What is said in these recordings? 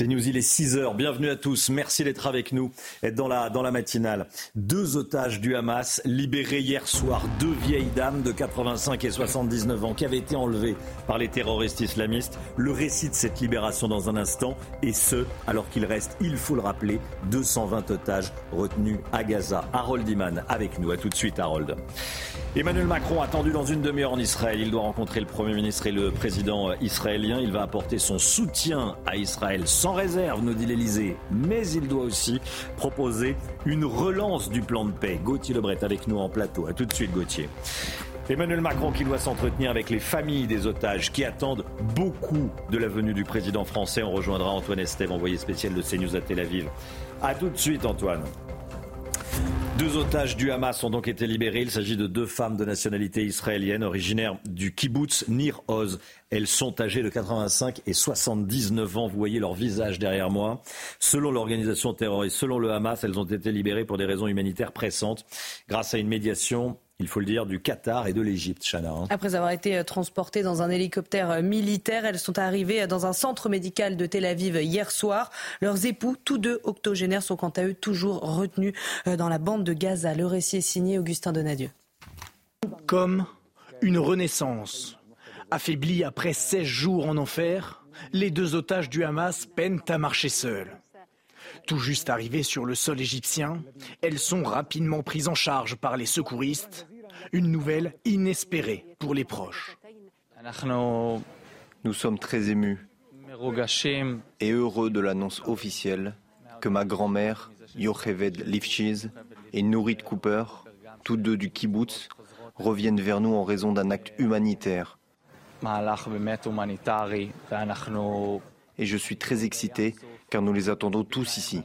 C'est News, il est 6 heures. Bienvenue à tous. Merci d'être avec nous dans la, dans la matinale. Deux otages du Hamas libérés hier soir. Deux vieilles dames de 85 et 79 ans qui avaient été enlevées par les terroristes islamistes. Le récit de cette libération dans un instant. Et ce, alors qu'il reste, il faut le rappeler, 220 otages retenus à Gaza. Harold Iman avec nous. À tout de suite, Harold. Emmanuel Macron attendu dans une demi-heure en Israël. Il doit rencontrer le Premier ministre et le président israélien. Il va apporter son soutien à Israël réserve, nous dit l'Elysée. Mais il doit aussi proposer une relance du plan de paix. Gauthier Lebret avec nous en plateau. A tout de suite, Gauthier. Emmanuel Macron qui doit s'entretenir avec les familles des otages qui attendent beaucoup de la venue du président français. On rejoindra Antoine Estève, envoyé spécial de CNews à Tel Aviv. A tout de suite, Antoine. Deux otages du Hamas ont donc été libérés. Il s'agit de deux femmes de nationalité israélienne originaires du kibbutz Nir Oz. Elles sont âgées de 85 et 79 ans. Vous voyez leur visage derrière moi. Selon l'organisation terroriste, selon le Hamas, elles ont été libérées pour des raisons humanitaires pressantes grâce à une médiation il faut le dire, du Qatar et de l'Égypte, Chana. Hein. Après avoir été euh, transportées dans un hélicoptère euh, militaire, elles sont arrivées euh, dans un centre médical de Tel Aviv hier soir. Leurs époux, tous deux octogénaires, sont quant à eux toujours retenus dans la bande de Gaza. Le récit est signé Augustin Donadieu. Comme une renaissance. Affaiblis après 16 jours en enfer, les deux otages du Hamas peinent à marcher seuls. Tout juste arrivées sur le sol égyptien, elles sont rapidement prises en charge par les secouristes. Une nouvelle inespérée pour les proches. Nous sommes très émus et heureux de l'annonce officielle que ma grand-mère, Yocheved Lifchiz, et Nourit Cooper, tous deux du kibbutz, reviennent vers nous en raison d'un acte humanitaire. Et je suis très excité car nous les attendons tous ici.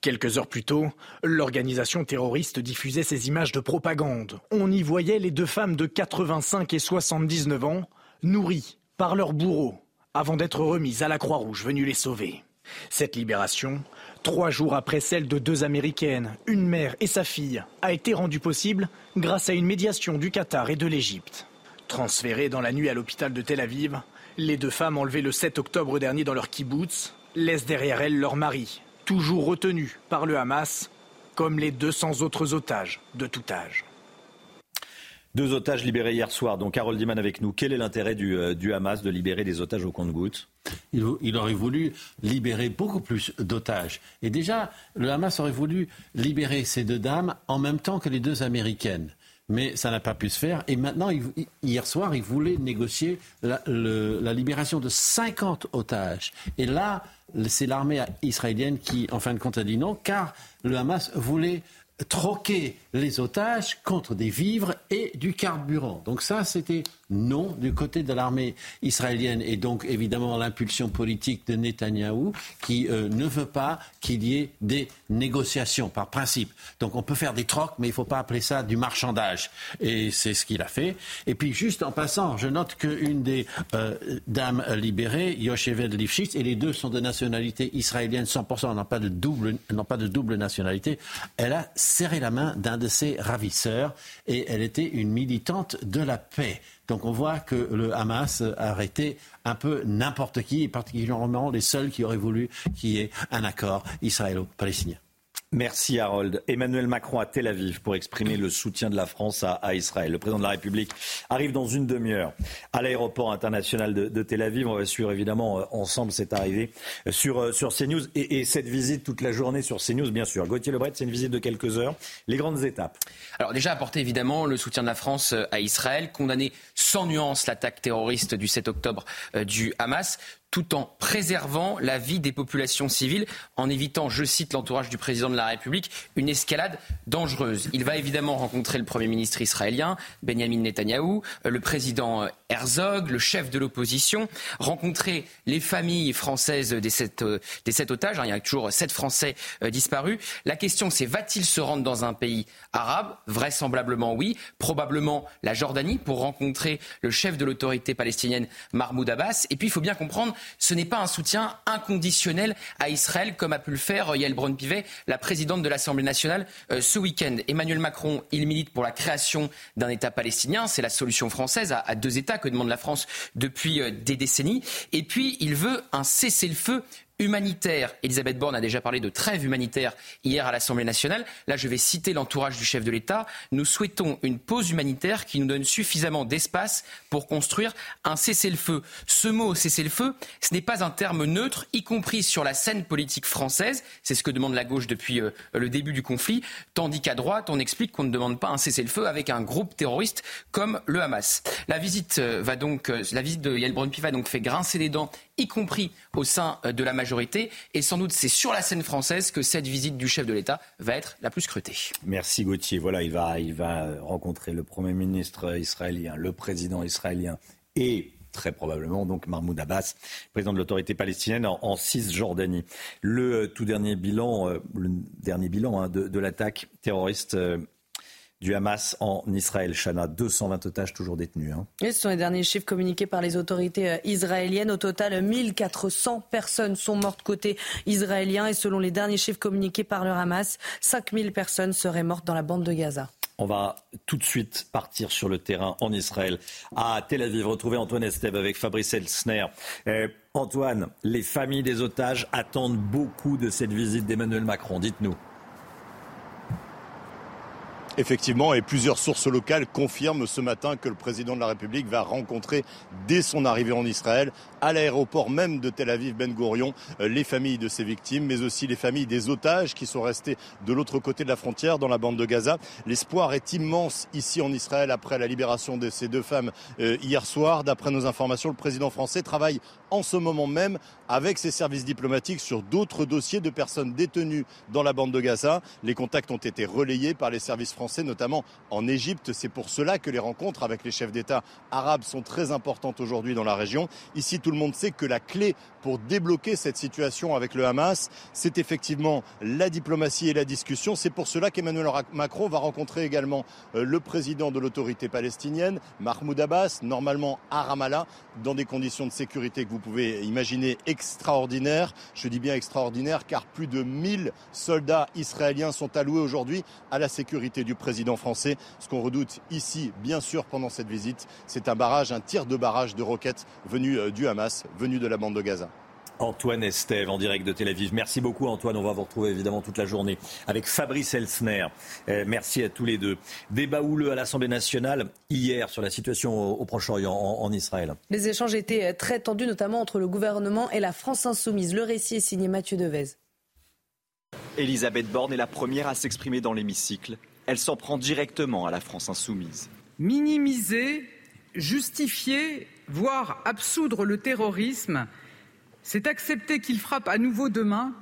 Quelques heures plus tôt, l'organisation terroriste diffusait ces images de propagande. On y voyait les deux femmes de 85 et 79 ans, nourries par leurs bourreaux, avant d'être remises à la Croix-Rouge venue les sauver. Cette libération, trois jours après celle de deux Américaines, une mère et sa fille, a été rendue possible grâce à une médiation du Qatar et de l'Égypte. Transférées dans la nuit à l'hôpital de Tel Aviv, les deux femmes enlevées le 7 octobre dernier dans leur kibbutz laissent derrière elles leur mari, toujours retenu par le Hamas, comme les 200 autres otages de tout âge. Deux otages libérés hier soir. Donc, Harold Diman avec nous. Quel est l'intérêt du, euh, Hamas de libérer des otages au compte-gouttes il, aurait voulu libérer beaucoup plus d'otages. Et déjà, le Hamas aurait voulu libérer ces deux dames en même temps que les deux Américaines mais ça n'a pas pu se faire. Et maintenant, hier soir, il voulait négocier la, la, libération de 50 otages. Et là, c'est l'armée israélienne qui, en fin de compte, a dit non, car le Hamas voulait troquer les otages contre des vivres et du carburant. Donc ça, c'était non du côté de l'armée israélienne et donc évidemment l'impulsion politique de Netanyahou qui euh, ne veut pas qu'il y ait des négociations par principe. Donc on peut faire des trocs, mais il ne faut pas appeler ça du marchandage. Et c'est ce qu'il a fait. Et puis juste en passant, je note qu'une des euh, dames libérées, Yocheved Lifshitz, et les deux sont de nationalité israélienne 100%, n'ont pas n'ont pas de double nationalité, elle a serré la main d'un de ses ravisseurs et elle était une militante de la paix. Donc on voit que le Hamas a arrêté un peu n'importe qui, et particulièrement les seuls qui auraient voulu qu'il y ait un accord israélo-palestinien. Merci Harold. Emmanuel Macron à Tel Aviv pour exprimer le soutien de la France à, Israël. Le président de la République arrive dans une demi-heure à l'aéroport international de, Tel Aviv. On va suivre évidemment euh, ensemble cette arrivée euh, sur, euh, sur CNews et, et, cette visite toute la journée sur CNews, bien sûr. Gauthier Lebret, c'est une visite de quelques heures. Les grandes étapes. Alors déjà apporter évidemment le soutien de la France à Israël, condamner sans nuance l'attaque terroriste du 7 octobre du Hamas tout en préservant la vie des populations civiles, en évitant, je cite l'entourage du président de la République, une escalade dangereuse. Il va évidemment rencontrer le Premier ministre israélien, Benjamin Netanyahou, euh, le président euh, Herzog, le chef de l'opposition, rencontrer les familles françaises des sept, euh, otages. Hein, il y a toujours sept Français disparus. La question, c'est va-t-il se rendre dans un pays arabe Vraisemblablement oui. Probablement la Jordanie pour rencontrer le chef de l'autorité palestinienne, Mahmoud Abbas. Et puis, il faut bien comprendre ce n'est pas un soutien inconditionnel à Israël, comme a pu le faire Yael Braun-Pivet, la présidente de l'Assemblée nationale, euh, ce week-end. Emmanuel Macron, il milite pour la création d'un État palestinien. C'est la solution française à, deux États que demande la France depuis euh, des décennies. Et puis, il veut un cessez-le-feu humanitaire. Elisabeth Borne a déjà parlé de trêve humanitaire hier à l'Assemblée nationale. Là, je vais citer l'entourage du chef de l'État. Nous souhaitons une pause humanitaire qui nous donne suffisamment d'espace pour construire un cessez-le-feu. Ce mot cessez-le-feu, ce n'est pas un terme neutre, y compris sur la scène politique française. C'est ce que demande la gauche depuis euh, le début du conflit. Tandis qu'à droite, on explique qu'on ne demande pas un cessez-le-feu avec un groupe terroriste comme le Hamas. La visite euh, euh, de Yael Braun-Pivet donc fait grincer les dents y compris au sein euh, de la majorité. Et sans doute, c'est sur la scène française que cette visite du chef de l'État va être la plus scrutée. Merci Gauthier. Voilà, il va, va rencontrer le Premier ministre israélien, le président israélien et très probablement donc Mahmoud Abbas, président de l'autorité palestinienne en, Cisjordanie. Le euh, tout dernier bilan, euh, le dernier bilan hein, de, l'attaque terroriste du Hamas en Israël. Chana, 220 otages toujours détenus. Hein. ce sont les derniers chiffres communiqués par les autorités euh, israéliennes. Au total, 1400 personnes sont mortes côté israélien et selon les derniers chiffres communiqués par le Hamas, 5000 personnes seraient mortes dans la bande de Gaza. On va tout de suite partir sur le terrain en Israël, à Tel Aviv, retrouver Antoine Esteb avec Fabrice Elsner. Euh, Antoine, les familles des otages attendent beaucoup de cette visite d'Emmanuel Macron. Dites-nous. Effectivement, et plusieurs sources locales confirment ce matin que le président de la République va rencontrer dès son arrivée en Israël, à l'aéroport même de Tel Aviv Ben Gurion, euh, les familles de ces victimes, mais aussi les familles des otages qui sont restés de l'autre côté de la frontière, dans la bande de Gaza. L'espoir est immense ici en Israël après la libération de ces deux femmes euh, hier soir. D'après nos informations, le président français travaille en ce moment même avec ses services diplomatiques sur d'autres dossiers de personnes détenues dans la bande de Gaza. Les contacts ont été relayés par les services français, notamment en Égypte. C'est pour cela que les rencontres avec les chefs d'État arabes sont très importantes aujourd'hui dans la région. Ici, tout le monde sait que la clé pour débloquer cette situation avec le Hamas, c'est effectivement la diplomatie et la discussion. C'est pour cela qu'Emmanuel Macron va rencontrer également euh, le président de l'autorité palestinienne, Mahmoud Abbas, normalement à Ramallah, dans des conditions de sécurité que vous pouvez imaginer extraordinaire. Je dis bien extraordinaire car plus de 1000 soldats israéliens sont alloués aujourd'hui à la sécurité du président français. Ce qu'on redoute ici, bien sûr, pendant cette visite, c'est un barrage, un tir de barrage de roquettes venu euh, du Hamas, venu de la bande de Gaza. Antoine Estève en direct de Tel Aviv. Merci beaucoup Antoine, on va vous retrouver évidemment toute la journée avec Fabrice Elsner. Euh, merci à tous les deux. Débat houleux à l'Assemblée nationale hier sur la situation au, Proche-Orient, en, Israël. Les échanges étaient euh, très tendus, notamment entre le gouvernement et la France insoumise. Le récit est signé Mathieu Devez. Elisabeth Borne est la première à s'exprimer dans l'hémicycle. Elle s'en prend directement à la France insoumise. Minimiser, justifier, voire absoudre le terrorisme c'est accepter qu'il frappe à nouveau demain,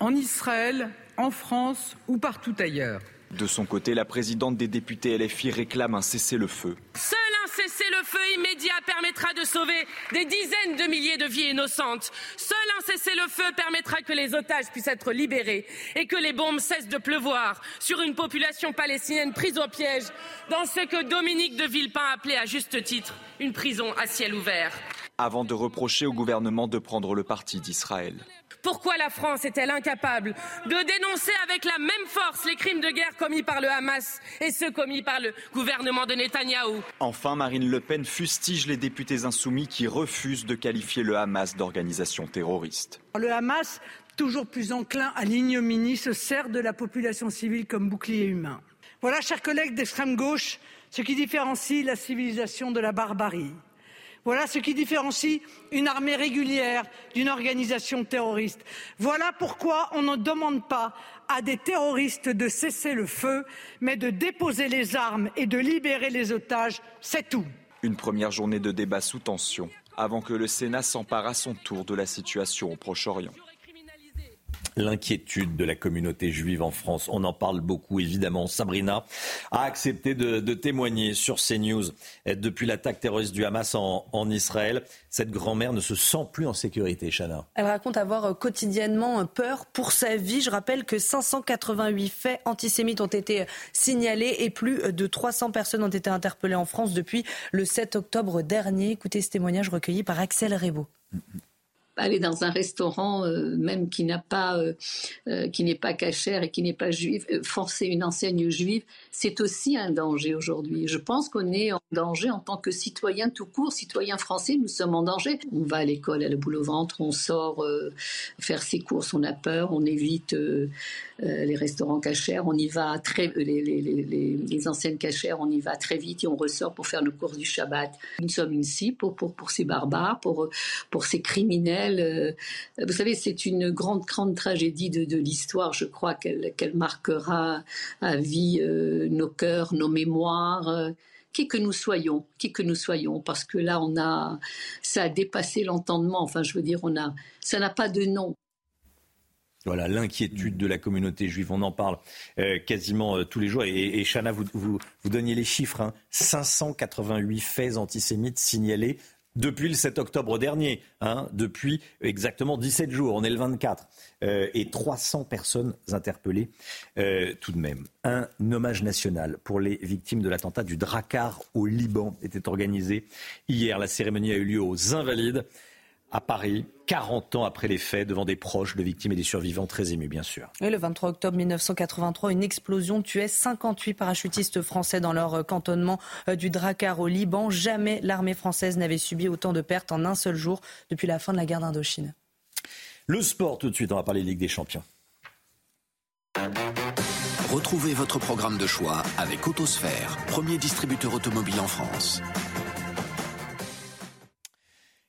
en Israël, en France ou partout ailleurs. De son côté, la présidente des députés LFI réclame un cessez-le-feu. Seul un cessez-le-feu immédiat permettra de sauver des dizaines de milliers de vies innocentes. Seul un cessez-le-feu permettra que les otages puissent être libérés et que les bombes cessent de pleuvoir sur une population palestinienne prise au piège dans ce que Dominique de Villepin appelait à juste titre une prison à ciel ouvert avant de reprocher au gouvernement de prendre le parti d'Israël. Pourquoi la France est-elle incapable de dénoncer avec la même force les crimes de guerre commis par le Hamas et ceux commis par le gouvernement de Netanyahou? Enfin, Marine Le Pen fustige les députés insoumis qui refusent de qualifier le Hamas d'organisation terroriste. Le Hamas, toujours plus enclin à l'ignominie, se sert de la population civile comme bouclier humain. Voilà, chers collègues d'extrême gauche, ce qui différencie la civilisation de la barbarie. Voilà ce qui différencie une armée régulière d'une organisation terroriste. Voilà pourquoi on ne demande pas à des terroristes de cesser le feu, mais de déposer les armes et de libérer les otages, c'est tout. Une première journée de débat sous tension avant que le Sénat s'empare à son tour de la situation au Proche-Orient l'inquiétude de la communauté juive en France. On en parle beaucoup, évidemment. Sabrina a accepté de, témoigner sur CNews depuis l'attaque terroriste du Hamas en, Israël. Cette grand-mère ne se sent plus en sécurité, Chana. Elle raconte avoir quotidiennement peur pour sa vie. Je rappelle que 588 faits antisémites ont été signalés et plus de 300 personnes ont été interpellées en France depuis le 7 octobre dernier. Écoutez ce témoignage recueilli par Axel Rebaud aller dans un restaurant euh, même qui n'a pas euh, euh, qui n'est pas cachère et qui n'est pas juif forcer une enseigne juive c'est aussi un danger aujourd'hui. Je pense qu'on est en danger en tant que citoyen tout court citoyen français nous sommes en danger. On va à l'école à la boule au ventre on sort faire ses courses on a peur on évite les restaurants cachères on y va très les, les, les, les, enseignes cachères on y va très vite et on ressort pour faire nos courses du Shabbat. Nous sommes une cible pour, pour, pour ces barbares pour pour ces criminels euh, vous savez, c'est une grande, grande tragédie de, l'histoire. Je crois qu'elle marquera à vie euh, nos cœurs, nos mémoires. Euh, qui que nous soyons, qui que nous soyons, parce que là, on a, ça a dépassé l'entendement. Enfin, je veux dire, on a, ça n'a pas de nom. Voilà l'inquiétude de la communauté juive. On en parle quasiment tous les jours. Et, et Chana, vous, vous, donniez les chiffres. 588 hein. faits antisémites signalés depuis le 7 octobre dernier, hein, depuis exactement 17 jours, on est le 24, euh, et 300 personnes interpellées euh, tout de même. Un hommage national pour les victimes de l'attentat du Drakkar au Liban était organisé hier. La cérémonie a eu lieu aux Invalides à Paris, 40 ans après les faits, devant des proches de victimes et des survivants très émus, bien sûr. Et le 23 octobre 1983, une explosion tuait 58 parachutistes français dans leur cantonnement euh, du Drakkar au Liban. Jamais l'armée française n'avait subi autant de pertes en un seul jour depuis la fin de la guerre d'Indochine. Le sport, tout de suite, on va parler de Ligue des Champions. Retrouvez votre programme de choix avec Autosphère, premier distributeur automobile en France.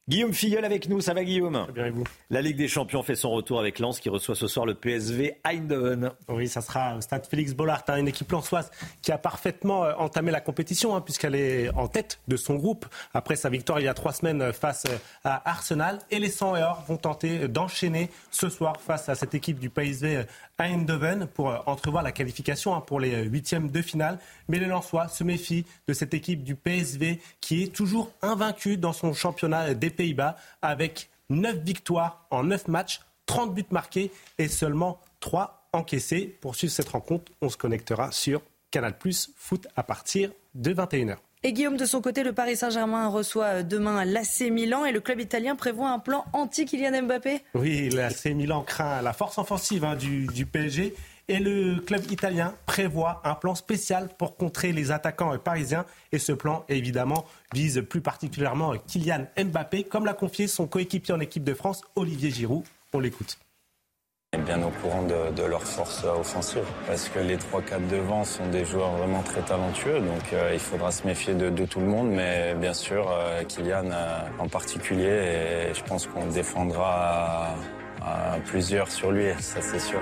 Guillaume Filleul avec nous, ça va Guillaume bien et vous? La Ligue des Champions fait son retour avec Lens qui reçoit ce soir le PSV Eindhoven. Oui, ça sera au stade Félix Bollard, hein, une équipe lensoise qui a parfaitement euh, entamé la compétition hein, puisqu'elle est en tête de son groupe après sa victoire il y a trois semaines euh, face euh, à Arsenal. Et les 100 et or vont tenter d'enchaîner ce soir face à cette équipe du PSV Eindhoven pour entrevoir la qualification hein, pour les huitièmes de finale. Mais les Lensois se méfient de cette équipe du PSV qui est toujours invaincue dans son championnat des Pays-Bas avec 9 victoires en 9 matchs, 30 buts marqués et seulement 3 encaissés. Pour suivre cette rencontre, on se connectera sur Canal Plus Foot à partir de 21h. Et Guillaume, de son côté, le Paris Saint-Germain reçoit demain l'AC Milan et le club italien prévoit un plan anti-Kylian Mbappé. Oui, l'AC Milan craint la force offensive hein, du, du PSG et le club italien prévoit un plan spécial pour contrer les attaquants parisiens. Et ce plan, évidemment, vise plus particulièrement Kylian Mbappé, comme l'a confié son coéquipier en équipe de France, Olivier Giroud. On l'écoute. Bien au courant de, leur force offensive, parce que les 3-4 devant sont des joueurs vraiment très talentueux, donc euh, il faudra se méfier de, tout le monde, mais bien sûr euh, Kylian euh, en particulier, et je pense qu'on défendra plusieurs sur lui, ça c'est sûr.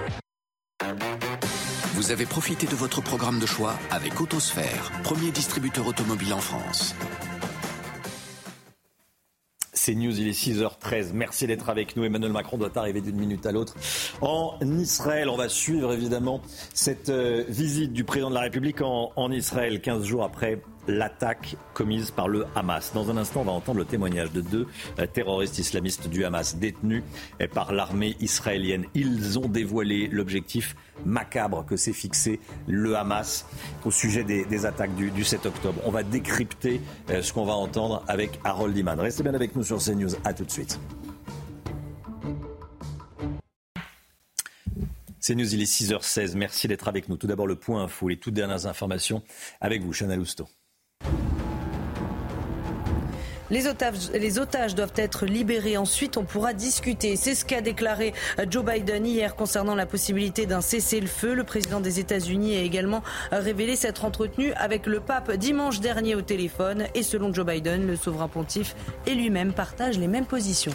Vous avez profité de votre programme de choix avec Autosphère, premier distributeur automobile en France. C'est News, il est 6h13. Merci d'être avec nous. Emmanuel Macron doit arriver d'une minute à l'autre en Israël. On va suivre évidemment cette euh, visite du président de la République en, en Israël, 15 jours après l'attaque commise par le Hamas. Dans un instant, on va entendre le témoignage de deux euh, terroristes islamistes du Hamas détenus euh, par l'armée israélienne. Ils ont dévoilé l'objectif macabre que s'est fixé le Hamas au sujet des, attaques du, 7 octobre. On va décrypter euh, ce qu'on va entendre avec Harold Iman. Restez bien avec nous sur CNews. À tout de suite. CNews, il est 6h16. Merci d'être avec nous. Tout d'abord, le point info, les toutes dernières informations avec vous, Chanel Lousteau. Les otages, doivent être libérés. Ensuite, on pourra discuter. C'est ce qu'a déclaré Joe Biden hier concernant la possibilité d'un cessez-le-feu. Le président des États-Unis a également révélé s'être entretenu avec le pape dimanche dernier au téléphone. Et selon Joe Biden, le souverain pontife et lui-même partagent les mêmes positions.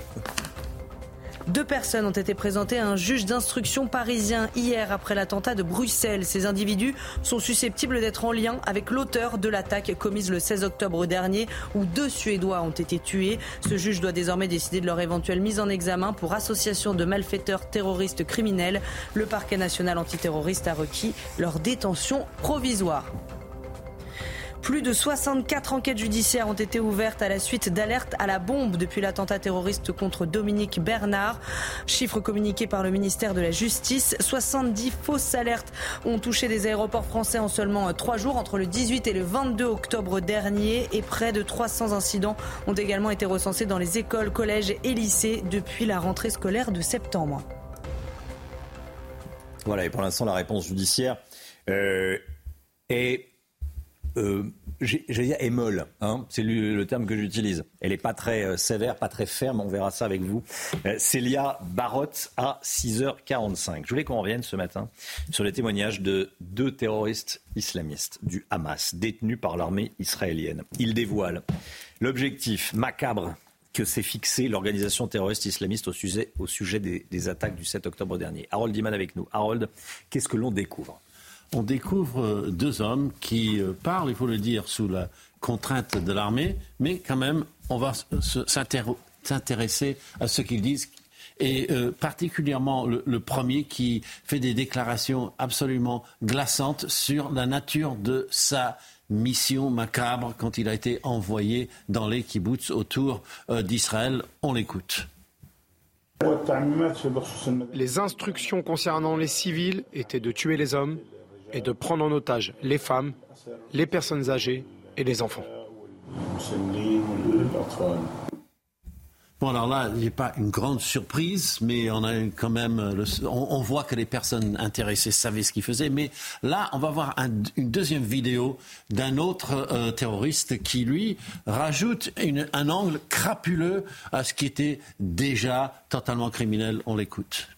Deux personnes ont été présentées à un juge d'instruction parisien hier après l'attentat de Bruxelles. Ces individus sont susceptibles d'être en lien avec l'auteur de l'attaque commise le 16 octobre dernier où deux Suédois ont été tués. Ce juge doit désormais décider de leur éventuelle mise en examen pour association de malfaiteurs terroristes criminels. Le parquet national antiterroriste a requis leur détention provisoire. Plus de 64 enquêtes judiciaires ont été ouvertes à la suite d'alertes à la bombe depuis l'attentat terroriste contre Dominique Bernard. Chiffre communiqué par le ministère de la Justice. 70 fausses alertes ont touché des aéroports français en seulement trois jours, entre le 18 et le 22 octobre dernier. Et près de 300 incidents ont également été recensés dans les écoles, collèges et lycées depuis la rentrée scolaire de septembre. Voilà, et pour l'instant, la réponse judiciaire euh, est euh, j'allais dire, est. Hein c'est le, terme que j'utilise. Elle n'est pas très euh, sévère, pas très ferme. On verra ça avec vous. Euh, Célia Barotte à 6h45. Je voulais qu'on revienne ce matin sur les témoignages de deux terroristes islamistes du Hamas, détenus par l'armée israélienne. Ils dévoilent l'objectif macabre que s'est fixé l'organisation terroriste islamiste au sujet, des, des attaques du 7 octobre dernier. Harold Diman avec nous. Harold, qu'est-ce que l'on découvre? On découvre euh, deux hommes qui euh, parlent, il faut le dire, sous la contrainte de l'armée, mais quand même, on va s'intéresser à ce qu'ils disent et euh, particulièrement le, premier qui fait des déclarations absolument glaçantes sur la nature de sa mission macabre quand il a été envoyé dans les kibbutz autour d'Israël. On l'écoute. Les instructions concernant les civils étaient de tuer les hommes, et de prendre en otage les femmes, les personnes âgées et les enfants. Bon, alors là, il n'y a pas une grande surprise, mais on a quand même, on, voit que les personnes intéressées savaient ce qu'ils faisaient. Mais là, on va voir une deuxième vidéo d'un autre euh, terroriste qui, lui, rajoute un angle crapuleux à ce qui était déjà totalement criminel. On l'écoute.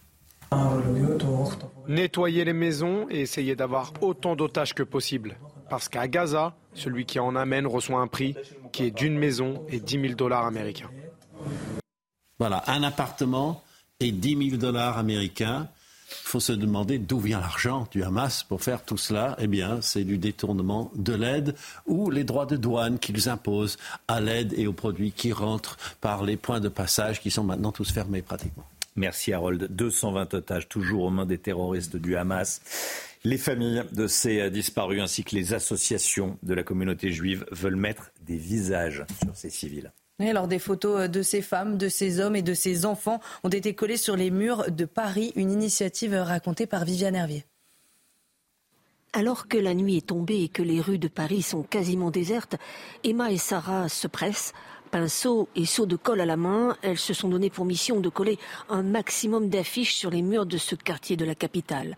Nettoyer les maisons et essayer d'avoir autant d'otages que possible. Parce qu'à Gaza, celui qui en amène reçoit un prix qui est d'une maison et 10 000 dollars américains. Voilà, un appartement et 10 000 dollars américains. Il faut se demander d'où vient l'argent du Hamas pour faire tout cela. Eh bien, c'est du détournement de l'aide ou les droits de douane qu'ils imposent à l'aide et aux produits qui rentrent par les points de passage qui sont maintenant tous fermés pratiquement. Merci Harold. 220 otages toujours aux mains des terroristes du Hamas. Les familles de ces disparus ainsi que les associations de la communauté juive veulent mettre des visages sur ces civils. alors des photos de ces femmes, de ces hommes et de ces enfants ont été collées sur les murs de Paris, une initiative racontée par Viviane Hervier. Alors que la nuit est tombée et que les rues de Paris sont quasiment désertes, Emma et Sarah se pressent pinceau et seau de colle à la main, elles se sont donné pour mission de coller un maximum d'affiches sur les murs de ce quartier de la capitale.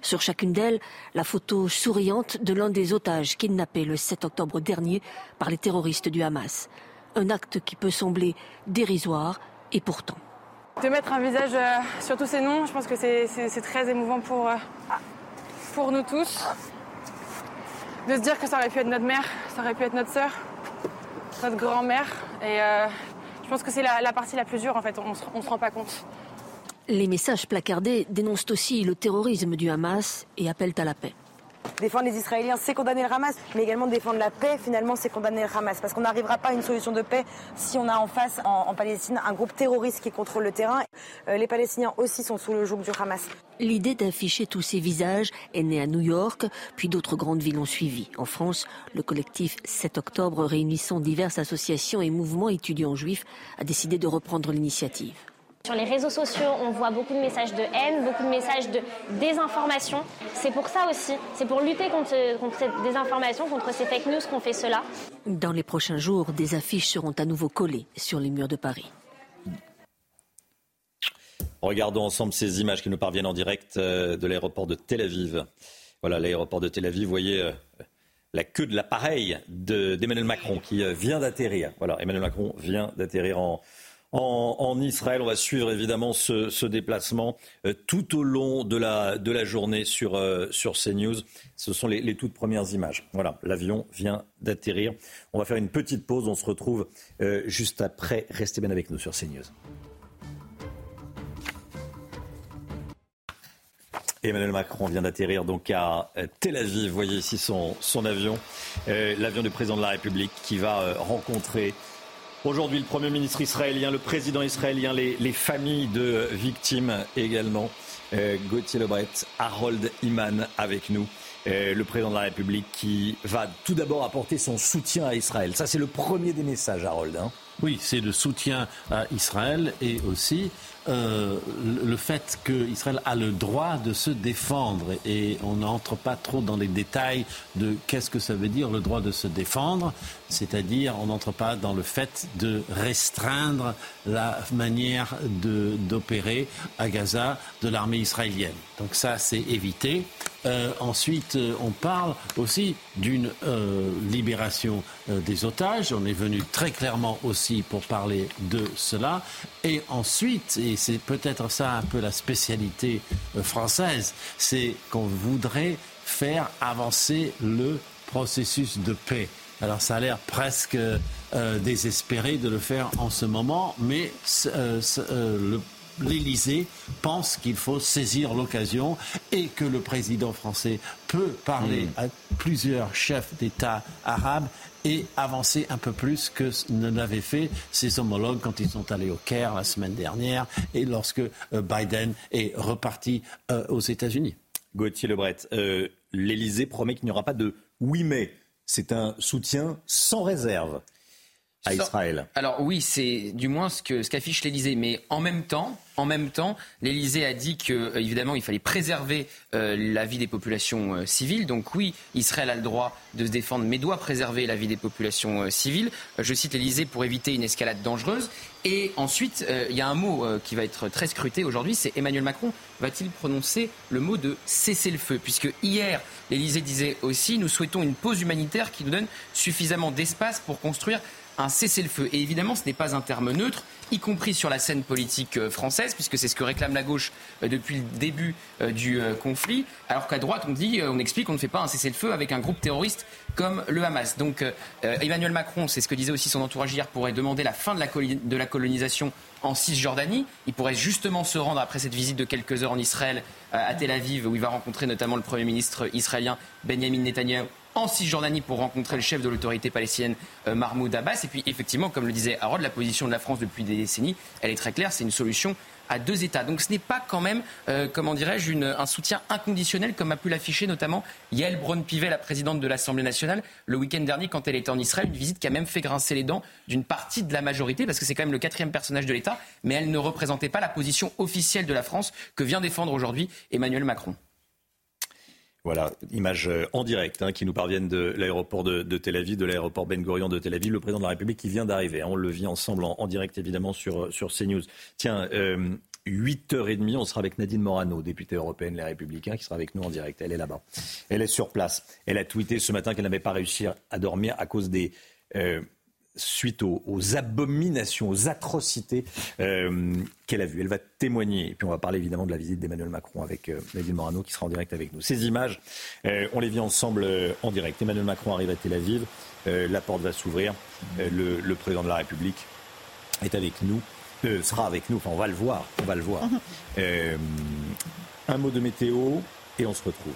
Sur chacune d'elles, la photo souriante de l'un des otages kidnappés le 7 octobre dernier par les terroristes du Hamas. Un acte qui peut sembler dérisoire et pourtant. De mettre un visage euh, sur tous ces noms, je pense que c'est très émouvant pour, euh, pour nous tous. De se dire que ça aurait pu être notre mère, ça aurait pu être notre sœur, notre grand-mère. Et euh, je pense que c'est la, partie la plus dure, en fait. On ne se rend pas compte. Les messages placardés dénoncent aussi le terrorisme du Hamas et appellent à la paix. Défendre les Israéliens, c'est condamner le Hamas, mais également défendre la paix, finalement, c'est condamner le Hamas. Parce qu'on n'arrivera pas à une solution de paix si on a en face, en, Palestine, un groupe terroriste qui contrôle le terrain. Euh, les Palestiniens aussi sont sous le joug du Hamas. L'idée d'afficher tous ces visages est née à New York, puis d'autres grandes villes ont suivi. En France, le collectif 7 octobre, réunissant diverses associations et mouvements étudiants juifs, a décidé de reprendre l'initiative. Sur les réseaux sociaux, on voit beaucoup de messages de haine, beaucoup de messages de désinformation. C'est pour ça aussi, c'est pour lutter contre, cette désinformation, contre ces fake news qu'on fait cela. Dans les prochains jours, des affiches seront à nouveau collées sur les murs de Paris. Regardons ensemble ces images qui nous parviennent en direct euh, de l'aéroport de Tel Aviv. Voilà, l'aéroport de Tel Aviv, vous voyez euh, la queue de l'appareil d'Emmanuel Macron qui euh, vient d'atterrir. Voilà, Emmanuel Macron vient d'atterrir en, en, Israël. On va suivre évidemment ce, déplacement euh, tout au long de la, journée sur, euh, sur CNews. Ce sont les, toutes premières images. Voilà, l'avion vient d'atterrir. On va faire une petite pause. On se retrouve euh, juste après. Restez bien avec nous sur CNews. Emmanuel Macron vient d'atterrir donc à Tel Aviv. Vous Voyez ici son, son avion, l'avion du président de la République qui va rencontrer aujourd'hui le Premier ministre israélien, le président israélien, les, les familles de victimes également. Gauthier Lebret, Harold Iman avec nous. le président de la République qui va tout d'abord apporter son soutien à Israël. Ça, c'est le premier des messages, Harold. Hein. Oui, c'est le soutien à Israël et aussi euh, le fait qu'Israël a le droit de se défendre et on n'entre pas trop dans les détails de qu'est-ce que ça veut dire le droit de se défendre, c'est-à-dire on n'entre pas dans le fait de restreindre la manière d'opérer à Gaza de l'armée israélienne. Donc ça, c'est évité. Euh, ensuite, euh, on parle aussi d'une libération des otages. On est venu très clairement aussi pour parler de cela. Et ensuite, et c'est peut-être ça un peu la spécialité euh, française, c'est qu'on voudrait faire avancer le processus de paix. Alors ça a l'air presque euh, désespéré de le faire en ce moment, mais euh, l'Élysée pense qu'il faut saisir l'occasion et que le président français peut parler hmm. à plusieurs chefs d'État arabes et avancer un peu plus que ne l'avaient fait ses homologues quand ils sont allés au Caire la semaine dernière et lorsque euh, Biden est reparti euh, aux États-Unis. Gauthier Lebret, euh, l'Élysée promet qu'il n'y aura pas de oui mais. C'est un soutien sans réserve à Israël. Alors oui, c'est du moins ce que ce qu'affiche l'Élysée, mais en même temps, en même temps, l'Élysée a dit que euh, évidemment il fallait préserver euh, la vie des populations euh, civiles. Donc oui, Israël a le droit de se défendre, mais doit préserver la vie des populations civiles. je cite l'Élysée pour éviter une escalade dangereuse. Et ensuite, il y a un mot qui va être très scruté aujourd'hui, c'est Emmanuel Macron va-t-il prononcer le mot de cessez-le-feu Puisque hier, l'Élysée disait aussi, nous souhaitons une pause humanitaire qui nous donne suffisamment d'espace pour construire un cessez-le-feu. Et évidemment, ce n'est pas un terme neutre, y compris sur la scène politique euh, française, puisque c'est ce que réclame la gauche euh, depuis le début euh, du conflit, alors qu'à droite, on dit, on explique qu'on ne fait pas un cessez-le-feu avec un groupe terroriste comme le Hamas. Donc Emmanuel Macron, c'est ce que disait aussi son entourage hier, pourrait demander la fin de la, de la colonisation en Cisjordanie. Il pourrait justement se rendre après cette visite de quelques heures en Israël à Tel Aviv, où il va rencontrer notamment le Premier ministre israélien Benjamin Netanyahu en Cisjordanie pour rencontrer le chef de l'autorité palestinienne euh, Mahmoud Abbas. Et puis effectivement, comme le disait Harold, la position de la France depuis des décennies, elle est très claire, c'est une solution à deux États. Donc ce n'est pas quand même, euh, comment dirais-je, un soutien inconditionnel comme a pu l'afficher notamment Yael Braun-Pivet, la présidente de l'Assemblée nationale, le week-end dernier quand elle était en Israël, une visite qui a même fait grincer les dents d'une partie de la majorité, parce que c'est quand même le quatrième personnage de l'État, mais elle ne représentait pas la position officielle de la France que vient défendre aujourd'hui Emmanuel Macron. Voilà, image euh, en direct hein, qui nous parviennent de l'aéroport de, Tel Aviv, de l'aéroport Ben Gurion de Tel Aviv, le président de la République qui vient d'arriver. Hein. on le vit ensemble en, direct évidemment sur, euh, sur CNews. Tiens, euh, 8h30, on sera avec Nadine Morano, députée européenne Les Républicains, qui sera avec nous en direct. Elle est là-bas. Elle est sur place. Elle a tweeté ce matin qu'elle n'avait pas réussi à dormir à cause des... Euh, suite aux, abominations, aux atrocités euh, qu'elle a vues. Elle va témoigner. Et puis on va parler évidemment de la visite d'Emmanuel Macron avec euh, Nadine Morano qui sera en direct avec nous. Ces images, euh, on les vit ensemble en direct. Emmanuel Macron arrive à Tel Aviv. la porte va s'ouvrir. Le, le, président de la République est avec nous. sera avec nous. Enfin, on va le voir. On va le voir. un mot de météo et on se retrouve.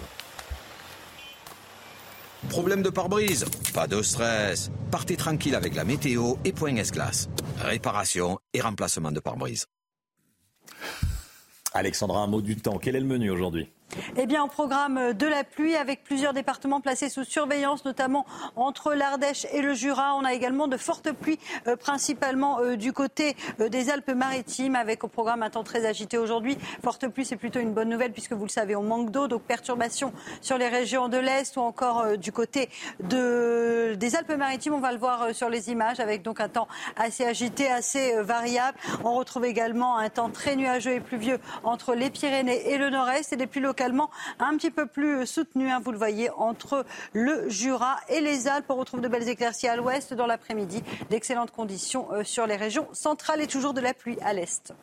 Problème de pare-brise? Pas de stress. Partez tranquille avec la météo et Point S-Glace. Réparation et remplacement de pare-brise. Alexandra, un mot du temps. Quel est le menu aujourd'hui? Eh bien, au programme de la pluie, avec plusieurs départements placés sous surveillance, notamment entre l'Ardèche et le Jura. On a également de fortes pluies, euh, principalement euh, du côté euh, des Alpes-Maritimes, avec au programme un temps très agité aujourd'hui. Forte pluie, c'est plutôt une bonne nouvelle, puisque vous le savez, on manque d'eau, donc perturbations sur les régions de l'Est ou encore du côté de, des Alpes-Maritimes. On va le voir sur les images, avec donc un temps assez agité, assez variable. On retrouve également un temps très nuageux et pluvieux entre les Pyrénées et le Nord-Est, et des pluies locales un petit peu plus soutenu, hein, vous le voyez, entre le Jura et les Alpes. On retrouve de belles éclaircies à l'ouest dans l'après-midi, d'excellentes conditions euh, sur les régions centrales et toujours de la pluie à l'est.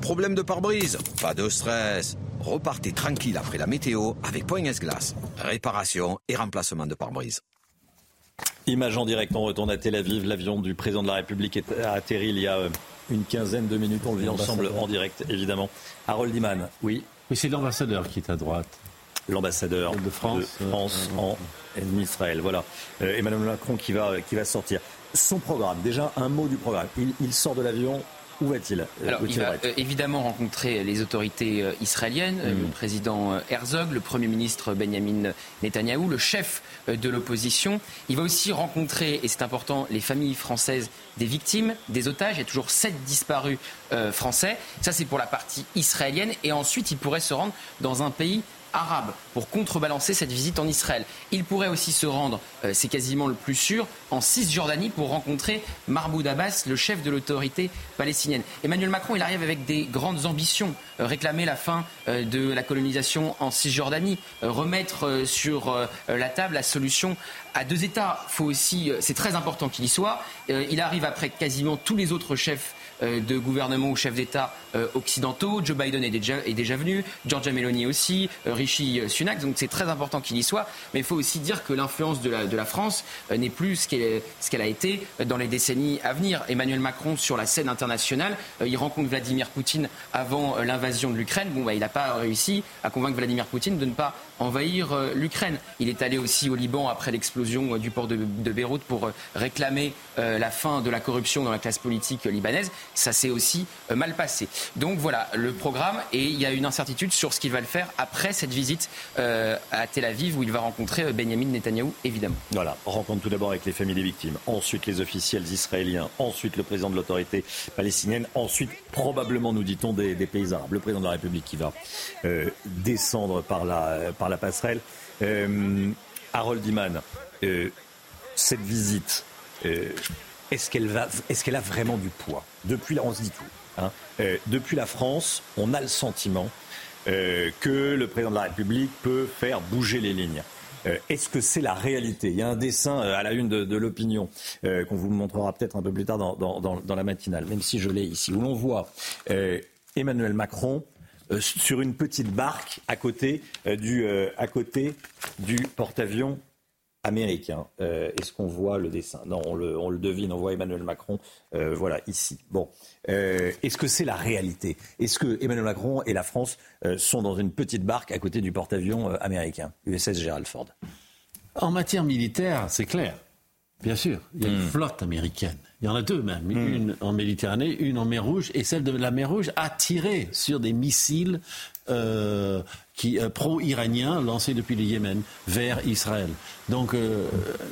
Problème de pare-brise? Pas de stress. Repartez tranquille après la météo avec Point Glace. Réparation et remplacement de pare-brise. Image en direct, on retourne à Tel Aviv. L'avion du président de la République a atterri il y a euh, une quinzaine de minutes. On le vit ensemble en direct, évidemment. Harold Iman, oui, Mais c'est l'ambassadeur qui est à droite. L'ambassadeur de France, France en Israël. Voilà. Emmanuel Macron qui va, qui va sortir. Son programme, déjà un mot du programme. il sort de l'avion, où va-t-il Alors, il va euh, évidemment rencontrer les autorités euh, israéliennes, le président euh, Herzog, le Premier ministre Benjamin Netanyahou, le chef de l'opposition. Il va aussi rencontrer, et c'est important, les familles françaises des victimes, des otages. Il y a toujours sept disparus français. Ça, c'est pour la partie israélienne. Et ensuite, il pourrait se rendre dans un pays arabe pour contrebalancer cette visite en Israël. Il pourrait aussi se rendre, euh, c'est quasiment le plus sûr, en Cisjordanie pour rencontrer Mahmoud Abbas, le chef de l'autorité palestinienne. Emmanuel Macron, il arrive avec des grandes ambitions. Euh, réclamer la fin euh, de la colonisation en Cisjordanie, remettre sur la table la solution à deux États. Faut aussi, c'est très important qu'il y soit. il arrive après quasiment tous les autres chefs de gouvernements ou chefs d'État euh, occidentaux. Joe Biden est déjà, est déjà venu, Georgia Meloni aussi, euh, Rishi Sunak. Donc c'est très important qu'il y soit. Mais il faut aussi dire que l'influence de la, de la France n'est plus ce qu'elle, ce qu'elle a été dans les décennies à venir. Emmanuel Macron sur la scène internationale, il rencontre Vladimir Poutine avant l'invasion de l'Ukraine. Bon, bah, il n'a pas réussi à convaincre Vladimir Poutine de ne pas envahir l'Ukraine. Il est allé aussi au Liban après l'explosion du port de, de Beyrouth pour réclamer la fin de la corruption dans la classe politique libanaise ça s'est aussi euh, mal passé. Donc voilà le programme et il y a une incertitude sur ce qu'il va le faire après cette visite euh, à Tel Aviv où il va rencontrer euh, Benjamin Netanyahou évidemment. Voilà, rencontre tout d'abord avec les familles des victimes, ensuite les officiels israéliens, ensuite le président de l'autorité palestinienne, ensuite probablement nous dit-on des, pays arabes, le président de la République qui va descendre par la, passerelle. Harold Iman, cette visite est-ce qu'elle est qu'elle a vraiment du poids? Depuis on se dit tout. Hein. Euh, depuis la France, on a le sentiment euh, que le président de la République peut faire bouger les lignes. Euh, est-ce que c'est la réalité? Il y a un dessin à la une de, l'opinion qu'on vous montrera peut-être un peu plus tard dans, la matinale, même si je l'ai ici, où l'on voit Emmanuel Macron sur une petite barque du, à côté du porte-avions américain. Euh, est-ce qu'on voit le dessin Non, on le, devine, on voit Emmanuel Macron, euh, voilà, ici. Bon, euh, est-ce que c'est la réalité? Est-ce que Emmanuel Macron et la France sont dans une petite barque à côté du porte-avions américain, USS Gerald Ford En matière militaire, c'est clair. Bien sûr, il y a une hmm. flotte américaine. Il y en a deux même, hmm. une en Méditerranée, une en mer Rouge, et celle de la mer Rouge a tiré sur des missiles euh, qui euh, pro-iraniens lancés depuis le Yémen vers Israël. Donc euh,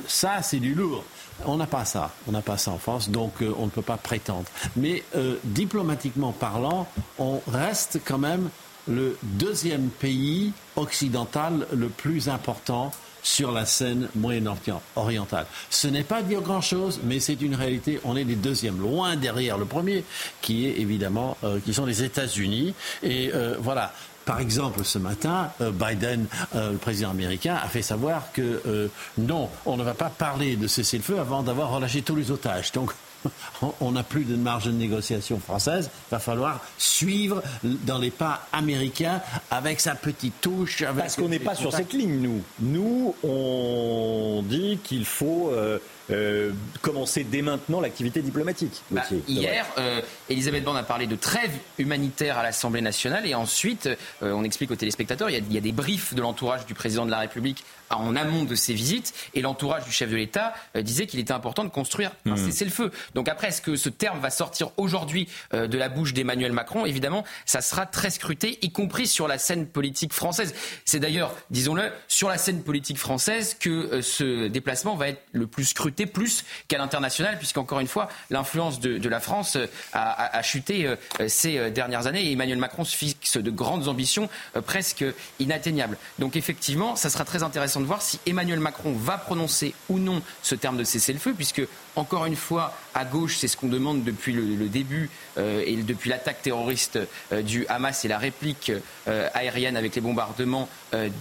ça, c'est du lourd. On n'a pas ça, on n'a pas ça en France, donc on ne peut pas prétendre. Mais diplomatiquement parlant, on reste quand même le deuxième pays occidental le plus important sur la scène moyen-orientale. Ce n'est pas dire grand-chose, mais c'est une réalité. On est les deuxièmes, loin derrière le premier, qui est évidemment, euh, qui sont les États-Unis. Et euh, voilà. Par exemple, ce matin, euh, Biden, le président américain, a fait savoir que non, on ne va pas parler de cessez-le-feu avant d'avoir relâché tous les otages. Donc, on n'a plus de marge de négociation française. Il va falloir suivre dans les pas américains avec sa petite touche. Parce qu'on n'est pas sur cette ligne, nous. Nous, on dit qu'il faut euh, euh, commencer dès maintenant l'activité diplomatique. Bah, hier, euh, Elisabeth Borne a parlé de trêve humanitaire à l'Assemblée nationale et ensuite, on explique aux téléspectateurs, il y, a, des briefs de l'entourage du président de la République en amont de ces visites et l'entourage du chef de l'État disait qu'il était important de construire un hmm. cessez-le-feu. Donc après, est-ce que ce terme va sortir aujourd'hui euh, de la bouche d'Emmanuel Macron? Évidemment, ça sera très scruté, y compris sur la scène politique française. C'est d'ailleurs, disons-le, sur la scène politique française que euh, ce déplacement va être le plus scruté, plus qu'à l'international, puisqu'encore une fois, l'influence de, la France euh, a, chuté ces dernières années et Emmanuel Macron se fixe de grandes ambitions presque inatteignables. Donc effectivement, ça sera très intéressant de voir si Emmanuel Macron va prononcer ou non ce terme de cessez-le-feu, puisque encore une fois, à gauche, c'est ce qu'on demande depuis le, début euh, et depuis l'attaque terroriste euh, du Hamas et la réplique euh, aérienne avec les bombardements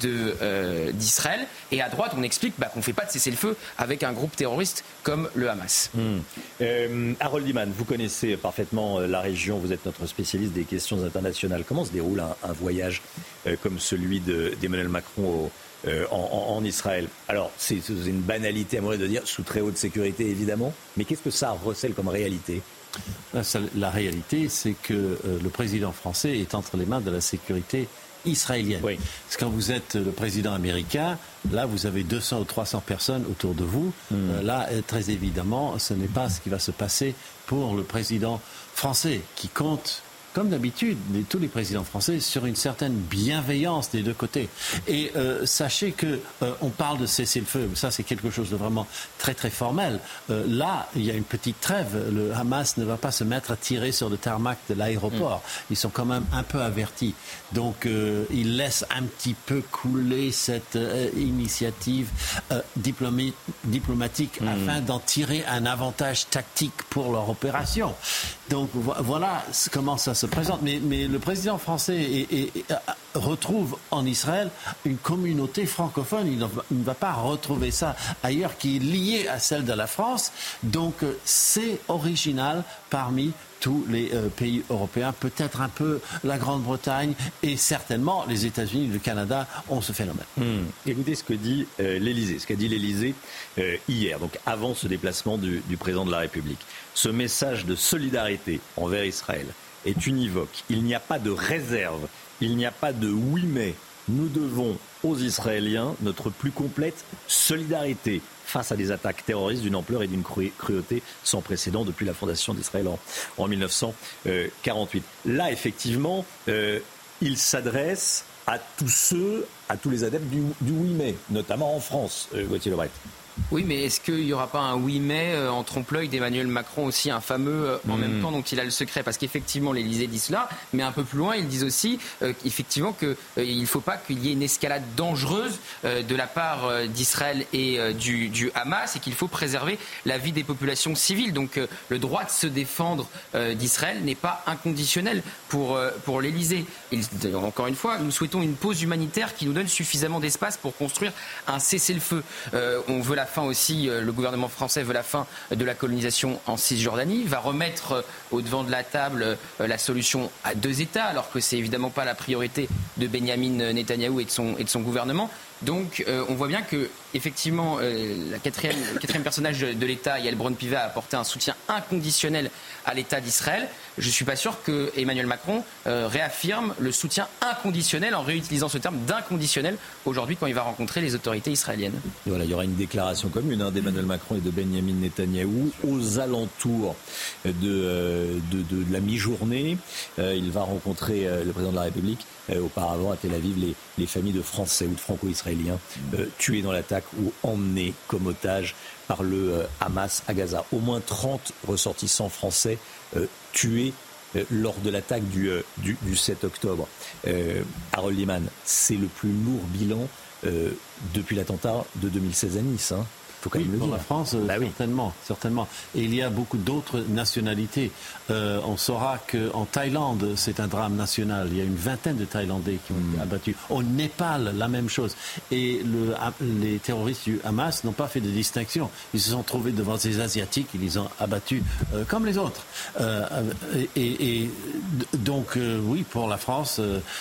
d'Israël. et à droite, on explique bah, qu'on ne fait pas de cessez-le-feu avec un groupe terroriste comme le Hamas. Hmm. Harold Iman, vous connaissez parfaitement la région, vous êtes notre spécialiste des questions internationales. Comment se déroule un, voyage comme celui d'Emmanuel Macron au euh, en, Israël. Alors, c'est une banalité à moi de dire sous très haute sécurité, évidemment, mais qu'est-ce que ça recèle comme réalité? La, réalité, c'est que euh, le président français est entre les mains de la sécurité israélienne. Parce que quand vous êtes le président américain, là, vous avez 200 ou 300 personnes autour de vous. Hmm. Euh, là, très évidemment, ce n'est pas ce qui va se passer pour le président français, qui compte comme d'habitude, tous les présidents français, sur une certaine bienveillance des deux côtés. Et euh, sachez que euh, on parle de cesser le feu, ça c'est quelque chose de vraiment très très formel. Euh, là, il y a une petite trêve. Le Hamas ne va pas se mettre à tirer sur le tarmac de l'aéroport. Mm. Ils sont quand même un peu avertis. Donc, ils laissent un petit peu couler cette initiative diplomatique mm. afin d'en tirer un avantage tactique pour leur opération. Donc voilà comment ça se présente. Mais, le président français retrouve en Israël une communauté francophone. Il ne, va pas retrouver ça ailleurs qui est liée à celle de la France. Donc euh, c'est original parmi tous les euh, pays européens, peut-être un peu la Grande-Bretagne et certainement les États-Unis, le Canada ont ce phénomène. Hmm. Écoutez ce que dit euh, ce qu'a dit l'Élysée hier, donc avant ce déplacement du président de la République. Ce message de solidarité envers Israël est univoque. Il n'y a pas de réserve, il n'y a pas de oui mais. Nous devons aux Israéliens notre plus complète solidarité face à des attaques terroristes d'une ampleur et d'une cruauté sans précédent depuis la fondation d'Israël en, 1948. Là, effectivement, euh, il s'adresse à tous ceux, à tous les adeptes du, oui mais, notamment en France, euh, Gauthier Lebret. Oui, mais est-ce qu'il n'y aura pas un oui mais euh, en trompe-l'œil d'Emmanuel Macron aussi, un fameux euh, en même hmm. temps dont il a le secret? Parce qu'effectivement, l'Élysée dit cela, mais un peu plus loin, ils disent aussi euh, effectivement qu'il ne faut pas qu'il y ait une escalade dangereuse de la part d'Israël et du, Hamas et qu'il faut préserver la vie des populations civiles. Donc le droit de se défendre d'Israël n'est pas inconditionnel pour, pour l'Élysée. Encore une fois, nous souhaitons une pause humanitaire qui nous donne suffisamment d'espace pour construire un cessez-le-feu. on veut la fin aussi, euh, le gouvernement français veut la fin de la colonisation en Cisjordanie, va remettre euh, au devant de la table euh, la solution à deux États, alors que c'est évidemment pas la priorité de Benjamin Netanyahou et de son, gouvernement. Donc on voit bien que effectivement le quatrième personnage de, l'État, Yael Braun-Pivet, a apporté un soutien inconditionnel à l'État d'Israël. Je ne suis pas sûr que Emmanuel Macron réaffirme le soutien inconditionnel en réutilisant ce terme d'inconditionnel aujourd'hui quand il va rencontrer les autorités israéliennes. voilà, il y aura une déclaration commune hein, d'Emmanuel Macron et de Benjamin Netanyahou aux alentours de, euh, la mi-journée. Euh, il va rencontrer euh, le président de la République auparavant à Tel Aviv les, les familles de Français ou de Franco-Israéliens tués dans l'attaque ou emmenés comme otages par le Hamas à Gaza. Au moins 30 ressortissants français tués lors de l'attaque du, du, 7 octobre. Harold Liman, c'est le plus lourd bilan euh, depuis l'attentat de 2016 à Nice. Hein. Faut quand pour la France, bah certainement, certainement. Et il y a beaucoup d'autres nationalités. Euh, on saura qu'en Thaïlande, c'est un drame national. Il y a une vingtaine de Thaïlandais qui ont été hmm. abattus. Au Népal, la même chose. Et le, les terroristes du Hamas n'ont pas fait de distinction. Ils se sont trouvés devant ces Asiatiques, ils les ont abattus euh, comme les autres. Euh, et, et, donc, oui, pour la France,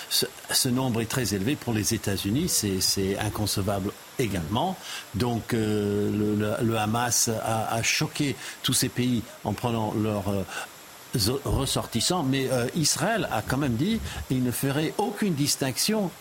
ce, ce, nombre est très élevé. Pour les États-Unis, c'est inconcevable également. Donc euh, le, Hamas a, choqué tous ces pays en prenant leurs euh, ressortissants, mais euh, Israël a quand même dit qu'il ne ferait aucune distinction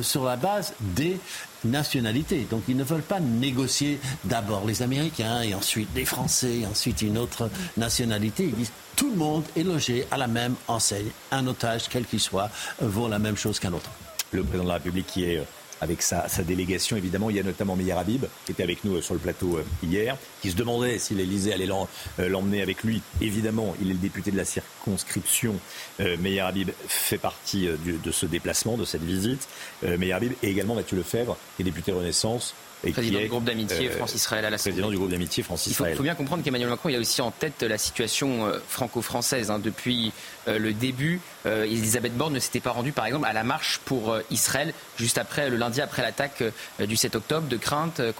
sur la base des nationalités. Donc ils ne veulent pas négocier d'abord les Américains et ensuite les Français et ensuite une autre nationalité. Ils disent tout le monde est logé à la même enseigne. Un otage, quel qu'il soit, vaut la même chose qu'un autre. Le président de la République qui est avec sa, délégation. Évidemment, il y a notamment Meir Habib, qui était avec nous euh, sur le plateau euh, hier, qui se demandait si l'Elysée allait euh, l'emmener avec lui. Évidemment, il est le député de la circonscription. Meir Habib fait partie de ce déplacement, de cette visite. Meir Habib et également Mathieu Lefebvre, qui est député Renaissance président du groupe d'amitié France-Israël à la Président du groupe d'amitié France-Israël. Il faut, bien comprendre qu'Emmanuel Macron il a aussi en tête la situation franco-française. Hein. Depuis le début, Elisabeth Borne ne s'était pas rendue, par exemple, à la marche pour Israël juste après le lundi après l'attaque euh, du 7 octobre, de crainte euh,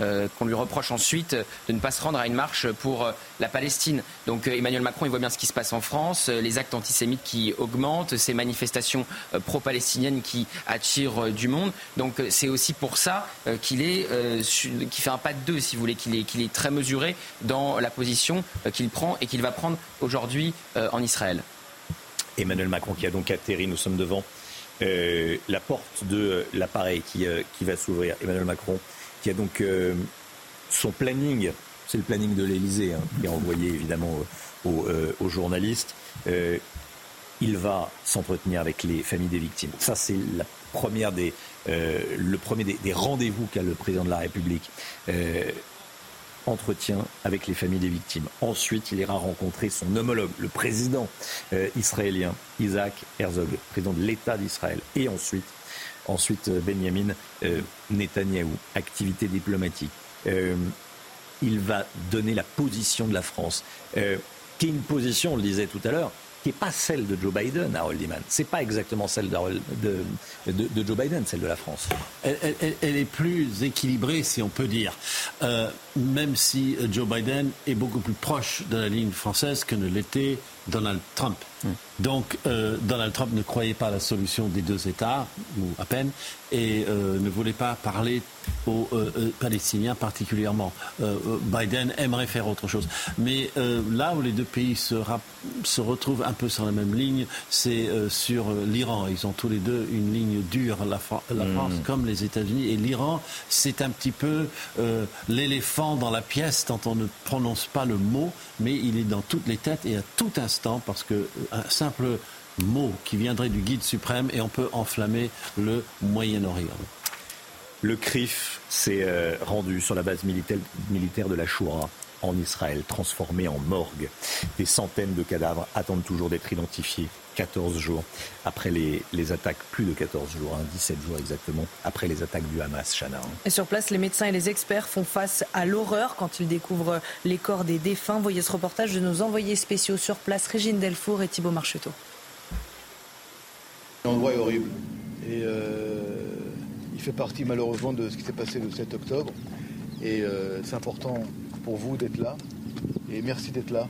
euh, qu'on lui reproche ensuite de ne pas se rendre à une marche pour la Palestine. Donc Emmanuel Macron, il voit bien ce qui se passe en France, les actes antisémites qui augmentent, ces manifestations pro-palestiniennes qui attirent du monde. Donc c'est aussi pour ça qu'il est, qui fait un pas de deux, si vous voulez, qu'il est, très mesuré dans la position qu'il prend et qu'il va prendre aujourd'hui en Israël. Emmanuel Macron qui a donc atterri, nous sommes devant la porte de l'appareil qui, qui va s'ouvrir. Emmanuel Macron, qui a donc son planning, c'est le planning de l'Elysée, hein, qui est envoyé évidemment aux, journalistes il va s'entretenir avec les familles des victimes. Ça, c'est la première des, le premier des, rendez-vous qu'a le président de la République entretien avec les familles des victimes. Ensuite, il ira rencontrer son homologue, le président euh, israélien Isaac Herzog, président de l'État d'Israël. Et ensuite, ensuite euh, Benjamin euh, Netanyahou, activité diplomatique. il va donner la position de la France, qui est une position, on le disait tout à l'heure, qui n'est pas celle de Joe Biden, Harold Iman. Ce n'est pas exactement celle de, Joe Biden, celle de la France. Elle, est plus équilibrée, si on peut dire. Euh, même si Joe Biden est beaucoup plus proche de la ligne française que ne l'était Donald Trump. Donc euh, Donald Trump ne croyait pas à la solution des deux États, ou à peine, et euh, ne voulait pas parler aux euh, Palestiniens particulièrement. Biden aimerait faire autre chose. Mais là où les deux pays se, se, retrouvent un peu sur la même ligne, c'est sur l'Iran. Ils ont tous les deux une ligne dure, la, la hmm. France comme les États-Unis. Et l'Iran, c'est un petit peu l'éléphant dans la pièce tant on ne prononce pas le mot, mais il est dans toutes les têtes et à tout instant parce que un simple mot qui viendrait du guide suprême et on peut enflammer le Moyen-Orient. Le CRIF s'est euh, rendu sur la base militaire, de la Choura en Israël, transformé en morgue. Des centaines de cadavres attendent toujours d'être identifiés. 14 jours après les, attaques, plus de 14 jours, 17 hein, jours exactement, après les attaques du Hamas, Chana. Hein. Et sur place, les médecins et les experts font face à l'horreur quand ils découvrent les corps des défunts. Voyez ce reportage de nos envoyés spéciaux sur place, Régine Delfour et Thibault Marcheteau. L'endroit est horrible et euh, il fait partie malheureusement de ce qui s'est passé le 7 octobre. Et euh, c'est important pour vous d'être là et merci d'être là.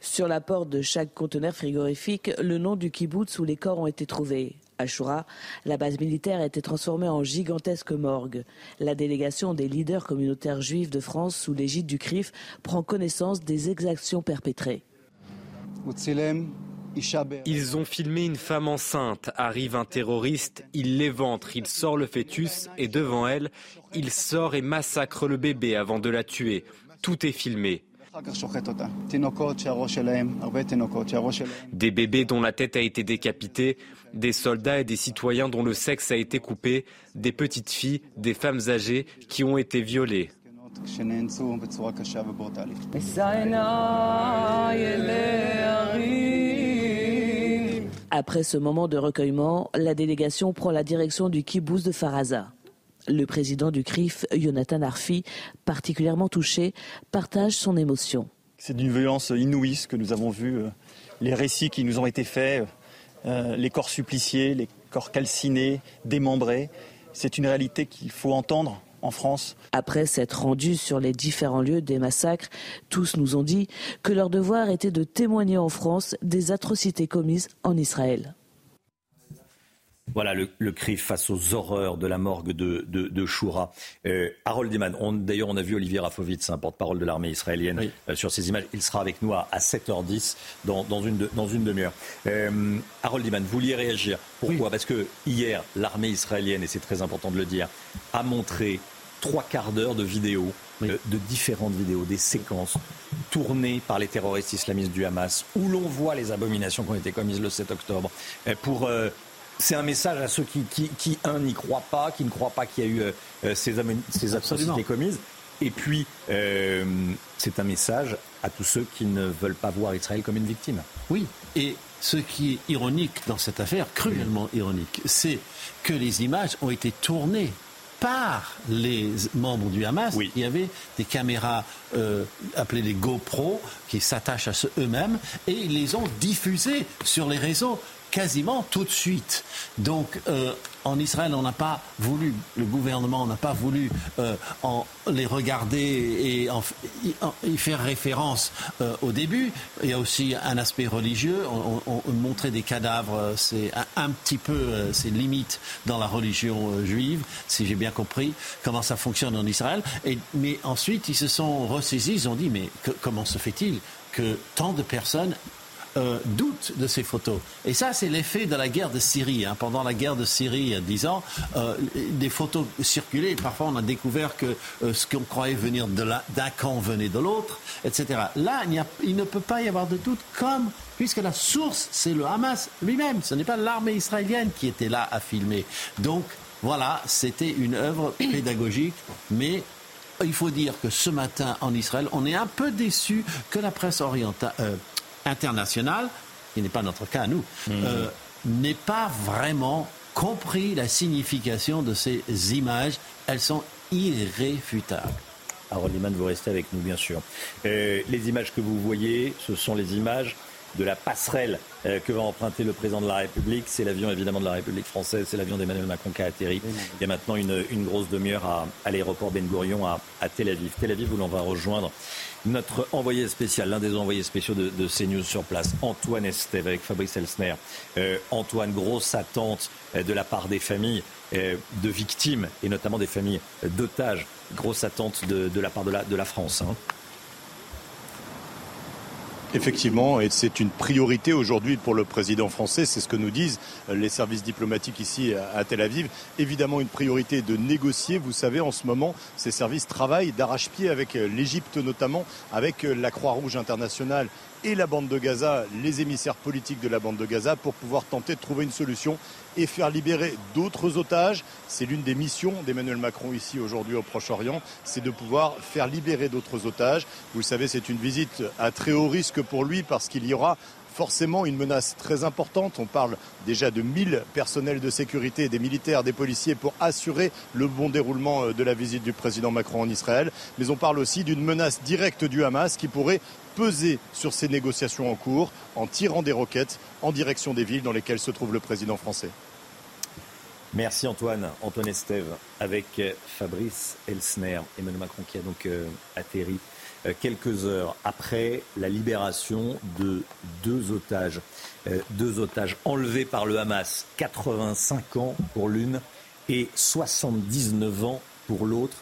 Sur la porte de chaque conteneur frigorifique, le nom du kibbutz où les corps ont été trouvés. Ashura, la base militaire a été transformée en gigantesque morgue. La délégation des leaders communautaires juifs de France sous l'égide du CRIF prend connaissance des exactions perpétrées. Ils ont filmé une femme enceinte. Arrive un terroriste, il l'éventre, il sort le fœtus et devant elle, il sort et massacre le bébé avant de la tuer. Tout est filmé. Des bébés dont la tête a été décapitée, des soldats et des citoyens dont le sexe a été coupé, des petites filles, des femmes âgées qui ont été violées. Après ce moment de recueillement, la délégation prend la direction du kibbutz de Faraza. Le président du CRIF, Jonathan Arfi, particulièrement touché, partage son émotion. C'est d'une violence inouïe ce que nous avons vu, euh, les récits qui nous ont été faits, euh, les corps suppliciés, les corps calcinés, démembrés. C'est une réalité qu'il faut entendre en France. Après s'être rendus sur les différents lieux des massacres, tous nous ont dit que leur devoir était de témoigner en France des atrocités commises en Israël. Voilà le, le, cri face aux horreurs de la morgue de, de, de Shura. Euh, Harold Eman, d'ailleurs on a vu Olivier Rafovitz, un porte-parole de l'armée israélienne, euh, sur ces images. Il sera avec nous à, 7h10 dans, dans une, dans une demi-heure. Euh, Harold Eman, vous vouliez réagir. Pourquoi Parce que hier, l'armée israélienne, et c'est très important de le dire, a montré trois quarts d'heure de vidéos euh, de différentes vidéos, des séquences tournées par les terroristes islamistes du Hamas, où l'on voit les abominations qui ont été commises le 7 octobre, euh, pour c'est un message à ceux qui, qui, un, n'y croient pas, qui ne croient pas qu'il y a eu euh, ces, ces atrocités commises. Et puis, euh, c'est un message à tous ceux qui ne veulent pas voir Israël comme une victime. Oui, et ce qui est ironique dans cette affaire, cruellement ironique, c'est que les images ont été tournées par les membres du Hamas. Oui. Il y avait des caméras euh, appelées des GoPro qui s'attachent à eux-mêmes et ils les ont diffusées sur les réseaux quasiment tout de suite. Donc, euh, en Israël, on n'a pas voulu, le gouvernement n'a pas voulu euh, en, les regarder et y faire référence euh, au début. Il y a aussi un aspect religieux. On, montrait des cadavres, c'est un, petit peu, c'est limite dans la religion juive, si j'ai bien compris comment ça fonctionne en Israël. Mais ensuite, ils se sont ressaisis, ils ont dit, mais comment se fait-il que tant de personnes euh, doutent de ces photos. Et ça, c'est l'effet de la guerre de Syrie. Hein. Pendant la guerre de Syrie, il y a 10 ans, euh, des photos circulaient. Parfois, on a découvert que euh, ce qu'on croyait venir d'un camp venait de l'autre, etc. Là, il, a, il, ne peut pas y avoir de doute, comme puisque la source, c'est le Hamas lui-même. Ce n'est pas l'armée israélienne qui était là à filmer. Donc, voilà, c'était une œuvre pédagogique, mais il faut dire que ce matin en Israël, on est un peu déçu que la presse orientale, euh, internationale, qui n'est pas notre cas à nous, mmh. euh, n'ait pas vraiment compris la signification de ces images. Elles sont irréfutables. Harold Liman, vous restez avec nous, bien sûr. Euh, les images que vous voyez, ce sont les images de la passerelle euh, que va emprunter le président de la République. C'est l'avion évidemment de la République française, c'est l'avion d'Emmanuel Macron qui a atterri il y a maintenant une, grosse demi-heure à, l'aéroport Ben Gurion à, Tel Aviv. Tel Aviv où l'on va rejoindre notre envoyé spécial, l'un des envoyés spéciaux de, CNews sur place, Antoine Estève avec Fabrice Elsner. Euh, Antoine, grosse attente euh, de la part des familles de victimes et notamment des familles d'otages. Grosse attente de, la part de la, de la France. Hein. Effectivement, et c'est une priorité aujourd'hui pour le président français, c'est ce que nous disent les services diplomatiques ici à Tel Aviv. Évidemment, une priorité de négocier. Vous savez, en ce moment, ces services travaillent d'arrache-pied avec l'Égypte notamment, avec la Croix-Rouge internationale et la bande de Gaza, les émissaires politiques de la bande de Gaza, pour pouvoir tenter de trouver une solution et faire libérer d'autres otages. C'est l'une des missions d'Emmanuel Macron ici aujourd'hui au Proche-Orient, c'est de pouvoir faire libérer d'autres otages. Vous le savez, c'est une visite à très haut risque pour lui parce qu'il y aura forcément une menace très importante. On parle déjà de 1000 personnels de sécurité, des militaires, des policiers pour assurer le bon déroulement euh, de la visite du président Macron en Israël. Mais on parle aussi d'une menace directe du Hamas qui pourrait peser sur ces négociations en cours en tirant des roquettes en direction des villes dans lesquelles se trouve le président français. Merci Antoine, Antoine Estève, avec euh, Fabrice Elsner, Emmanuel Macron qui a donc euh, atterri quelques heures après la libération de deux otages, deux otages enlevés par le Hamas, 85 ans pour l'une et 79 ans pour l'autre.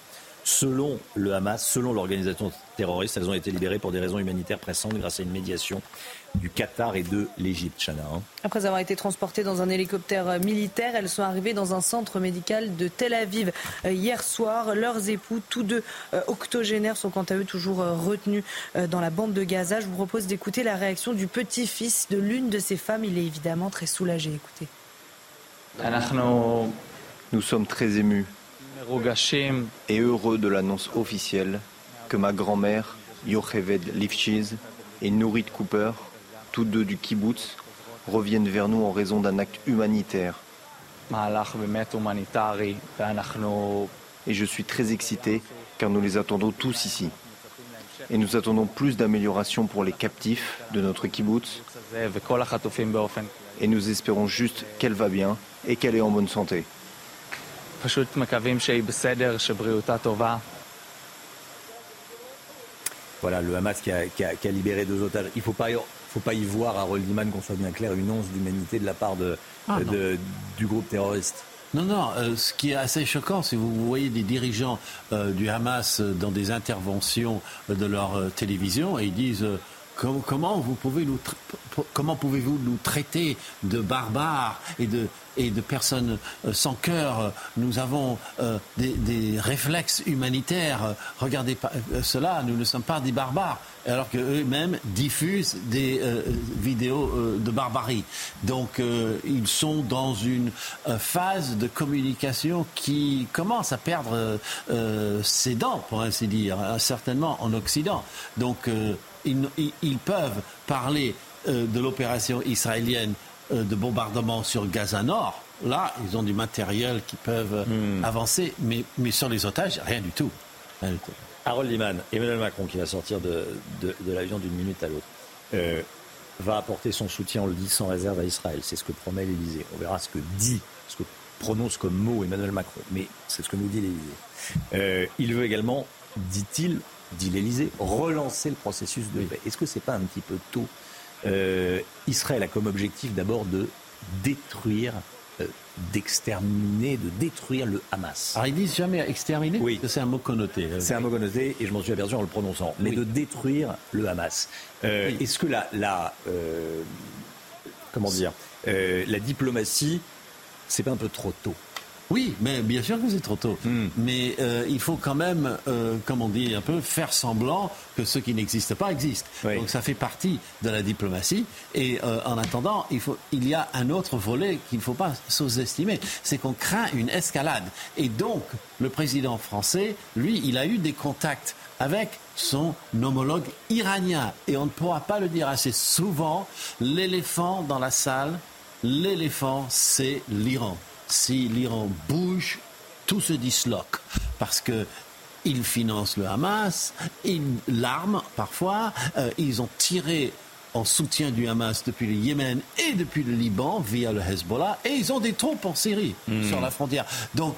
Selon le Hamas, selon l'organisation terroristes. Elles ont été libérées pour des raisons humanitaires pressantes grâce à une médiation du Qatar et de l'Égypte, Chana. Hein. Après avoir été transportées dans un hélicoptère militaire, elles sont arrivées dans un centre médical de Tel Aviv euh, hier soir. Leurs époux, tous deux euh, octogénaires, sont quant à eux toujours euh, retenus dans la bande de Gaza. Je vous propose d'écouter la réaction du petit-fils de l'une de ces femmes. Il est évidemment très soulagé. Écoutez. Nous sommes très émus et heureux de l'annonce officielle que ma grand-mère, Yocheved Lifchiz, et Nourit Cooper, tous deux du kibbutz, reviennent vers nous en raison d'un acte humanitaire. Et je suis très excité car nous les attendons tous ici. Et nous attendons plus d'améliorations pour les captifs de notre kibbutz. Et nous espérons juste qu'elle va bien et qu'elle est en bonne santé. Voilà, le Hamas qui a, libéré deux otages. Il ne faut pas, faut pas y voir, à Liman, qu'on soit bien clair, une once d'humanité de la part de, ah, du groupe terroriste. Non, non, euh, ce qui est assez choquant, c'est que vous voyez des dirigeants euh, du Hamas dans des interventions de leur euh, télévision et ils disent comment vous pouvez nous comment pouvez-vous nous traiter de barbares et de et de personnes euh, sans cœur Nous avons euh, des, réflexes humanitaires. Regardez euh, cela, nous ne sommes pas des barbares, alors qu'eux-mêmes diffusent des vidéos de barbarie. Donc ils sont dans une phase de communication qui commence à perdre ses dents, pour ainsi dire, hein, certainement en Occident. Donc ils, peuvent parler de l'opération israélienne de bombardement sur Gaza Nord. Là, ils ont du matériel qui peuvent hmm. avancer, mais, mais sur les otages, rien du tout. Harold Liman, Emmanuel Macron, qui va sortir de, l'avion d'une minute à l'autre, euh, va apporter son soutien, on le dit, sans réserve à Israël. C'est ce que promet l'Élysée. On verra ce que dit, ce que prononce comme mot Emmanuel Macron. Mais c'est ce que nous dit l'Élysée. il veut également, dit-il, dit l'Elysée, relancer le processus de paix. Est-ce que ce n'est pas un petit peu tôt euh, Israël a comme objectif d'abord de détruire d'exterminer, de détruire le Hamas. Alors ils disent jamais exterminer Oui. C'est un mot connoté. C'est un mot connoté et je m'en suis aperçu en le prononçant. Mais de détruire le Hamas. Euh, Est-ce que la, la euh, comment dire, euh, la diplomatie, c'est pas un peu trop tôt? Oui, mais bien sûr que c'est trop tôt. Mais euh, il faut quand même, euh, comme on dit un peu, faire semblant que ce qui n'existe pas existe. Donc ça fait partie de la diplomatie. Et euh, en attendant, il, faut, il y a un autre volet qu'il ne faut pas sous-estimer, c'est qu'on craint une escalade. Et donc, le président français, lui, il a eu des contacts avec son homologue iranien. Et on ne pourra pas le dire assez souvent, l'éléphant dans la salle, l'éléphant, c'est l'Iran. Si l'Iran bouge, tout se disloque. Parce que ils financent le Hamas, ils l'arment parfois, euh, ils ont tiré en soutien du Hamas depuis le Yémen et depuis le Liban via le Hezbollah, et ils ont des troupes en Syrie Hmm. sur la frontière. Donc,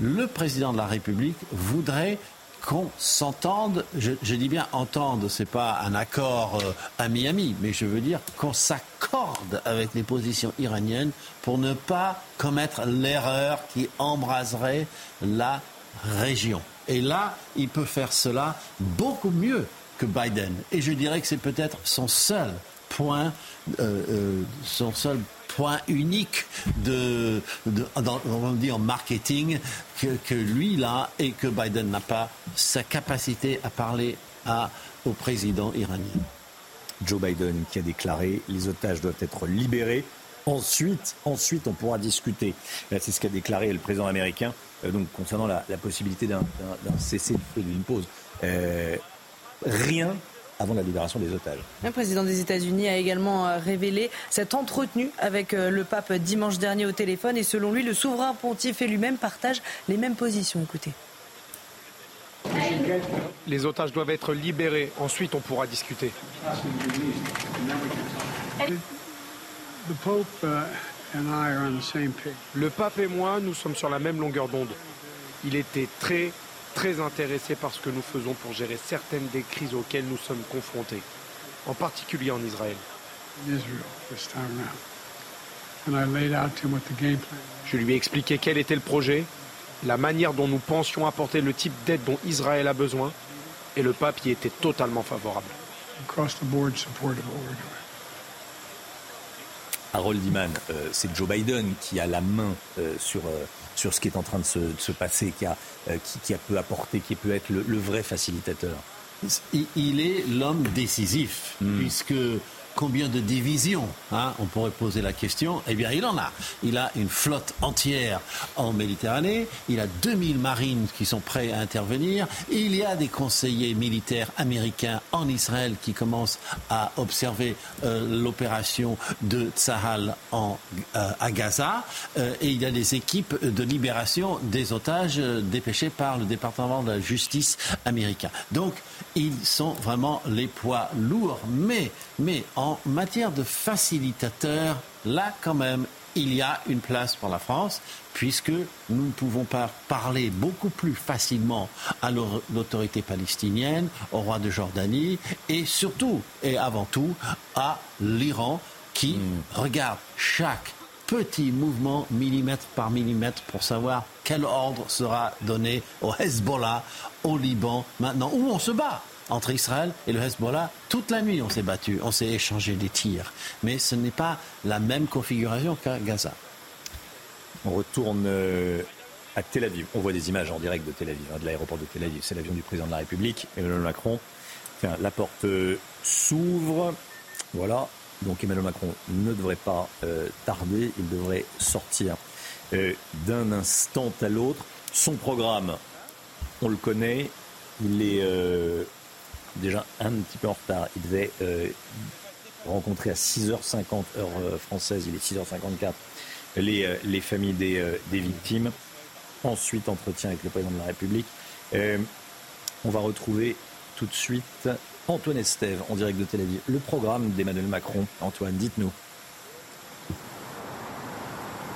le président de la République voudrait qu'on s'entende, je, dis bien entende, c'est pas un accord euh, à Miami, mais je veux dire qu'on s'accorde avec les positions iraniennes pour ne pas commettre l'erreur qui embraserait la région. Et là, il peut faire cela beaucoup mieux que Biden. Et je dirais que c'est peut-être son seul point, euh, euh, son seul point unique de, on en marketing que, lui là et que Biden n'a pas sa capacité à parler à, au président iranien. Joe Biden qui a déclaré les otages doivent être libérés. Ensuite, ensuite, on pourra discuter. C'est ce qu'a déclaré le président américain euh, donc, concernant la, possibilité d'un cessez-le-feu, d'une pause. Euh, rien avant la libération des otages. Le président des États-Unis a également euh, révélé s'être entretenu avec euh, le pape dimanche dernier au téléphone et selon lui, le souverain pontife et lui-même partagent les mêmes positions. Écoutez. Les otages doivent être libérés. Ensuite, on pourra discuter. The Pope and I are on the same page. Le pape et moi, nous sommes sur la même longueur d'onde. Il était très, très intéressé par ce que nous faisons pour gérer certaines des crises auxquelles nous sommes confrontés, en particulier en Israël. Je lui ai expliqué quel était le projet, la manière dont nous pensions apporter le type d'aide dont Israël a besoin, et le pape y était totalement favorable. Harold Iman, euh, c'est Joe Biden qui a la main euh, sur, euh, sur ce qui est en train de se, de se passer, qui, a, euh, qui, qui a peut apporter, qui peut être le, le vrai facilitateur. Il, il est l'homme décisif, puisque combien de divisions hein, On pourrait poser la question. Eh bien, il en a. Il a une flotte entière en Méditerranée. Il a 2000 marines qui sont prêts à intervenir. Il y a des conseillers militaires américains en Israël qui commencent à observer euh, l'opération de Tsahal en, euh, à Gaza. Euh, et il y a des équipes de libération des otages dépêchés par le département de la justice américain. Donc, ils sont vraiment les poids lourds. Mais, mais en matière de facilitateur, là quand même, il y a une place pour la France, puisque nous ne pouvons pas parler beaucoup plus facilement à l'au- l'autorité palestinienne, au roi de Jordanie, et surtout, et avant tout, à l'Iran, qui regarde chaque petit mouvement millimètre par millimètre pour savoir quel ordre sera donné au Hezbollah, au Liban, maintenant, où on se bat? Entre Israël et le Hezbollah. Toute la nuit, on s'est battu, on s'est échangé des tirs. Mais ce n'est pas la même configuration qu'à Gaza. On retourne euh, à Tel Aviv. On voit des images en direct de Tel Aviv, hein, de l'aéroport de Tel Aviv. C'est l'avion du président de la République, Emmanuel Macron. La porte euh, s'ouvre. Voilà. Donc Emmanuel Macron ne devrait pas euh, tarder. Il devrait sortir d'un instant à l'autre. Son programme, on le connaît. Il est déjà un petit peu en retard. Il devait euh, rencontrer à 6h50 heure euh, française. Il est 6h54 les, euh, les familles des, victimes. Ensuite, entretien avec le président de la République. On va retrouver tout de suite Antoine Estève en direct de Tel Aviv. Le programme d'Emmanuel Macron. Antoine, dites-nous.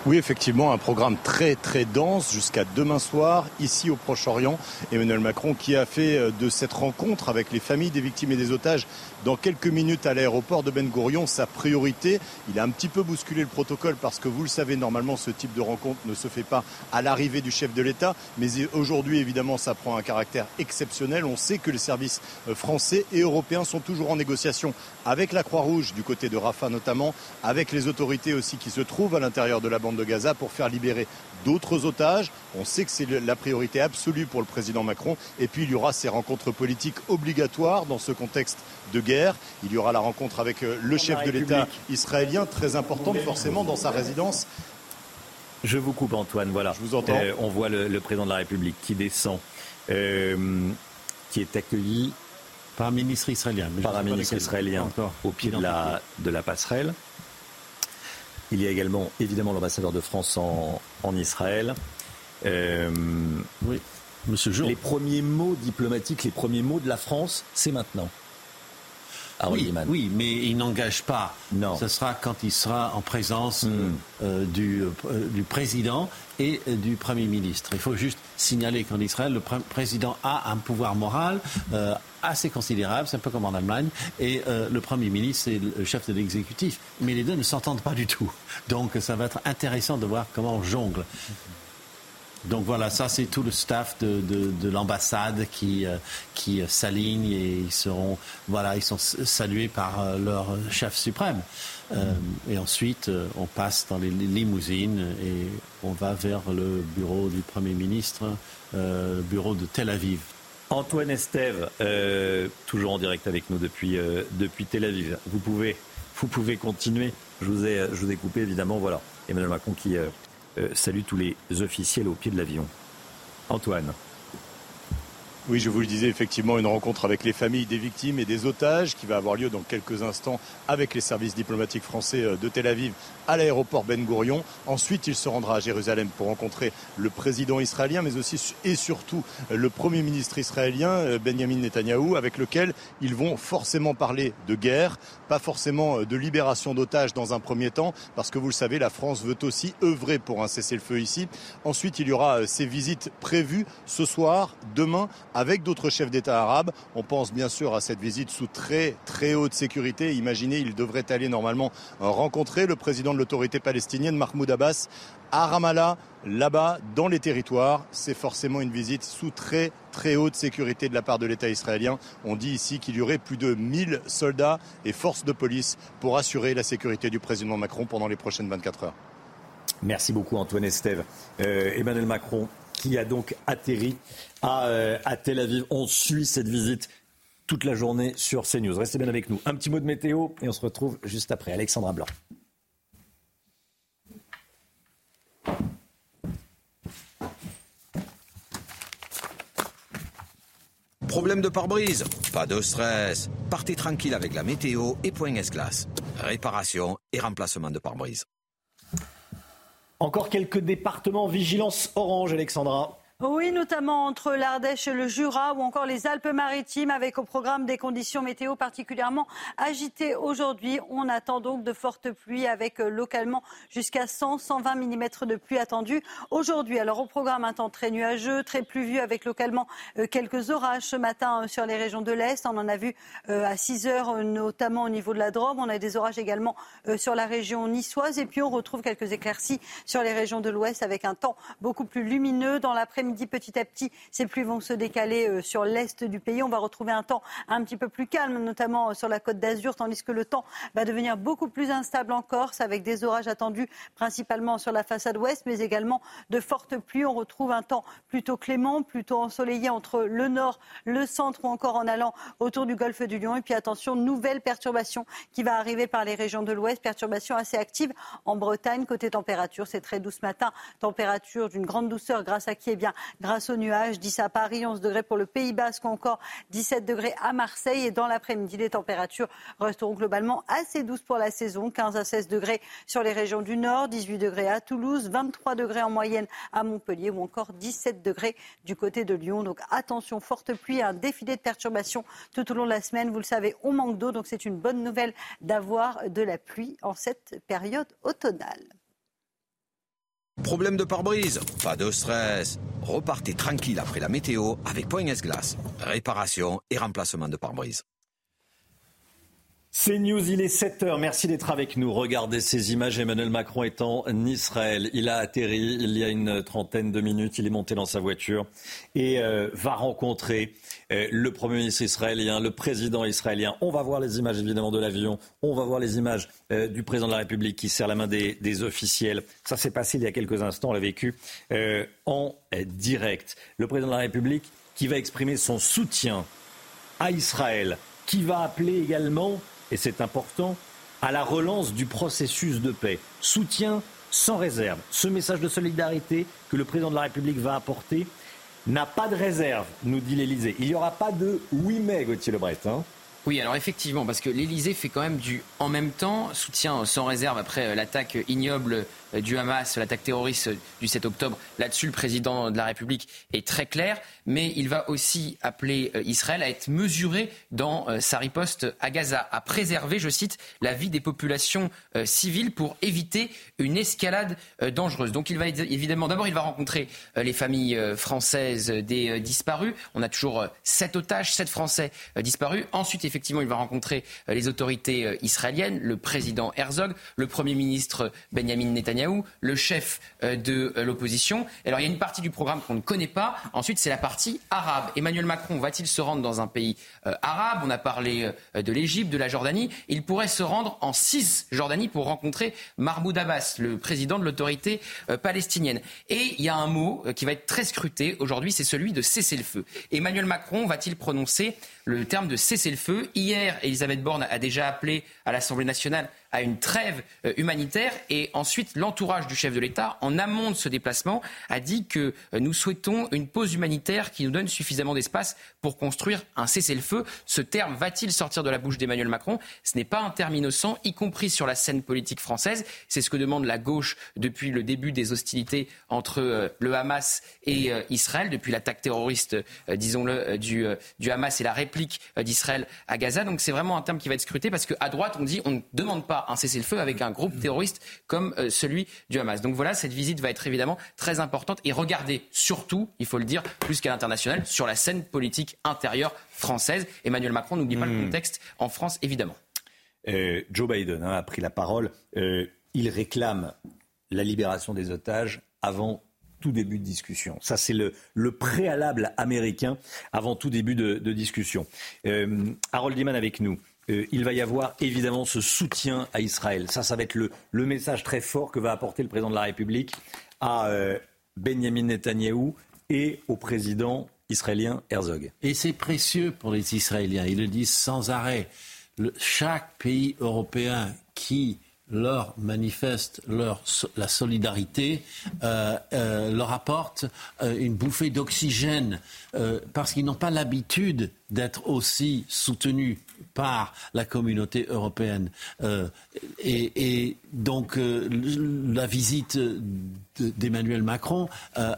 Oui, effectivement, un programme très très dense jusqu'à demain soir, ici au Proche-Orient. Emmanuel Macron qui a fait euh, de cette rencontre avec les familles des victimes et des otages dans quelques minutes à l'aéroport de Ben Gurion sa priorité. Il a un petit peu bousculé le protocole parce que vous le savez, normalement ce type de rencontre ne se fait pas à l'arrivée du chef de l'État. Mais aujourd'hui, évidemment, ça prend un caractère exceptionnel. On sait que les services euh, français et européens sont toujours en négociation avec la Croix-Rouge, du côté de Rafah notamment, avec les autorités aussi qui se trouvent à l'intérieur de la bande de Gaza pour faire libérer d'autres otages. On sait que c'est la priorité absolue pour le président Macron. Et puis il y aura ces rencontres politiques obligatoires dans ce contexte de guerre. Il y aura la rencontre avec euh, le chef de l'État israélien, très importante forcément dans sa résidence. Je vous coupe Antoine, voilà. Je vous entends. Euh, on voit le, président de la République qui descend, euh, qui est accueilli par un ministre israélien. Par un ministre israélien au pied de la, de la passerelle. Il y a également évidemment l'ambassadeur de France en, Israël. Euh, oui, Monsieur Jour. Les premiers mots diplomatiques, les premiers mots de la France, c'est maintenant. Oui, oui, mais il n'engage pas. Non. Ce sera quand il sera en présence hmm. euh, du, euh, du, président et du Premier ministre. Il faut juste signaler qu'en Israël, le président a un pouvoir moral assez considérable, c'est un peu comme en Allemagne, et euh, le Premier ministre c'est le chef de l'exécutif. Mais les deux ne s'entendent pas du tout. Donc ça va être intéressant de voir comment on jongle. Donc voilà, ça c'est tout le staff de, de, l'ambassade qui, euh, qui euh, s'aligne et ils seront, voilà, ils sont salués par leur chef suprême. et ensuite, on passe dans les limousines et on va vers le bureau du Premier ministre, le bureau de Tel Aviv. Antoine Estève, euh, toujours en direct avec nous depuis, euh, depuis Tel Aviv. Vous pouvez, vous pouvez continuer. Je vous, ai, je vous ai coupé, évidemment. Voilà. Emmanuel Macron qui euh, salue tous les officiels au pied de l'avion. Antoine. Oui, je vous le disais, effectivement, une rencontre avec les familles des victimes et des otages qui va avoir lieu dans quelques instants avec les services diplomatiques français euh, de Tel Aviv à l'aéroport Ben Gurion. Ensuite, il se rendra à Jérusalem pour rencontrer le président israélien, mais aussi et surtout euh, le premier ministre israélien, euh, Benjamin Netanyahou, avec lequel ils vont forcément parler de guerre, pas forcément de libération d'otages dans un premier temps, parce que vous le savez, la France veut aussi œuvrer pour un cessez-le-feu ici. Ensuite, il y aura ces visites prévues ce soir, demain, avec d'autres chefs d'État arabes. On pense bien sûr à cette visite sous très très haute sécurité. Imaginez, il devrait aller normalement rencontrer le président de l'autorité palestinienne, Mahmoud Abbas, à Ramallah, là-bas, dans les territoires. C'est forcément une visite sous très très haute sécurité de la part de l'État israélien. On dit ici qu'il y aurait plus de 1000 soldats et forces de police pour assurer la sécurité du président Macron pendant les prochaines 24 heures. Merci beaucoup Antoine Estève. Euh, Emmanuel Macron qui a donc atterri à, euh, à Tel Aviv. On suit cette visite toute la journée sur CNews. Restez bien avec nous. Un petit mot de météo et on se retrouve juste après. Alexandra Blanc. Problème de pare-brise? Pas de stress. Partez tranquille avec la météo et Point S-Glace. Réparation et remplacement de pare-brise. Encore quelques départements vigilance orange, Alexandra. Oui, notamment entre l'Ardèche et le Jura ou encore les Alpes-Maritimes avec au programme des conditions météo particulièrement agitées aujourd'hui. On attend donc de fortes pluies avec euh, localement jusqu'à 100-120 mm de pluie attendue aujourd'hui. Alors au programme un temps très nuageux, très pluvieux avec localement euh, quelques orages ce matin euh, sur les régions de l'Est. On en a vu à 6 heures notamment au niveau de la Drôme. On a des orages également sur la région niçoise et puis on retrouve quelques éclaircies sur les régions de l'Ouest avec un temps beaucoup plus lumineux dans l'après-midi midi petit à petit, ces pluies vont se décaler euh, sur l'est du pays. On va retrouver un temps un petit peu plus calme, notamment euh, sur la côte d'Azur, tandis que le temps va devenir beaucoup plus instable en Corse, avec des orages attendus principalement sur la façade ouest, mais également de fortes pluies. On retrouve un temps plutôt clément, plutôt ensoleillé entre le nord, le centre ou encore en allant autour du golfe du Lion. Et puis attention, nouvelle perturbation qui va arriver par les régions de l'ouest, perturbation assez active en Bretagne. Côté température, c'est très doux ce matin, température d'une grande douceur grâce à qui eh bien, grâce aux nuages. 10 à Paris, 11 degrés pour le Pays Basque, encore 17 degrés à Marseille. Et dans l'après-midi, les températures resteront globalement assez douces pour la saison. 15 à 16 degrés sur les régions du Nord, 18 degrés à Toulouse, 23 degrés en moyenne à Montpellier ou encore 17 degrés du côté de Lyon. Donc attention, forte pluie, un défilé de perturbations tout au long de la semaine. Vous le savez, on manque d'eau, donc c'est une bonne nouvelle d'avoir de la pluie en cette période automnale. Problème de pare-brise Pas de stress. Repartez tranquille après la météo avec Point S-Glace. Réparation et remplacement de pare-brise. C'est News, il est 7h. Merci d'être avec nous. Regardez ces images. Emmanuel Macron est en Israël. Il a atterri il y a une trentaine de minutes. Il est monté dans sa voiture et euh, va rencontrer euh, le Premier ministre israélien, le président israélien. On va voir les images évidemment de l'avion. On va voir les images euh, du président de la République qui serre la main des, des officiels. Ça s'est passé il y a quelques instants. On l'a vécu en direct. Le président de la République qui va exprimer son soutien à Israël, qui va appeler également et c'est important, à la relance du processus de paix. Soutien sans réserve. Ce message de solidarité que le président de la République va apporter n'a pas de réserve, nous dit l'Élysée. Il n'y aura pas de oui mais, Gauthier Lebret. Hein oui, alors effectivement, parce que l'Élysée fait quand même du en même temps, soutien sans réserve après l'attaque ignoble du Hamas, l'attaque terroriste euh, du 7 octobre. Là-dessus, le président de la République est très clair, mais il va aussi appeler Israël à être mesuré dans sa riposte à Gaza, à préserver, je cite, la vie des populations civiles pour éviter une escalade dangereuse. Donc il va évidemment, d'abord, il va rencontrer les familles françaises des disparus. On a toujours sept otages, sept Français disparus. Ensuite, effectivement, il va rencontrer euh, les autorités euh, israéliennes, le président Herzog, le Premier ministre Benjamin Netanyahou, le chef euh, de l'opposition. Alors, il y a une partie du programme qu'on ne connaît pas. Ensuite, c'est la partie arabe. Emmanuel Macron va-t-il se rendre dans un pays arabe? On a parlé de l'Égypte, de la Jordanie. Il pourrait se rendre en Cisjordanie pour rencontrer Mahmoud Abbas, le président de l'autorité palestinienne. Et il y a un mot qui va être très scruté aujourd'hui, c'est celui de cessez-le-feu. Emmanuel Macron va-t-il prononcer le terme de cessez-le-feu? Hier, Elisabeth Borne a déjà appelé à l'Assemblée nationale à une trêve euh, humanitaire. Et ensuite, l'entourage du chef de l'État, en amont de ce déplacement, a dit que euh, nous souhaitons une pause humanitaire qui nous donne suffisamment d'espace pour construire un cessez-le-feu. Ce terme va-t-il sortir de la bouche d'Emmanuel Macron? Ce n'est pas un terme innocent, y compris sur la scène politique française. C'est ce que demande la gauche depuis le début des hostilités entre euh, le Hamas et Israël, depuis l'attaque terroriste, disons-le, du, du Hamas et la réplique d'Israël à Gaza. Donc c'est vraiment un terme qui va être scruté parce qu'à droite, on dit on ne demande pas un cessez-le-feu avec un groupe terroriste comme euh, celui du Hamas. Donc voilà, cette visite va être évidemment très importante et regardez surtout, il faut le dire, plus qu'à l'international, sur la scène politique intérieure française. Emmanuel Macron n'oublie pas le hmm. contexte en France, évidemment. Euh, Joe Biden hein, a pris la parole. Euh, il réclame la libération des otages avant tout début de discussion. Ça, c'est le, préalable américain avant tout début de, discussion. Harold Diman avec nous. Euh, il va y avoir évidemment ce soutien à Israël. Ça, ça va être le, message très fort que va apporter le président de la République à euh, Benjamin Netanyahou et au président israélien Herzog. Et c'est précieux pour les Israéliens. Ils le disent sans arrêt. chaque pays européen qui leur manifeste leur, la solidarité, euh, leur apporte une bouffée d'oxygène parce qu'ils n'ont pas l'habitude d'être aussi soutenus par la communauté européenne. Euh, et, donc euh, la visite d'Emmanuel Macron euh,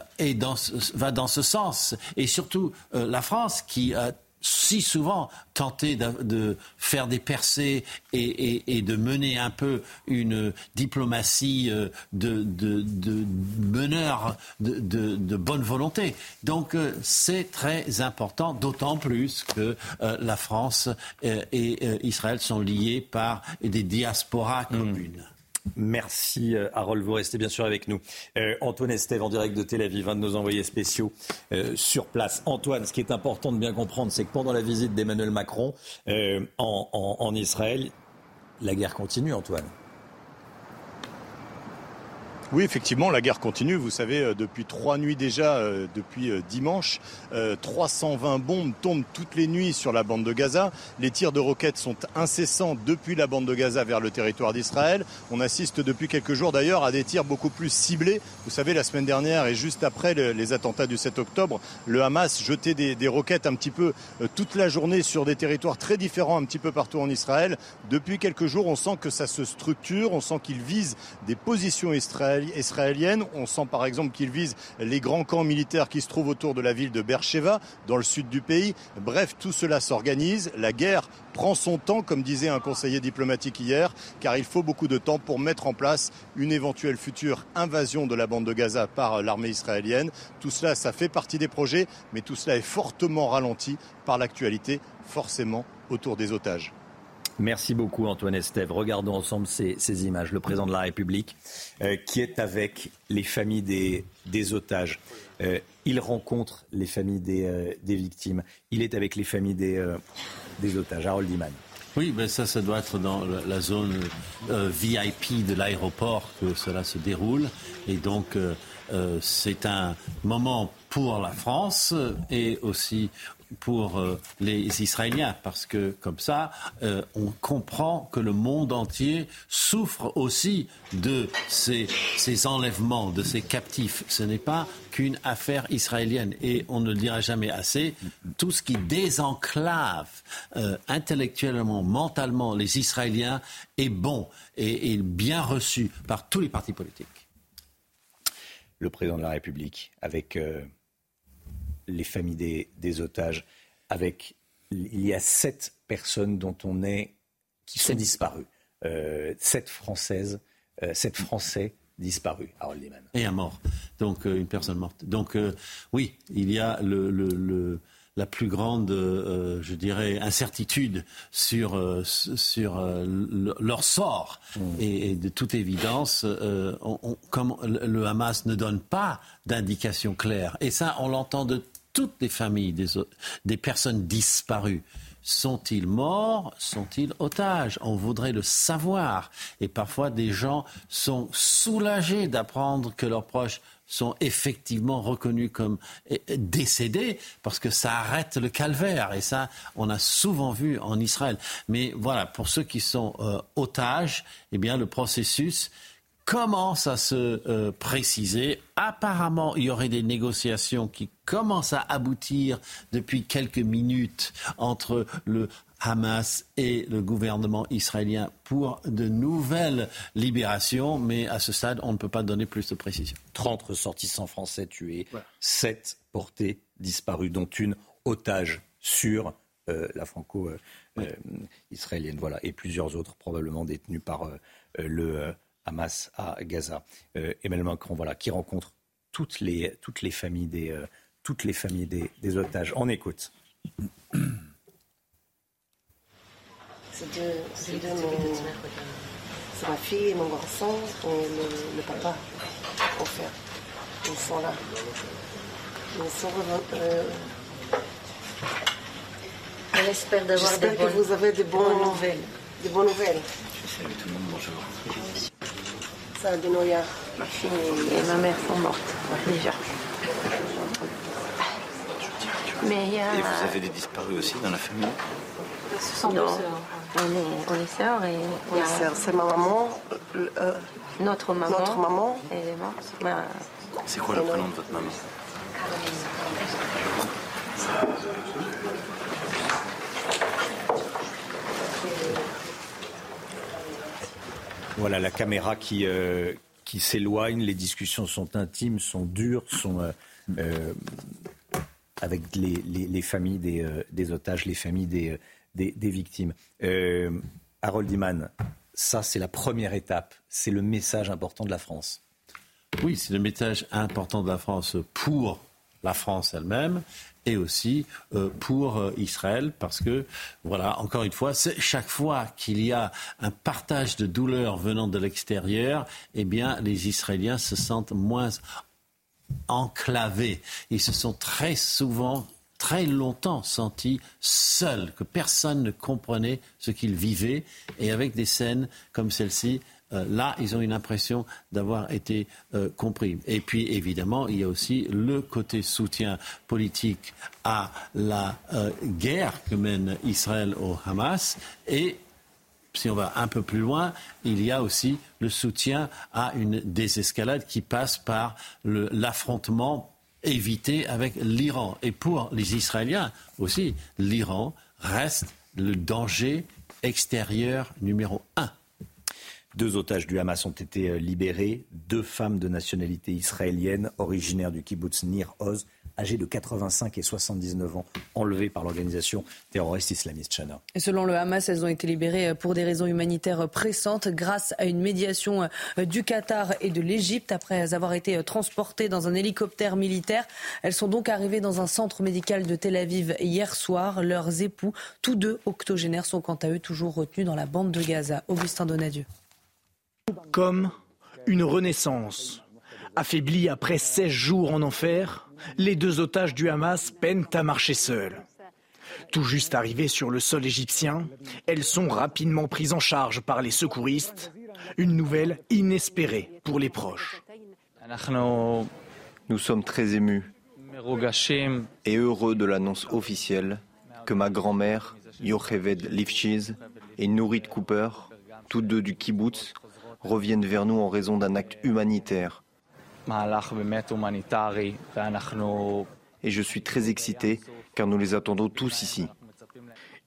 va dans ce sens. Et surtout la France qui a si souvent tenté de, faire des percées et, de mener un peu une diplomatie euh, de, de, meneur de, bonne volonté. Donc euh, c'est très important, d'autant plus que euh, la France et Israël sont liés par des diasporas hmm. communes. Merci euh, Harold, vous restez bien sûr avec nous. Euh, Antoine Estève en direct de Tel Aviv, un de nos envoyés spéciaux euh, sur place. Antoine, ce qui est important de bien comprendre, c'est que pendant la visite d'Emmanuel Macron en Israël, la guerre continue, Antoine. Oui, effectivement, la guerre continue. Vous savez, euh, depuis trois nuits déjà, euh, depuis euh, dimanche, 320 bombes tombent toutes les nuits sur la bande de Gaza. Les tirs de roquettes sont incessants depuis la bande de Gaza vers le territoire d'Israël. On assiste depuis quelques jours d'ailleurs à des tirs beaucoup plus ciblés. Vous savez, la semaine dernière et juste après les attentats du 7 octobre, le Hamas jetait des, des roquettes un petit peu toute la journée sur des territoires très différents un petit peu partout en Israël. Depuis quelques jours, on sent que ça se structure, on sent qu'il vise des positions israéliennes israélienne. On sent par exemple qu'ils visent les grands camps militaires qui se trouvent autour de la ville de Beersheba, dans le sud du pays. Bref, tout cela s'organise. La guerre prend son temps, comme disait un conseiller diplomatique hier, car il faut beaucoup de temps pour mettre en place une éventuelle future invasion de la bande de Gaza par l'armée israélienne. Tout cela, fait partie des projets, mais tout cela est fortement ralenti par l'actualité, forcément autour des otages. Merci beaucoup Antoine Estève. Regardons ensemble ces, images. Le président de la République euh, qui est avec les familles des, otages. Euh, il rencontre les familles des, euh, victimes. Il est avec les familles des, des otages. Harold Iman. Oui, ben ça, ça doit être dans la zone VIP de l'aéroport que cela se déroule. Et donc, c'est un moment pour la France et aussi pour euh, les Israéliens, parce que comme ça, euh, on comprend que le monde entier souffre aussi de ces, enlèvements, de ces captifs. Ce n'est pas qu'une affaire israélienne. Et on ne le dira jamais assez, tout ce qui désenclave euh, intellectuellement, mentalement les Israéliens est bon et, bien reçu par tous les partis politiques. Le président de la République, avec les familles des, otages. Avec, il y a sept personnes dont on est qui sont disparues. Euh, sept françaises, euh, sept Français disparus. Et un mort. Donc euh, une personne morte. Donc oui, il y a le, la plus grande, je dirais, incertitude sur, sur leur sort. Mmh. Et, de toute évidence, comme le Hamas ne donne pas d'indication claire, et ça, on l'entend de toutes les familles des, personnes disparues. Sont-ils morts Sont-ils otages? On voudrait le savoir. Et parfois, des gens sont soulagés d'apprendre que leurs proches sont effectivement reconnus comme eh, décédés parce que ça arrête le calvaire. Et ça, on a souvent vu en Israël. Mais voilà, pour ceux qui sont euh, otages, eh bien, le processus commence à se euh, préciser. Apparemment, il y aurait des négociations qui commencent à aboutir depuis quelques minutes entre le Hamas et le gouvernement israélien pour de nouvelles libérations, mais à ce stade, on ne peut pas donner plus de précision. 30 ressortissants français tués, 7 portés disparus, dont une otage sur euh, la franco-israélienne. Euh, voilà, et plusieurs autres probablement détenus par le Hamas à Gaza. Euh, Emmanuel Macron, voilà, qui rencontre toutes les, toutes les familles des, euh, toutes les familles des, des otages. On écoute. C'est ma fille et mon garçon et le, papa, en fait. Ils sont là. Ils sont euh, On espère d'avoir des bonnes, que vous avez des bonnes, nouvelles. Des bonnes nouvelles. Je salue tout le monde, bonjour. Ma fille et ma mère sont mortes déjà. Mais il y a... Et vous avez des disparus aussi dans la famille? Ce sont non. sœurs. On est, on est sœurs et. On est sœurs. C'est ma maman. Euh, notre maman. Notre maman. Elle est morte. C'est quoi le prénom de votre maman? Voilà la caméra qui, euh, qui s'éloigne, les discussions sont intimes, sont dures, sont euh, euh, avec les, les, familles des, des, otages, les familles des, des, victimes. Harold Iman, ça c'est la première étape, c'est le message important de la France. Oui, c'est le message important de la France pour la France elle-même et aussi euh, pour euh, Israël, parce que, voilà, encore une fois, chaque fois qu'il y a un partage de douleur venant de l'extérieur, eh bien, les Israéliens se sentent moins enclavés. Ils se sont très souvent très longtemps sentis seuls, que personne ne comprenait ce qu'ils vivaient, et avec des scènes comme celle-ci, euh, là, ils ont une impression d'avoir été euh, compris. Et puis, évidemment, il y a aussi le côté soutien politique à la euh, guerre que mène Israël au Hamas et si on va un peu plus loin, il y a aussi le soutien à une désescalade qui passe par l'affrontement évité avec l'Iran. Et pour les Israéliens aussi, l'Iran reste le danger extérieur numéro un. Deux otages du Hamas ont été libérés, deux femmes de nationalité israélienne originaires du kibbutz Nir Oz âgés de 85 et 79 ans, enlevés par l'organisation terroriste islamiste Chana. Selon le Hamas, elles ont été libérées pour des raisons humanitaires pressantes grâce à une médiation du Qatar et de l'Égypte après avoir été transportées dans un hélicoptère militaire. Elles sont donc arrivées dans un centre médical de Tel Aviv hier soir. Leurs époux, tous deux octogénaires, sont quant à eux toujours retenus dans la bande de Gaza. Augustin Donadieu. Comme une renaissance. Affaiblis après 16 jours en enfer, les deux otages du Hamas peinent à marcher seuls. Tout juste arrivées sur le sol égyptien, elles sont rapidement prises en charge par les secouristes. Une nouvelle inespérée pour les proches. Nous sommes très émus et heureux de l'annonce officielle que ma grand-mère, Yocheved Lifchiz, et Nourit Cooper, tous deux du kibbutz, reviennent vers nous en raison d'un acte humanitaire et je suis très excité car nous les attendons tous ici.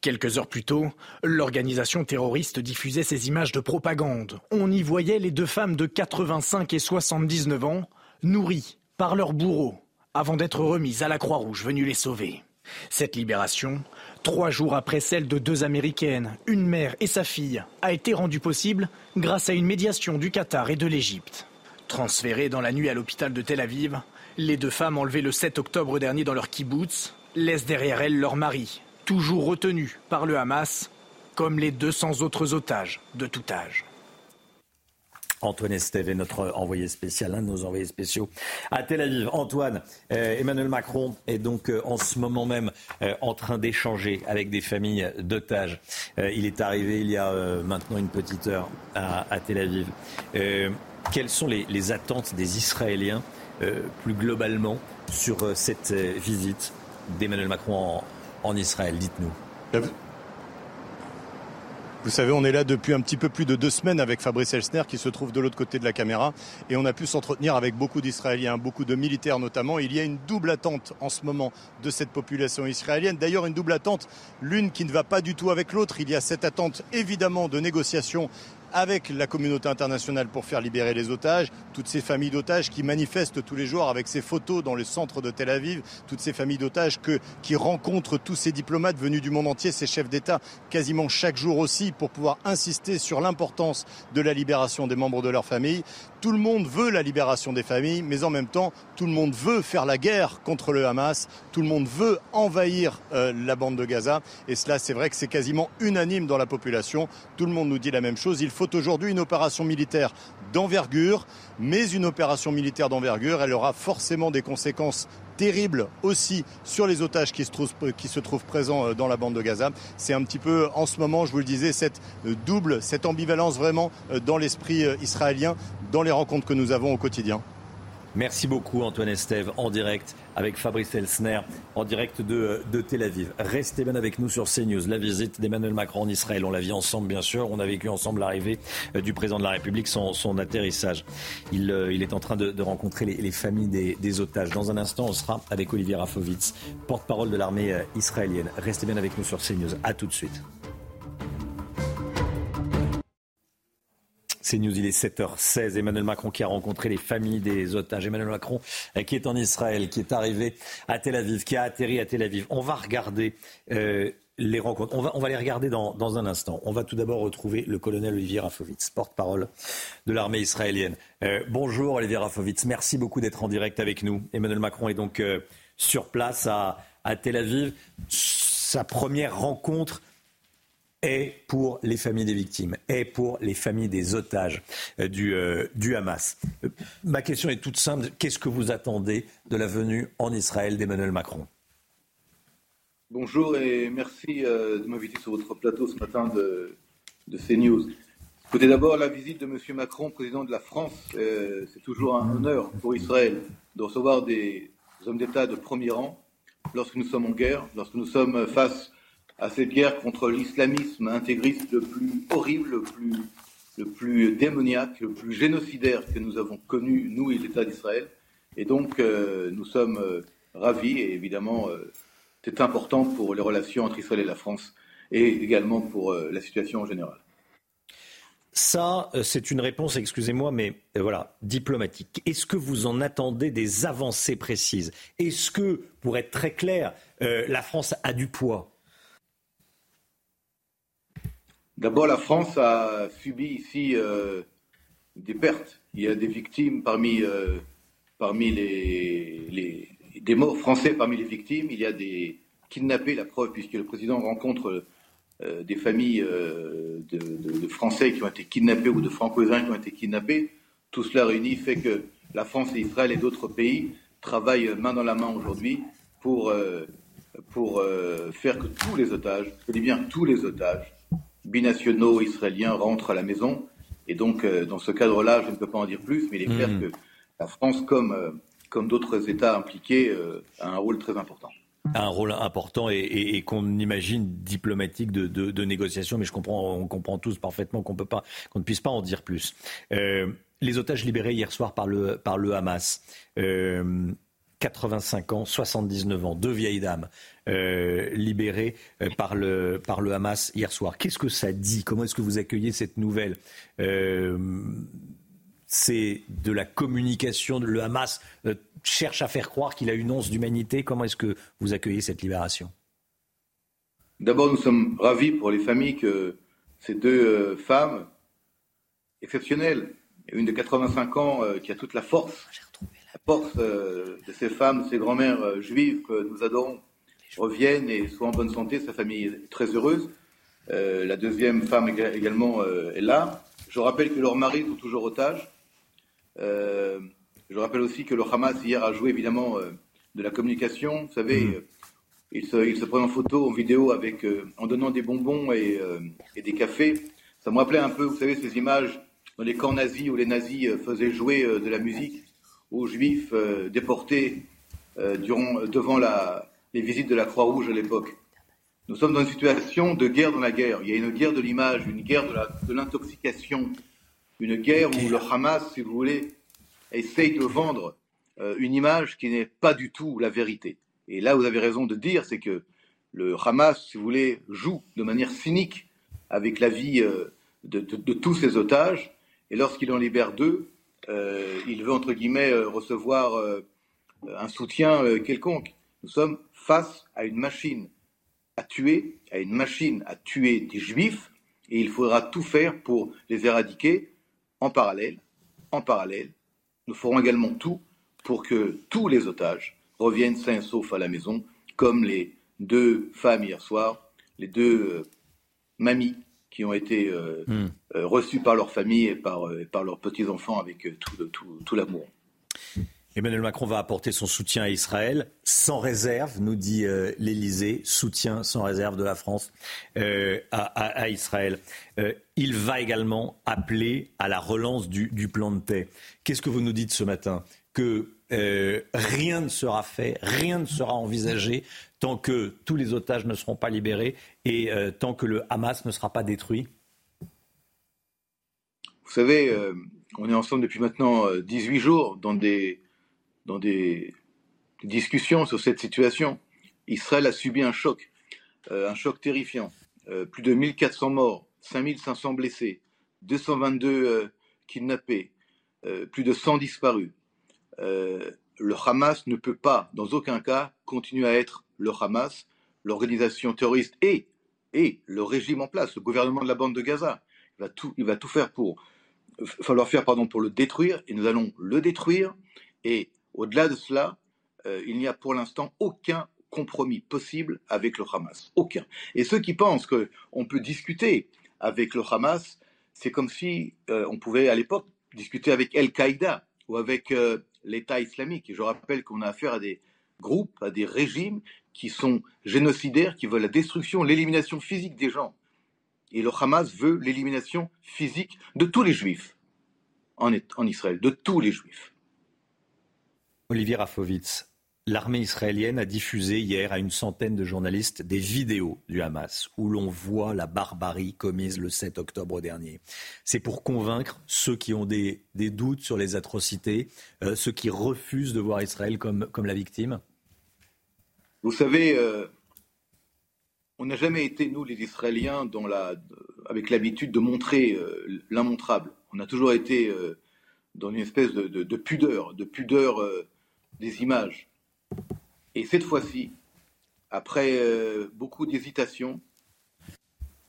Quelques heures plus tôt, l'organisation terroriste diffusait ces images de propagande. On y voyait les deux femmes de 85 et 79 ans, nourries par leurs bourreaux, avant d'être remises à la Croix-Rouge venue les sauver. Cette libération, trois jours après celle de deux Américaines, une mère et sa fille, a été rendue possible grâce à une médiation du Qatar et de l'Égypte. Transférées dans la nuit à l'hôpital de Tel Aviv, les deux femmes enlevées le 7 octobre dernier dans leur kibbutz laissent derrière elles leur mari, toujours retenu par le Hamas, comme les 200 autres otages de tout âge. Antoine Estève est notre envoyé spécial, un de nos envoyés spéciaux à Tel Aviv. Antoine, euh, Emmanuel Macron est donc euh, en ce moment même euh, en train d'échanger avec des familles d'otages. il est arrivé il y a maintenant une petite heure à, Tel Aviv quelles sont les, attentes des Israéliens plus globalement sur cette visite d'Emmanuel Macron en, Israël? Dites-nous. Vous savez, on est là depuis un petit peu plus de deux semaines avec Fabrice Elsner qui se trouve de l'autre côté de la caméra et on a pu s'entretenir avec beaucoup d'Israéliens, beaucoup de militaires notamment. Il y a une double attente en ce moment de cette population israélienne. D'ailleurs, une double attente, l'une qui ne va pas du tout avec l'autre. Il y a cette attente évidemment de négociation avec la communauté internationale pour faire libérer les otages, toutes ces familles d'otages qui manifestent tous les jours avec ces photos dans le centre de Tel Aviv, toutes ces familles d'otages qui rencontrent tous ces diplomates venus du monde entier, ces chefs d'État quasiment chaque jour aussi pour pouvoir insister sur l'importance de la libération des membres de leur famille. Tout le monde veut la libération des familles, mais en même temps, tout le monde veut faire la guerre contre le Hamas, tout le monde veut envahir euh, la bande de Gaza. Et cela, c'est vrai que c'est quasiment unanime dans la population. Tout le monde nous dit la même chose. Il faut aujourd'hui une opération militaire d'envergure, mais une opération militaire d'envergure, elle aura forcément des conséquences terribles aussi sur les otages qui se, trouvent, trouvent présents euh, dans la bande de Gaza. C'est un petit peu en ce moment, je vous le disais, cette euh, double, cette ambivalence vraiment dans l'esprit israélien dans les rencontres que nous avons au quotidien. Merci beaucoup Antoine Estève en direct avec Fabrice Elsner en direct de, Tel Aviv. Restez bien avec nous sur CNews. La visite d'Emmanuel Macron en Israël, on l'a vu ensemble bien sûr. On a vécu ensemble l'arrivée euh, du président de la République, son, son atterrissage. Il, euh, est en train de, rencontrer les, les familles des, otages. Dans un instant, on sera avec Olivier Rafovitz, porte-parole de l'armée euh, israélienne. Restez bien avec nous sur CNews. A tout de suite. C'est News, il est 7h16. Emmanuel Macron qui a rencontré les familles des otages. Emmanuel Macron euh, qui est en Israël, qui est arrivé à Tel Aviv, qui a atterri à Tel Aviv. On va regarder euh, les rencontres. On va, on va les regarder dans, dans, un instant. On va tout d'abord retrouver le colonel Olivier Rafovitz, porte-parole de l'armée israélienne. Euh, bonjour Olivier Rafovitz, merci beaucoup d'être en direct avec nous. Emmanuel Macron est donc sur place à, à Tel Aviv. Sa première rencontre est pour les familles des victimes, est pour les familles des otages euh, du, euh, du Hamas. Euh, ma question est toute simple. Qu'est-ce que vous attendez de la venue en Israël d'Emmanuel Macron? Bonjour et merci de m'inviter sur votre plateau ce matin de, de CNews. Écoutez, d'abord, la visite de M. Macron, président de la France, c'est toujours un honneur pour Israël de recevoir des hommes d'État de premier rang lorsque nous sommes en guerre, lorsque nous sommes face à cette guerre contre l'islamisme intégriste le plus horrible, le plus, le plus démoniaque, le plus génocidaire que nous avons connu, nous et l'État d'Israël. Et donc, euh, nous sommes euh, ravis et évidemment, euh, c'est important pour les relations entre Israël et la France et également pour la situation en général. Ça, c'est une réponse, excusez-moi, mais voilà, diplomatique. Est-ce que vous en attendez des avancées précises? Est-ce que, pour être très clair, la France a du poids? D'abord, la France a subi ici des pertes. Il y a des victimes parmi, parmi les, des morts français parmi les victimes. Il y a des kidnappés, la preuve, puisque le président rencontre euh, des familles euh, de, Français qui ont été kidnappés ou de Franco-Israéliens qui ont été kidnappés. Tout cela réuni fait que la France et Israël et d'autres pays travaillent main dans la main aujourd'hui pour, euh, pour faire que tous les otages, je dis bien tous les otages, binationaux israéliens rentrent à la maison. Et donc, dans ce cadre-là, je ne peux pas en dire plus, mais il est clair mmh. que la France, comme, comme d'autres États impliqués, a un rôle très important un rôle important et, qu'on imagine diplomatique de, négociation, mais je comprends, on comprend tous parfaitement qu'on peut pas, qu'on ne puisse pas en dire plus. Euh, les otages libérés hier soir par le, par le Hamas. 85 euh, ans, 79 ans, deux vieilles dames euh, libérées par, le, par le Hamas hier soir. Qu'est-ce que ça dit? Comment est-ce que vous accueillez cette nouvelle? C'est de la communication. Le Hamas euh, cherche à faire croire qu'il a une once d'humanité. Comment est-ce que vous accueillez cette libération? D'abord, nous sommes ravis pour les familles que ces deux euh, femmes exceptionnelles, une de 85 ans euh, qui a toute la force, force de ces femmes, ces grand-mères juives que nous adorons, reviennent et soient en bonne santé, sa famille est très heureuse. la deuxième femme également est là. Je rappelle que leurs maris sont toujours otages. Euh, je rappelle aussi que le Hamas hier a joué évidemment euh, de la communication. Vous savez, mm. euh, il, se, il, se, prend en photo, en vidéo, avec, en donnant des bonbons et, et, des cafés. Ça me rappelait un peu, vous savez, ces images dans les camps nazis où les nazis faisaient jouer de la musique aux juifs déportés durant, devant les visites de la Croix-Rouge à l'époque. Nous sommes dans une situation de guerre dans la guerre. Il y a une guerre de l'image, une guerre de l'intoxication, une guerre où le Hamas, si vous voulez, essaye de vendre euh, une image qui n'est pas du tout la vérité. Et là, vous avez raison de dire, c'est que le Hamas, si vous voulez, joue de manière cynique avec la vie euh, de, tous ses otages. Et lorsqu'il en libère deux, euh, il veut, entre guillemets, recevoir un soutien quelconque. Nous sommes face à une machine à tuer, à une machine à tuer des juifs, et il faudra tout faire pour les éradiquer en parallèle, nous ferons également tout pour que tous les otages reviennent sains et saufs à la maison, comme les deux femmes hier soir, les deux euh, mamies qui ont été euh, hmm. euh, reçues par leur famille et par, par leurs petits-enfants avec tout, tout, tout l'amour. Emmanuel Macron va apporter son soutien à Israël sans réserve, nous dit euh, l'Élysée, soutien sans réserve de la France euh, à, Israël. Euh, il va également appeler à la relance du, plan de paix. Qu'est-ce que vous nous dites ce matin? Que rien ne sera fait, rien ne sera envisagé tant que tous les otages ne seront pas libérés et tant que le Hamas ne sera pas détruit Vous savez, on est ensemble depuis maintenant 18 jours dans des dans des, discussions sur cette situation. Israël a subi un choc, euh, un choc terrifiant. Euh, plus de 1400 morts, 5500 blessés, 222 euh, kidnappés, plus de 100 disparus. Le Hamas ne peut pas, dans aucun cas, continuer à être le Hamas, l'organisation terroriste et, et le régime en place, le gouvernement de la bande de Gaza. Il va tout, il va tout faire pour, falloir faire pardon, pour le détruire, et nous allons le détruire. Et au-delà de cela, euh, il n'y a pour l'instant aucun compromis possible avec le Hamas. Aucun. Et ceux qui pensent qu'on peut discuter avec le Hamas, c'est comme si euh, on pouvait à l'époque discuter avec Al-Qaïda ou avec euh, l'État islamique. Et je rappelle qu'on a affaire à des groupes, à des régimes qui sont génocidaires, qui veulent la destruction, l'élimination physique des gens. Et le Hamas veut l'élimination physique de tous les juifs en Israël, de tous les juifs. Olivier Rafovitz, l'armée israélienne a diffusé hier à une centaine de journalistes des vidéos du Hamas où l'on voit la barbarie commise le 7 octobre dernier. C'est pour convaincre ceux qui ont des, doutes sur les atrocités, euh, ceux qui refusent de voir Israël comme, la victime Vous savez, euh, on n'a jamais été, nous, les Israéliens, avec l'habitude de montrer euh, l'immontrable. On a toujours été dans une espèce de, de, pudeur, de pudeur des images. Et cette fois-ci, après beaucoup d'hésitation,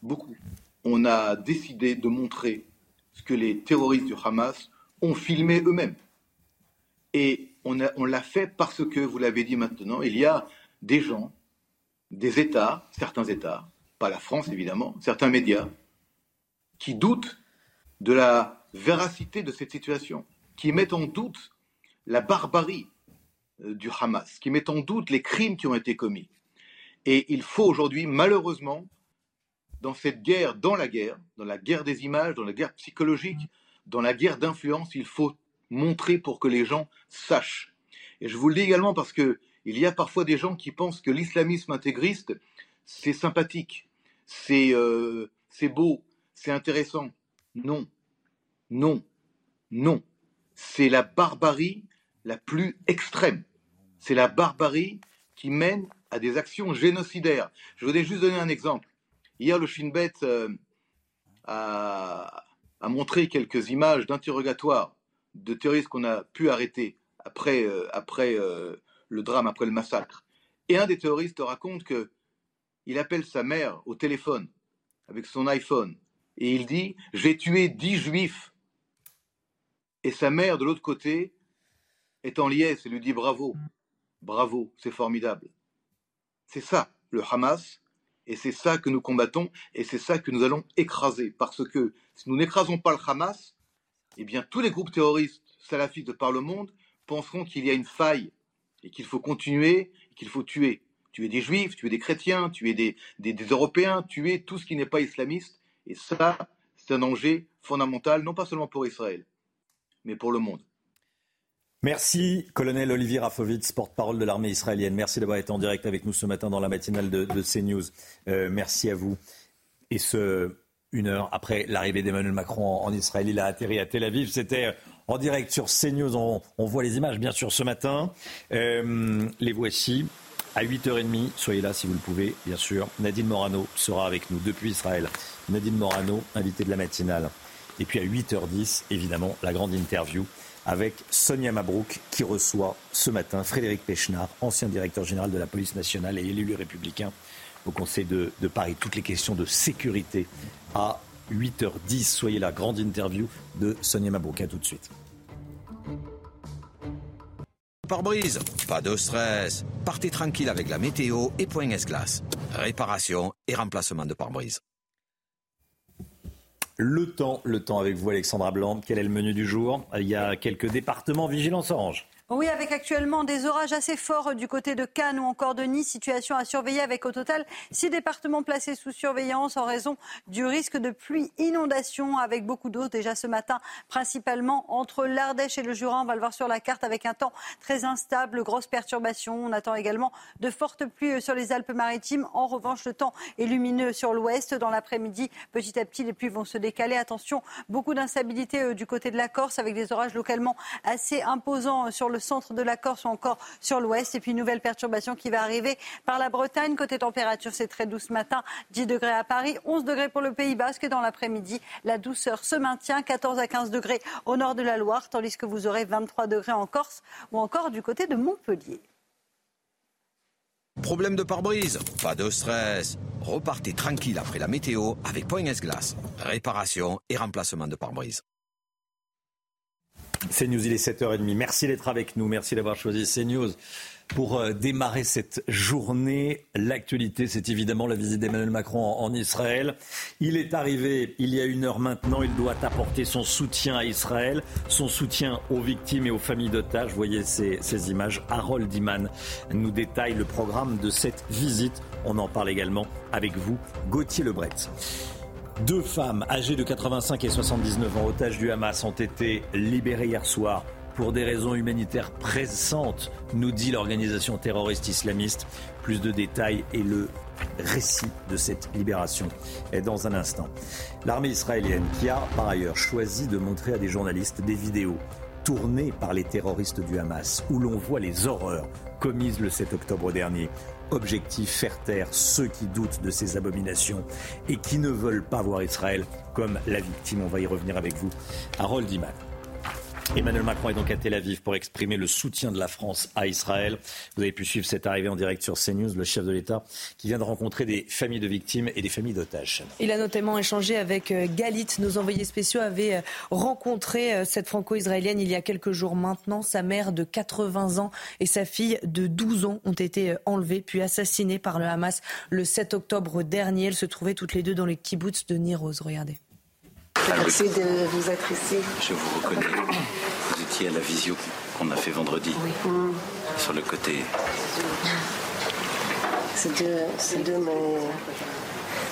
beaucoup, on a décidé de montrer ce que les terroristes du Hamas ont filmé eux-mêmes. Et on, l'a fait parce que, vous l'avez dit maintenant, il y a des gens, des États, certains États, pas la France évidemment, certains médias, qui doutent de la véracité de cette situation, qui mettent en doute la barbarie euh, du Hamas, qui mettent en doute les crimes qui ont été commis. Et il faut aujourd'hui, malheureusement, dans cette guerre, dans la guerre, dans la guerre des images, dans la guerre psychologique, dans la guerre d'influence, il faut montrer pour que les gens sachent. Et je vous le dis également parce que il y a parfois des gens qui pensent que l'islamisme intégriste, c'est sympathique, c'est euh, beau, c'est intéressant. Non, non, non. C'est la barbarie la plus extrême. C'est la barbarie qui mène à des actions génocidaires. Je voudrais juste donner un exemple. Hier, le Shin Bet euh, a, montré quelques images d'interrogatoire de terroristes qu'on a pu arrêter après, euh, après le drame après le massacre. Et un des terroristes raconte que il appelle sa mère au téléphone avec son iPhone et il dit J'ai tué dix juifs. Et sa mère, de l'autre côté, est en liesse et lui dit Bravo, bravo, c'est formidable. C'est ça, le Hamas, et c'est ça que nous combattons, et c'est ça que nous allons écraser. Parce que si nous n'écrasons pas le Hamas, eh bien tous les groupes terroristes salafistes de par le monde penseront qu'il y a une faille et qu'il faut continuer, qu'il faut tuer. Tuer des juifs, tuer des chrétiens, tuer des, des, Européens, tuer tout ce qui n'est pas islamiste. Et ça, c'est un danger fondamental, non pas seulement pour Israël, mais pour le monde. Merci, colonel Olivier Rafovitz, porte-parole de l'armée israélienne. Merci d'avoir été en direct avec nous ce matin dans la matinale de, CNews. Euh, merci à vous. Et ce, une heure après l'arrivée d'Emmanuel Macron en Israël, il a atterri à Tel Aviv. C'était en direct sur CNews. On, on voit les images, bien sûr, ce matin. Euh, les voici. À 8h30, soyez là si vous le pouvez, bien sûr. Nadine Morano sera avec nous depuis Israël. Nadine Morano, invitée de la matinale. Et puis à 8h10, évidemment, la grande interview avec Sonia Mabrouk qui reçoit ce matin Frédéric Pechnard, ancien directeur général de la police nationale et élu républicain au Conseil de, Paris. Toutes les questions de sécurité à 8h10. Soyez là, grande interview de Sonia Mabrouk. tout de suite. Par brise, pas de stress. Partez tranquille avec la météo et Point S-Glace. Réparation et remplacement de pare-brise. Le temps, le temps avec vous Alexandra Blanc. Quel est le menu du jour? Il y a quelques départements vigilance orange. Oui, avec actuellement des orages assez forts du côté de Cannes ou encore de Nice. Situation à surveiller avec au total six départements placés sous surveillance en raison du risque de pluie inondation avec beaucoup d'eau déjà ce matin, principalement entre l'Ardèche et le Jura. On va le voir sur la carte avec un temps très instable, grosses perturbations. On attend également de fortes pluies sur les Alpes-Maritimes. En revanche, le temps est lumineux sur l'ouest. Dans l'après-midi, petit à petit, les pluies vont se décaler. Attention, beaucoup d'instabilité euh, du côté de la Corse avec des orages localement assez imposants euh, sur le centre de la Corse ou encore sur l'ouest. Et puis, nouvelle perturbation qui va arriver par la Bretagne. Côté température, c'est très doux ce matin. 10 degrés à Paris, 11 degrés pour le Pays Basque. Dans l'après-midi, la douceur se maintient. 14 à 15 degrés au nord de la Loire, tandis que vous aurez 23 degrés en Corse ou encore du côté de Montpellier. Problème de pare-brise? Pas de stress. Repartez tranquille après la météo avec Point Glace. Réparation et remplacement de pare-brise. CNews, il est 7h30. Merci d'être avec nous. Merci d'avoir choisi CNews pour euh, démarrer cette journée. L'actualité, c'est évidemment la visite d'Emmanuel Macron en, Israël. Il est arrivé il y a une heure maintenant. Il doit apporter son soutien à Israël, son soutien aux victimes et aux familles d'otages. Vous voyez ces, images. Harold Iman nous détaille le programme de cette visite. On en parle également avec vous, Gauthier Lebret. Deux femmes âgées de 85 et 79 ans, otages du Hamas, ont été libérées hier soir pour des raisons humanitaires pressantes, nous dit l'organisation terroriste islamiste. Plus de détails et le récit de cette libération est dans un instant. L'armée israélienne qui a par ailleurs choisi de montrer à des journalistes des vidéos tournées par les terroristes du Hamas où l'on voit les horreurs commises le 7 octobre dernier objectif, faire taire ceux qui doutent de ces abominations et qui ne veulent pas voir Israël comme la victime. On va y revenir avec vous. Harold Iman. Emmanuel Macron est donc à Tel Aviv pour exprimer le soutien de la France à Israël. Vous avez pu suivre cette arrivée en direct sur CNews, le chef de l'État qui vient de rencontrer des familles de victimes et des familles d'otages. Il a notamment échangé avec euh, Galit. Nos envoyés spéciaux avaient euh, rencontré euh, cette franco-israélienne il y a quelques jours maintenant. Sa mère de 80 ans et sa fille de 12 ans ont été enlevées puis assassinées par le Hamas le 7 octobre dernier. Elles se trouvaient toutes les deux dans le kibbutz de Niroz. Regardez. Merci de vous être ici. Je vous reconnais. Vous étiez à la visio qu'on a fait vendredi. Oui. Sur le côté. C'est deux, c'est deux mes...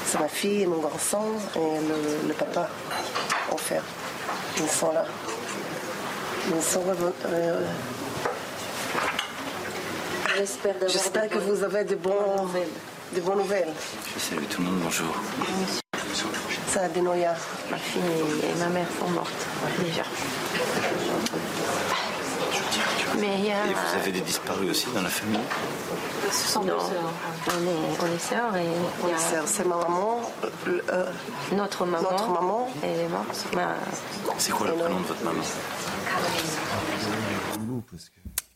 C'est ma fille et mon garçon et le, le papa en fait. Ils sont là. Ils sont euh, J'espère que vous avez de, bons, de bonnes nouvelles. Je salue tout le monde, bonjour. Ça a Benoît. Ma fille et ma mère sont mortes déjà. Mais il y a. Et vous avez des disparus aussi dans la famille Ce sont nos sœurs. On est, on est sœurs et a C'est c'est ma maman, euh, notre maman. notre maman. Elle est morte. Ma- C'est quoi le prénom de votre maman?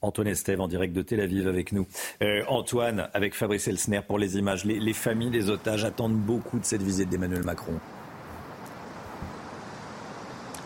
Antoine Estève en direct de Tel Aviv avec nous. Euh, Antoine, avec Fabrice Elsner pour les images. Les, les familles des otages attendent beaucoup de cette visite d'Emmanuel Macron.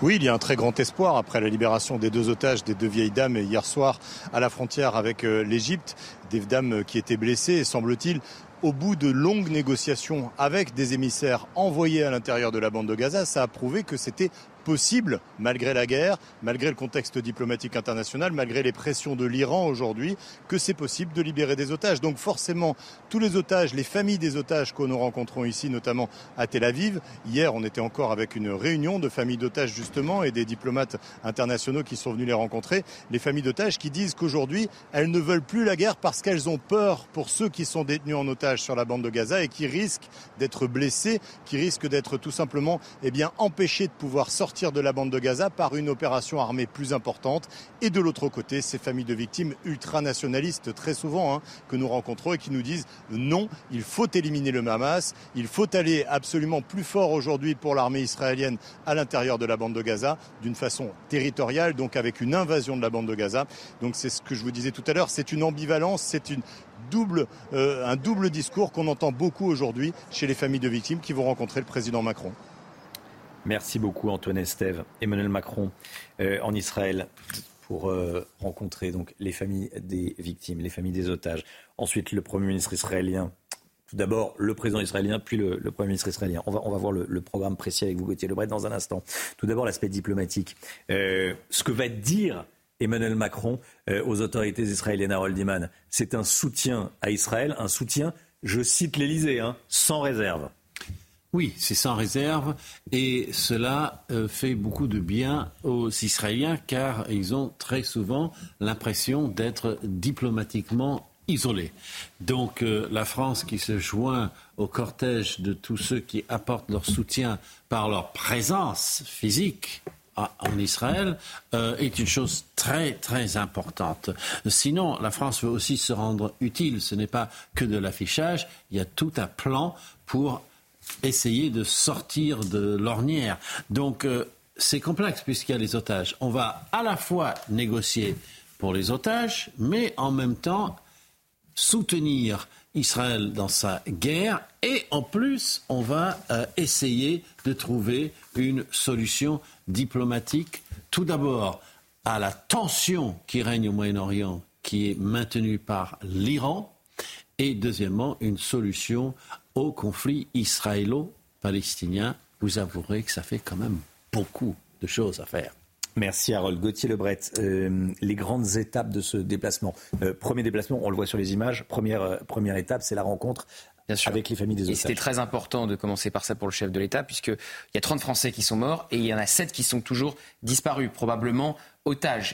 Oui, il y a un très grand espoir après la libération des deux otages, des deux vieilles dames hier soir à la frontière avec euh, l'Égypte, des dames qui étaient blessées et semble-t-il au bout de longues négociations avec des émissaires envoyés à l'intérieur de la bande de Gaza, ça a prouvé que c'était possible, malgré la guerre, malgré le contexte diplomatique international, malgré les pressions de l'Iran aujourd'hui, que c'est possible de libérer des otages. Donc forcément, tous les otages, les familles des otages que nous rencontrons ici, notamment à Tel Aviv, hier on était encore avec une réunion de familles d'otages justement et des diplomates internationaux qui sont venus les rencontrer, les familles d'otages qui disent qu'aujourd'hui elles ne veulent plus la guerre parce qu'elles ont peur pour ceux qui sont détenus en otage sur la bande de Gaza et qui risquent d'être blessés, qui risquent d'être tout simplement eh bien, empêchés de pouvoir sortir de la bande de Gaza par une opération armée plus importante. Et de l'autre côté, ces familles de victimes ultranationalistes, très souvent, hein, que nous rencontrons et qui nous disent non, il faut éliminer le Hamas, il faut aller absolument plus fort aujourd'hui pour l'armée israélienne à l'intérieur de la bande de Gaza, d'une façon territoriale, donc avec une invasion de la bande de Gaza. Donc c'est ce que je vous disais tout à l'heure, c'est une ambivalence, c'est euh, un double discours qu'on entend beaucoup aujourd'hui chez les familles de victimes qui vont rencontrer le président Macron. Merci beaucoup Antoine Estève. Emmanuel Macron euh, en Israël pour euh, rencontrer donc les familles des victimes, les familles des otages. Ensuite, le Premier ministre israélien. Tout d'abord, le président israélien, puis le, Premier ministre israélien. On va, voir le, programme précis avec vous, Gauthier Lebret, dans un instant. Tout d'abord, l'aspect diplomatique. Euh, ce que va dire Emmanuel Macron aux autorités israéliennes, Harold Iman, c'est un soutien à Israël, un soutien, je cite l'Élysée, hein, sans réserve. Oui, c'est sans réserve et cela euh, fait beaucoup de bien aux Israéliens car ils ont très souvent l'impression d'être diplomatiquement isolés. Donc euh, la France qui se joint au cortège de tous ceux qui apportent leur soutien par leur présence physique en Israël euh, est une chose très très importante. Sinon, la France veut aussi se rendre utile. Ce n'est pas que de l'affichage. Il y a tout un plan pour essayer de sortir de l'ornière. Donc euh, c'est complexe puisqu'il y a les otages. On va à la fois négocier pour les otages, mais en même temps soutenir Israël dans sa guerre et en plus on va euh, essayer de trouver une solution diplomatique tout d'abord à la tension qui règne au Moyen-Orient qui est maintenue par l'Iran et deuxièmement une solution au conflit israélo-palestinien. Vous avouerez que ça fait quand même beaucoup de choses à faire. Merci Harold. Gauthier Lebret, euh, les grandes étapes de ce déplacement. Euh, premier déplacement, on le voit sur les images. Première, euh, première étape, c'est la rencontre avec les familles des otages. Et c'était très important de commencer par ça pour le chef de l'État, puisqu'il y a 30 Français qui sont morts et il y en a 7 qui sont toujours disparus, probablement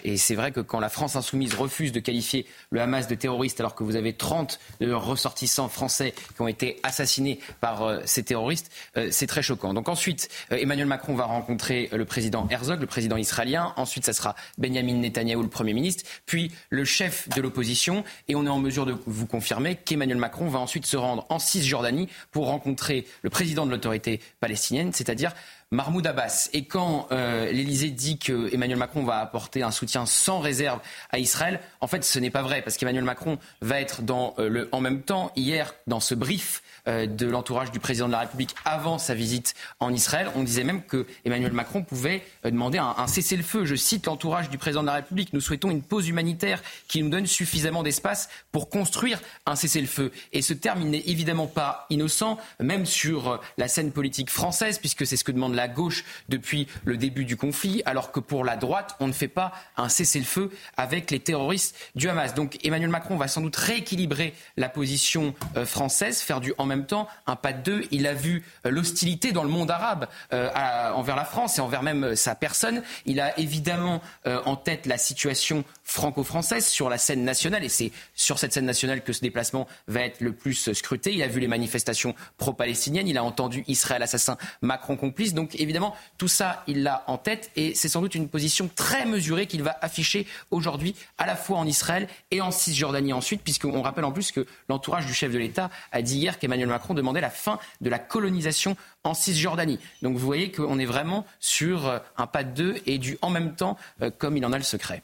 Et c'est vrai que quand la France insoumise refuse de qualifier le Hamas de terroriste alors que vous avez 30 de leurs ressortissants français qui ont été assassinés par euh, ces terroristes, euh, c'est très choquant. Donc ensuite, euh, Emmanuel Macron va rencontrer le président Herzog, le président israélien. Ensuite, ça sera Benjamin Netanyahou, le Premier ministre, puis le chef de l'opposition. Et on est en mesure de vous confirmer qu'Emmanuel Macron va ensuite se rendre en Cisjordanie pour rencontrer le président de l'autorité palestinienne, c'est-à-dire Mahmoud Abbas. Et quand euh, l'Élysée dit que Emmanuel Macron va apporter un soutien sans réserve à Israël, en fait, ce n'est pas vrai, parce qu'Emmanuel Macron va être dans euh, le en même temps. Hier, dans ce brief de l'entourage du président de la République avant sa visite en Israël. On disait même que Emmanuel Macron pouvait euh, demander un, un cessez-le-feu. Je cite l'entourage du président de la République. Nous souhaitons une pause humanitaire qui nous donne suffisamment d'espace pour construire un cessez-le-feu. Et ce terme, il n'est évidemment pas innocent, même sur euh, la scène politique française, puisque c'est ce que demande la gauche depuis le début du conflit, alors que pour la droite, on ne fait pas un cessez-le-feu avec les terroristes du Hamas. Donc Emmanuel Macron va sans doute rééquilibrer la position française, faire du en même temps un pas de deux. Il a vu euh, l'hostilité dans le monde arabe euh, envers la France et envers même euh, sa personne. Il a évidemment euh, en tête la situation franco-française sur la scène nationale et c'est sur cette scène nationale que ce déplacement va être le plus scruté. Il a vu les manifestations pro-palestiniennes, il a entendu Israël assassin, Macron complice. Donc évidemment, tout ça, il l'a en tête et c'est sans doute une position très mesurée qu'il va afficher aujourd'hui à la fois en Israël et en Cisjordanie ensuite, puisqu'on rappelle en plus que l'entourage du chef de l'État a dit hier qu'Emmanuel Macron demandait la fin de la colonisation en Cisjordanie. Donc vous voyez qu'on est vraiment sur euh, un pas de deux et du en même temps euh, comme il en a le secret.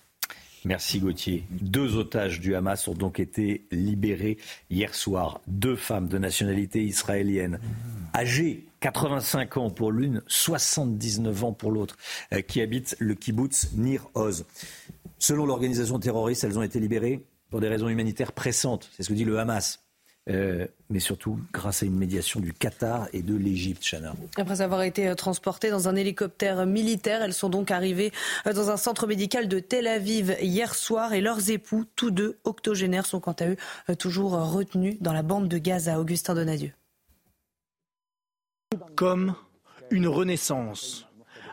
Merci Gauthier. Deux otages du Hamas ont donc été libérés hier soir. Deux femmes de nationalité israélienne, âgées 85 ans pour l'une, 79 ans pour l'autre, euh, qui habitent le kibbutz Nir Oz. Selon l'organisation terroriste, elles ont été libérées pour des raisons humanitaires pressantes. C'est ce que dit le Hamas. Euh, mais surtout grâce à une médiation du Qatar et de l'Égypte, Chana. Après avoir été euh, transportées dans un hélicoptère militaire, elles sont donc arrivées euh, dans un centre médical de Tel Aviv hier soir et leurs époux, tous deux octogénaires, sont quant à eux toujours retenus dans la bande de Gaza. Augustin Donadieu. Comme une renaissance.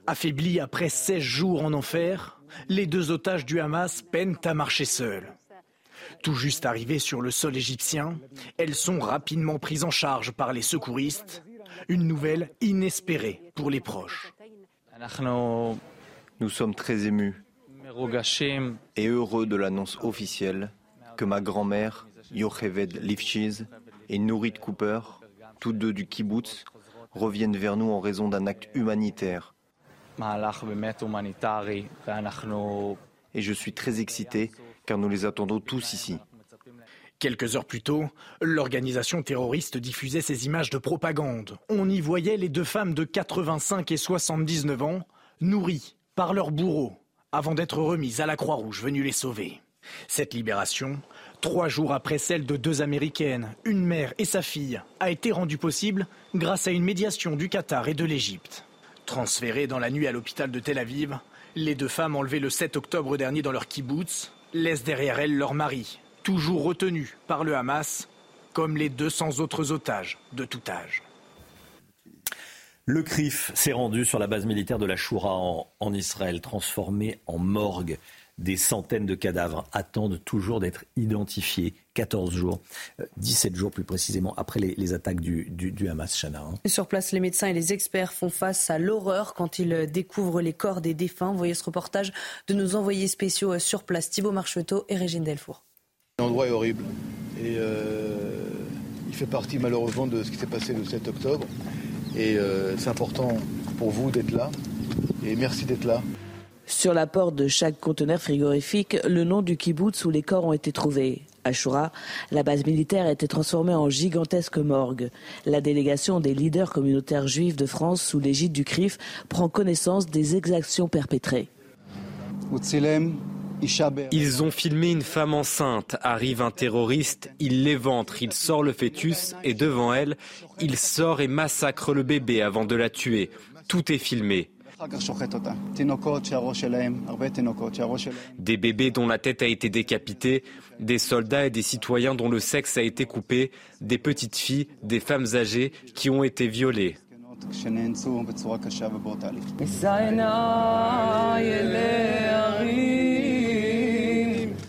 Affaiblis après 16 jours en enfer, les deux otages du Hamas peinent à marcher seuls. Tout juste arrivées sur le sol égyptien, elles sont rapidement prises en charge par les secouristes. Une nouvelle inespérée pour les proches. Nous sommes très émus et heureux de l'annonce officielle que ma grand-mère, Yocheved Lifchiz, et Nourit Cooper, tous deux du kibbutz, reviennent vers nous en raison d'un acte humanitaire. Et je suis très excité car nous les attendons tous ici. Quelques heures plus tôt, l'organisation terroriste diffusait ces images de propagande. On y voyait les deux femmes de 85 et 79 ans, nourries par leurs bourreaux, avant d'être remises à la Croix-Rouge venue les sauver. Cette libération, trois jours après celle de deux Américaines, une mère et sa fille, a été rendue possible grâce à une médiation du Qatar et de l'Égypte. Transférées dans la nuit à l'hôpital de Tel Aviv, les deux femmes enlevées le 7 octobre dernier dans leur kibbutz laissent derrière elles leur mari, toujours retenu par le Hamas, comme les 200 autres otages de tout âge. Le CRIF s'est rendu sur la base militaire de la Choura en, en Israël, transformé en morgue. Des centaines de cadavres attendent toujours d'être identifiés. 14 jours, 17 jours plus précisément, après les, les attaques du, du, du Hamas, Chana. hein. Sur place, les médecins et les experts font face à l'horreur quand ils découvrent les corps des défunts. Voyez ce reportage de nos envoyés spéciaux sur place, Thibaut Marcheteau et Régine Delfour. L'endroit est horrible et euh, il fait partie malheureusement de ce qui s'est passé le 7 octobre. Et euh, c'est important pour vous d'être là et merci d'être là. Sur la porte de chaque conteneur frigorifique, le nom du kibbutz où les corps ont été trouvés. Ashura, la base militaire a été transformée en gigantesque morgue. La délégation des leaders communautaires juifs de France sous l'égide du CRIF prend connaissance des exactions perpétrées. Ils ont filmé une femme enceinte. Arrive un terroriste, il l'éventre, il sort le fœtus et devant elle, il sort et massacre le bébé avant de la tuer. Tout est filmé. Des bébés dont la tête a été décapitée, des soldats et des citoyens dont le sexe a été coupé, des petites filles, des femmes âgées qui ont été violées.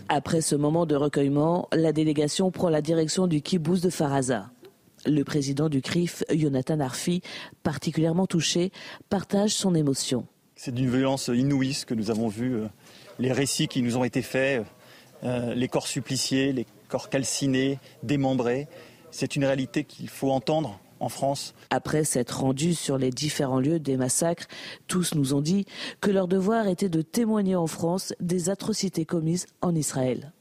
Après ce moment de recueillement, la délégation prend la direction du kibbutz de Faraza. Le président du CRIF, Jonathan Arfi, particulièrement touché, partage son émotion. C'est d'une violence inouïe ce que nous avons vu, euh, les récits qui nous ont été faits, euh, les corps suppliciés, les corps calcinés, démembrés. C'est une réalité qu'il faut entendre en France. Après s'être rendus sur les différents lieux des massacres, tous nous ont dit que leur devoir était de témoigner en France des atrocités commises en Israël.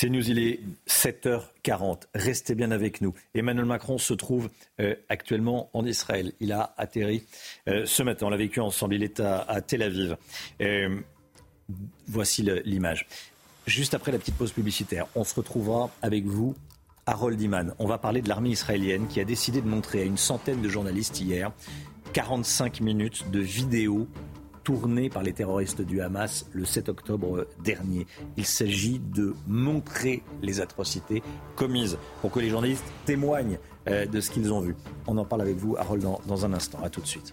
C'est News, il est 7h40. Restez bien avec nous. Emmanuel Macron se trouve euh, actuellement en Israël. Il a atterri euh, ce matin. On l'a vécu ensemble. Il est à, Tel Aviv. Euh, voici l'image. Juste après la petite pause publicitaire, on se retrouvera avec vous, Harold Iman. On va parler de l'armée israélienne qui a décidé de montrer à une centaine de journalistes hier 45 minutes de vidéos tourné par les terroristes du Hamas le 7 octobre dernier. Il s'agit de montrer les atrocités commises pour que les journalistes témoignent euh, de ce qu'ils ont vu. On en parle avec vous, Harold, dans, dans un instant. À tout de suite.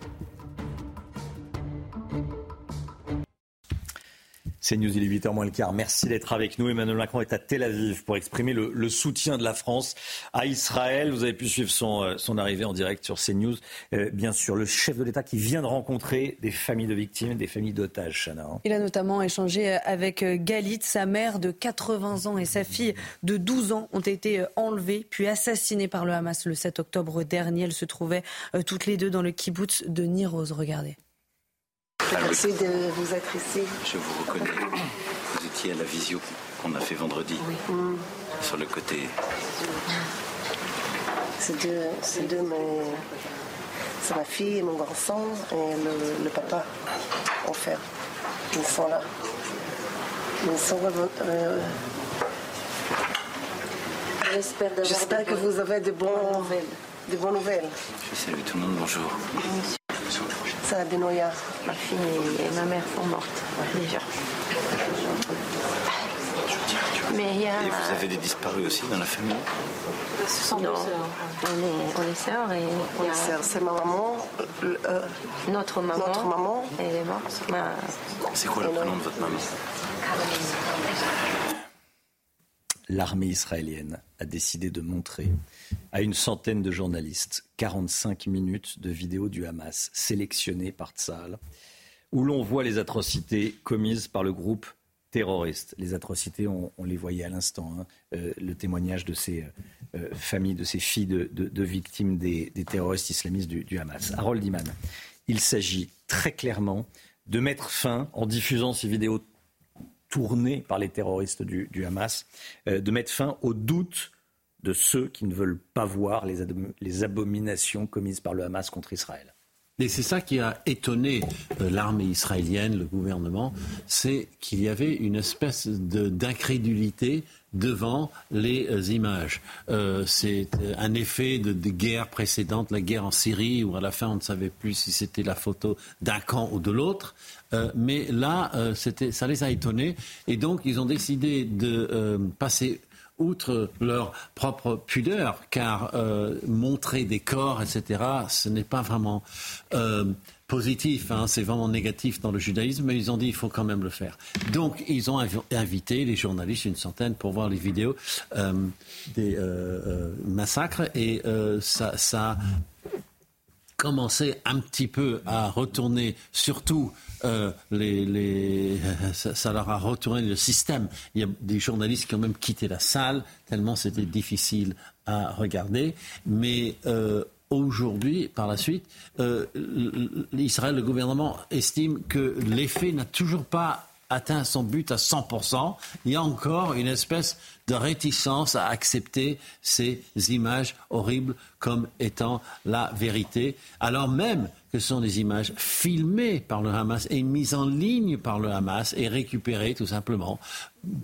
C'est News, il est 8h moins le quart. Merci d'être avec nous. Emmanuel Macron est à Tel Aviv pour exprimer le, soutien de la France à Israël. Vous avez pu suivre son, euh, son arrivée en direct sur CNews. Euh, bien sûr, le chef de l'État qui vient de rencontrer des familles de victimes, des familles d'otages, Chana. Hein. Il a notamment échangé avec euh, Galit, sa mère de 80 ans et sa fille de 12 ans ont été enlevées puis assassinées par le Hamas le 7 octobre dernier. Elles se trouvaient toutes les deux dans le kibbutz de Niroz. Regardez. Merci de vous être ici. Je vous reconnais. Vous étiez à la visio qu'on a fait vendredi. Oui. Sur le côté. C'est deux, c'est deux mes... C'est ma fille et mon garçon et le, papa offert. Ils sont là. Ils sont euh... J'espère que vous avez de bonnes nouvelles. De bonnes nouvelles. Je salue tout le monde, bonjour. Ça a Benoît. Ma fille et ma mère sont mortes déjà. Mais il y a... Et vous avez des disparus aussi dans la famille Ce sont non. sœurs. On est, on est sœurs et. On est sœurs. C'est ma maman. Euh, notre maman. Notre maman. Elle est morte. Ma... C'est quoi le prénom de votre maman? L'armée israélienne a décidé de montrer à une centaine de journalistes 45 minutes de vidéos du Hamas sélectionnées par Tzal, où l'on voit les atrocités commises par le groupe terroriste. Les atrocités, on, les voyait à l'instant, hein. euh, le témoignage de ces euh, familles, de ces filles de, victimes des, terroristes islamistes du, Hamas. Harold Iman, il s'agit très clairement de mettre fin, en diffusant ces vidéos tournées par les terroristes du, Hamas, euh, de mettre fin au doute de ceux qui ne veulent pas voir les, abominations commises par le Hamas contre Israël. Et c'est ça qui a étonné euh, l'armée israélienne, le gouvernement, c'est qu'il y avait une espèce d'incrédulité devant les euh, images. C'est un effet de, de, guerre précédente, la guerre en Syrie, où à la fin on ne savait plus si c'était la photo d'un camp ou de l'autre. Mais là, ça les a étonnés, et donc ils ont décidé de passer outre leur propre pudeur, car euh, montrer des corps, etc., ce n'est pas vraiment euh, positif, hein, c'est vraiment négatif dans le judaïsme, mais ils ont dit il faut quand même le faire. Donc ils ont invité les journalistes, une centaine, pour voir les vidéos euh, des massacres, et ça, ça commencé un petit peu à retourner, surtout euh, les, ça, leur a retourné le système. Il y a des journalistes qui ont même quitté la salle, tellement c'était difficile à regarder. Mais euh, aujourd'hui, par la suite, euh, Israël, le gouvernement estime que l'effet n'a toujours pas atteint son but à 100%, il y a encore une espèce de réticence à accepter ces images horribles comme étant la vérité, alors même que ce sont des images filmées par le Hamas et mises en ligne par le Hamas et récupérées tout simplement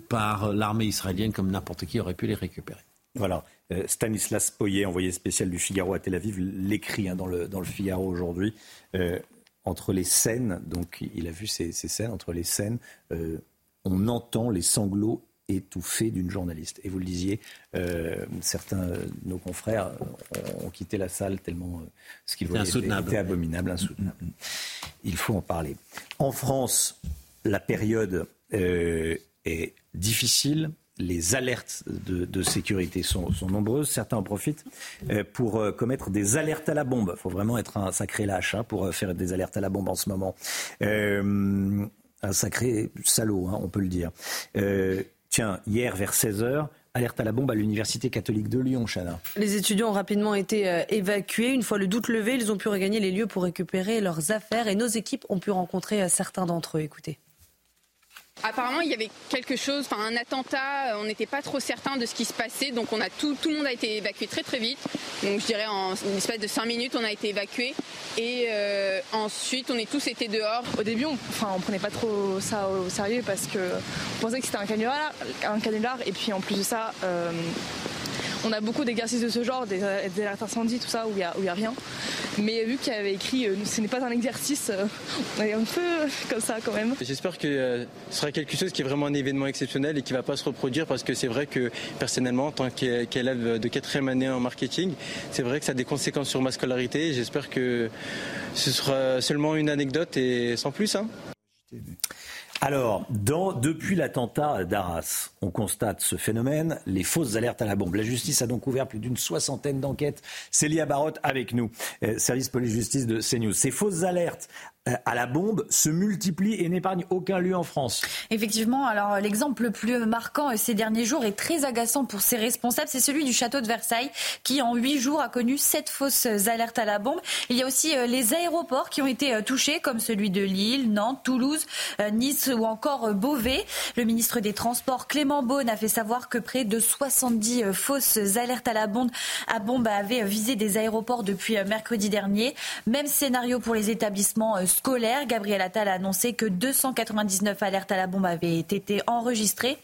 par l'armée israélienne comme n'importe qui aurait pu les récupérer. Voilà. Euh, Stanislas Poyet, envoyé spécial du Figaro à Tel Aviv, l'écrit hein, dans, le, dans le Figaro aujourd'hui. Euh, entre les scènes, donc il a vu ces, scènes, entre les scènes, euh, on entend les sanglots étouffés d'une journaliste. Et vous le disiez, euh, certains de nos confrères ont, quitté la salle tellement euh, ce qu'ils voyaient était, abominable, insoutenable. Il faut en parler. En France, la période est difficile. Les alertes de, sécurité sont, nombreuses. Certains en profitent euh, pour euh, commettre des alertes à la bombe. Il faut vraiment être un sacré lâche hein, pour faire des alertes à la bombe en ce moment. un sacré salaud, hein, on peut le dire. tiens, hier vers 16h, Alerte à la bombe à l'Université catholique de Lyon, Chana. Les étudiants ont rapidement été euh, évacués. Une fois le doute levé, ils ont pu regagner les lieux pour récupérer leurs affaires et nos équipes ont pu rencontrer euh, certains d'entre eux. Écoutez. Apparemment, il y avait quelque chose, un attentat, on n'était pas trop certain de ce qui se passait, donc tout le monde a été évacué très très vite. Donc je dirais en une espèce de 5 minutes, on a été évacué et euh, ensuite on est tous été dehors. Au début, on, enfin, on prenait pas trop ça au sérieux parce que on pensait que c'était un canular, un canular, et puis en plus de ça. Euh, on a beaucoup d'exercices de ce genre, des, alertes incendies, tout ça, où il n'y a, rien. Mais vu qu'il avait écrit euh, ce n'est pas un exercice, euh, on est un peu comme ça quand même. J'espère que euh, ce sera quelque chose qui est vraiment un événement exceptionnel et qui ne va pas se reproduire parce que c'est vrai que personnellement, en tant qu'élève de quatrième année en marketing, c'est vrai que ça a des conséquences sur ma scolarité. J'espère que ce sera seulement une anecdote et sans plus. Hein. Alors, depuis l'attentat d'Arras, on constate ce phénomène, les fausses alertes à la bombe. La justice a donc ouvert plus d'une soixantaine d'enquêtes. Célia Barotte avec nous, euh, service police-justice de CNews. Ces fausses alertes à la bombe se multiplient et n'épargnent aucun lieu en France. Effectivement, alors l'exemple le plus marquant euh, ces derniers jours est très agaçant pour ses responsables, c'est celui du château de Versailles qui en huit jours a connu sept fausses alertes à la bombe. Il y a aussi les aéroports qui ont été touchés comme celui de Lille, Nantes, Toulouse, Nice ou encore Beauvais. Le ministre des Transports Clément Beaune a fait savoir que près de 70 fausses alertes à la bombe avaient visé des aéroports depuis mercredi dernier. Même scénario pour les établissements scolaire. Gabriel Attal a annoncé que 299 alertes à la bombe avaient été enregistrées.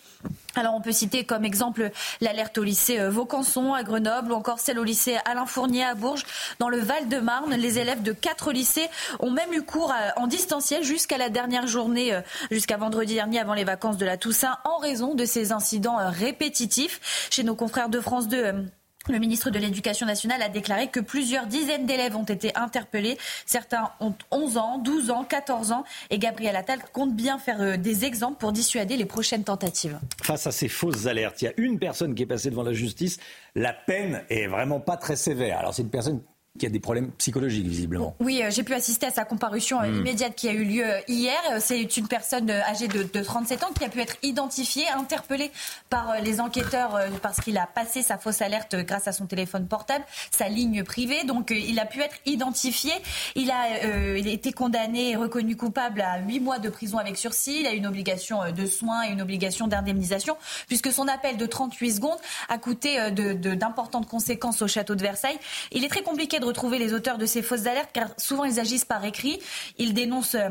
Alors on peut citer comme exemple l'alerte au lycée euh, Vaucanson à Grenoble ou encore celle au lycée Alain Fournier à Bourges. Dans le Val-de-Marne, les élèves de quatre lycées ont même eu cours euh, en distanciel jusqu'à la dernière journée, euh, jusqu'à vendredi dernier avant les vacances de la Toussaint en raison de ces incidents répétitifs. Chez nos confrères de France 2, le ministre de l'Éducation nationale a déclaré que plusieurs dizaines d'élèves ont été interpellés. Certains ont 11 ans, 12 ans, 14 ans. Et Gabriel Attal compte bien faire euh, des exemples pour dissuader les prochaines tentatives. Face à ces fausses alertes, il y a une personne qui est passée devant la justice. La peine est vraiment pas très sévère. Alors c'est une personne qui a des problèmes psychologiques, visiblement. Oui, euh, j'ai pu assister à sa comparution euh, hmm. immédiate qui a eu lieu euh, hier. C'est une personne âgée de, 37 ans qui a pu être identifiée, interpellée par les enquêteurs parce qu'il a passé sa fausse alerte grâce à son téléphone portable, sa ligne privée. Donc, il a pu être identifié. Il a été condamné et reconnu coupable à 8 mois de prison avec sursis. Il a une obligation de soins et une obligation d'indemnisation, puisque son appel de 38 secondes a coûté d'importantes de, conséquences au château de Versailles. Il est très compliqué de retrouver les auteurs de ces fausses alertes, car souvent ils agissent par écrit, ils dénoncent. Euh,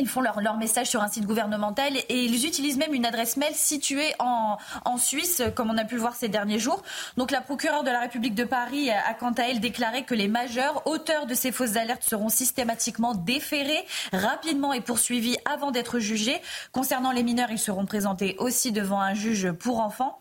ils font leur, leur, message sur un site gouvernemental et ils utilisent même une adresse mail située en, en, Suisse, comme on a pu le voir ces derniers jours. Donc la procureure de la République de Paris a quant à elle déclaré que les majeurs auteurs de ces fausses alertes seront systématiquement déférés rapidement et poursuivis avant d'être jugés. Concernant les mineurs, ils seront présentés aussi devant un juge pour enfants.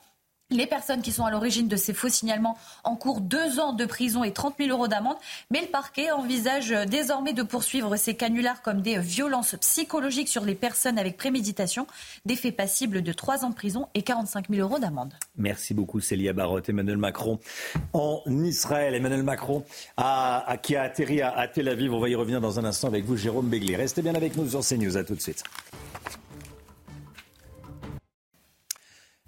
Les personnes qui sont à l'origine de ces faux signalements encourent deux ans de prison et 30 000 euros d'amende. Mais le parquet envisage désormais de poursuivre ces canulars comme des violences psychologiques sur les personnes avec préméditation, des faits passibles de trois ans de prison et 45 000 euros d'amende. Merci beaucoup Célia Barotte. Emmanuel Macron en Israël. Emmanuel Macron qui a atterri à, Tel Aviv. On va y revenir dans un instant avec vous, Jérôme Béglé. Restez bien avec nous sur CNews. À tout de suite.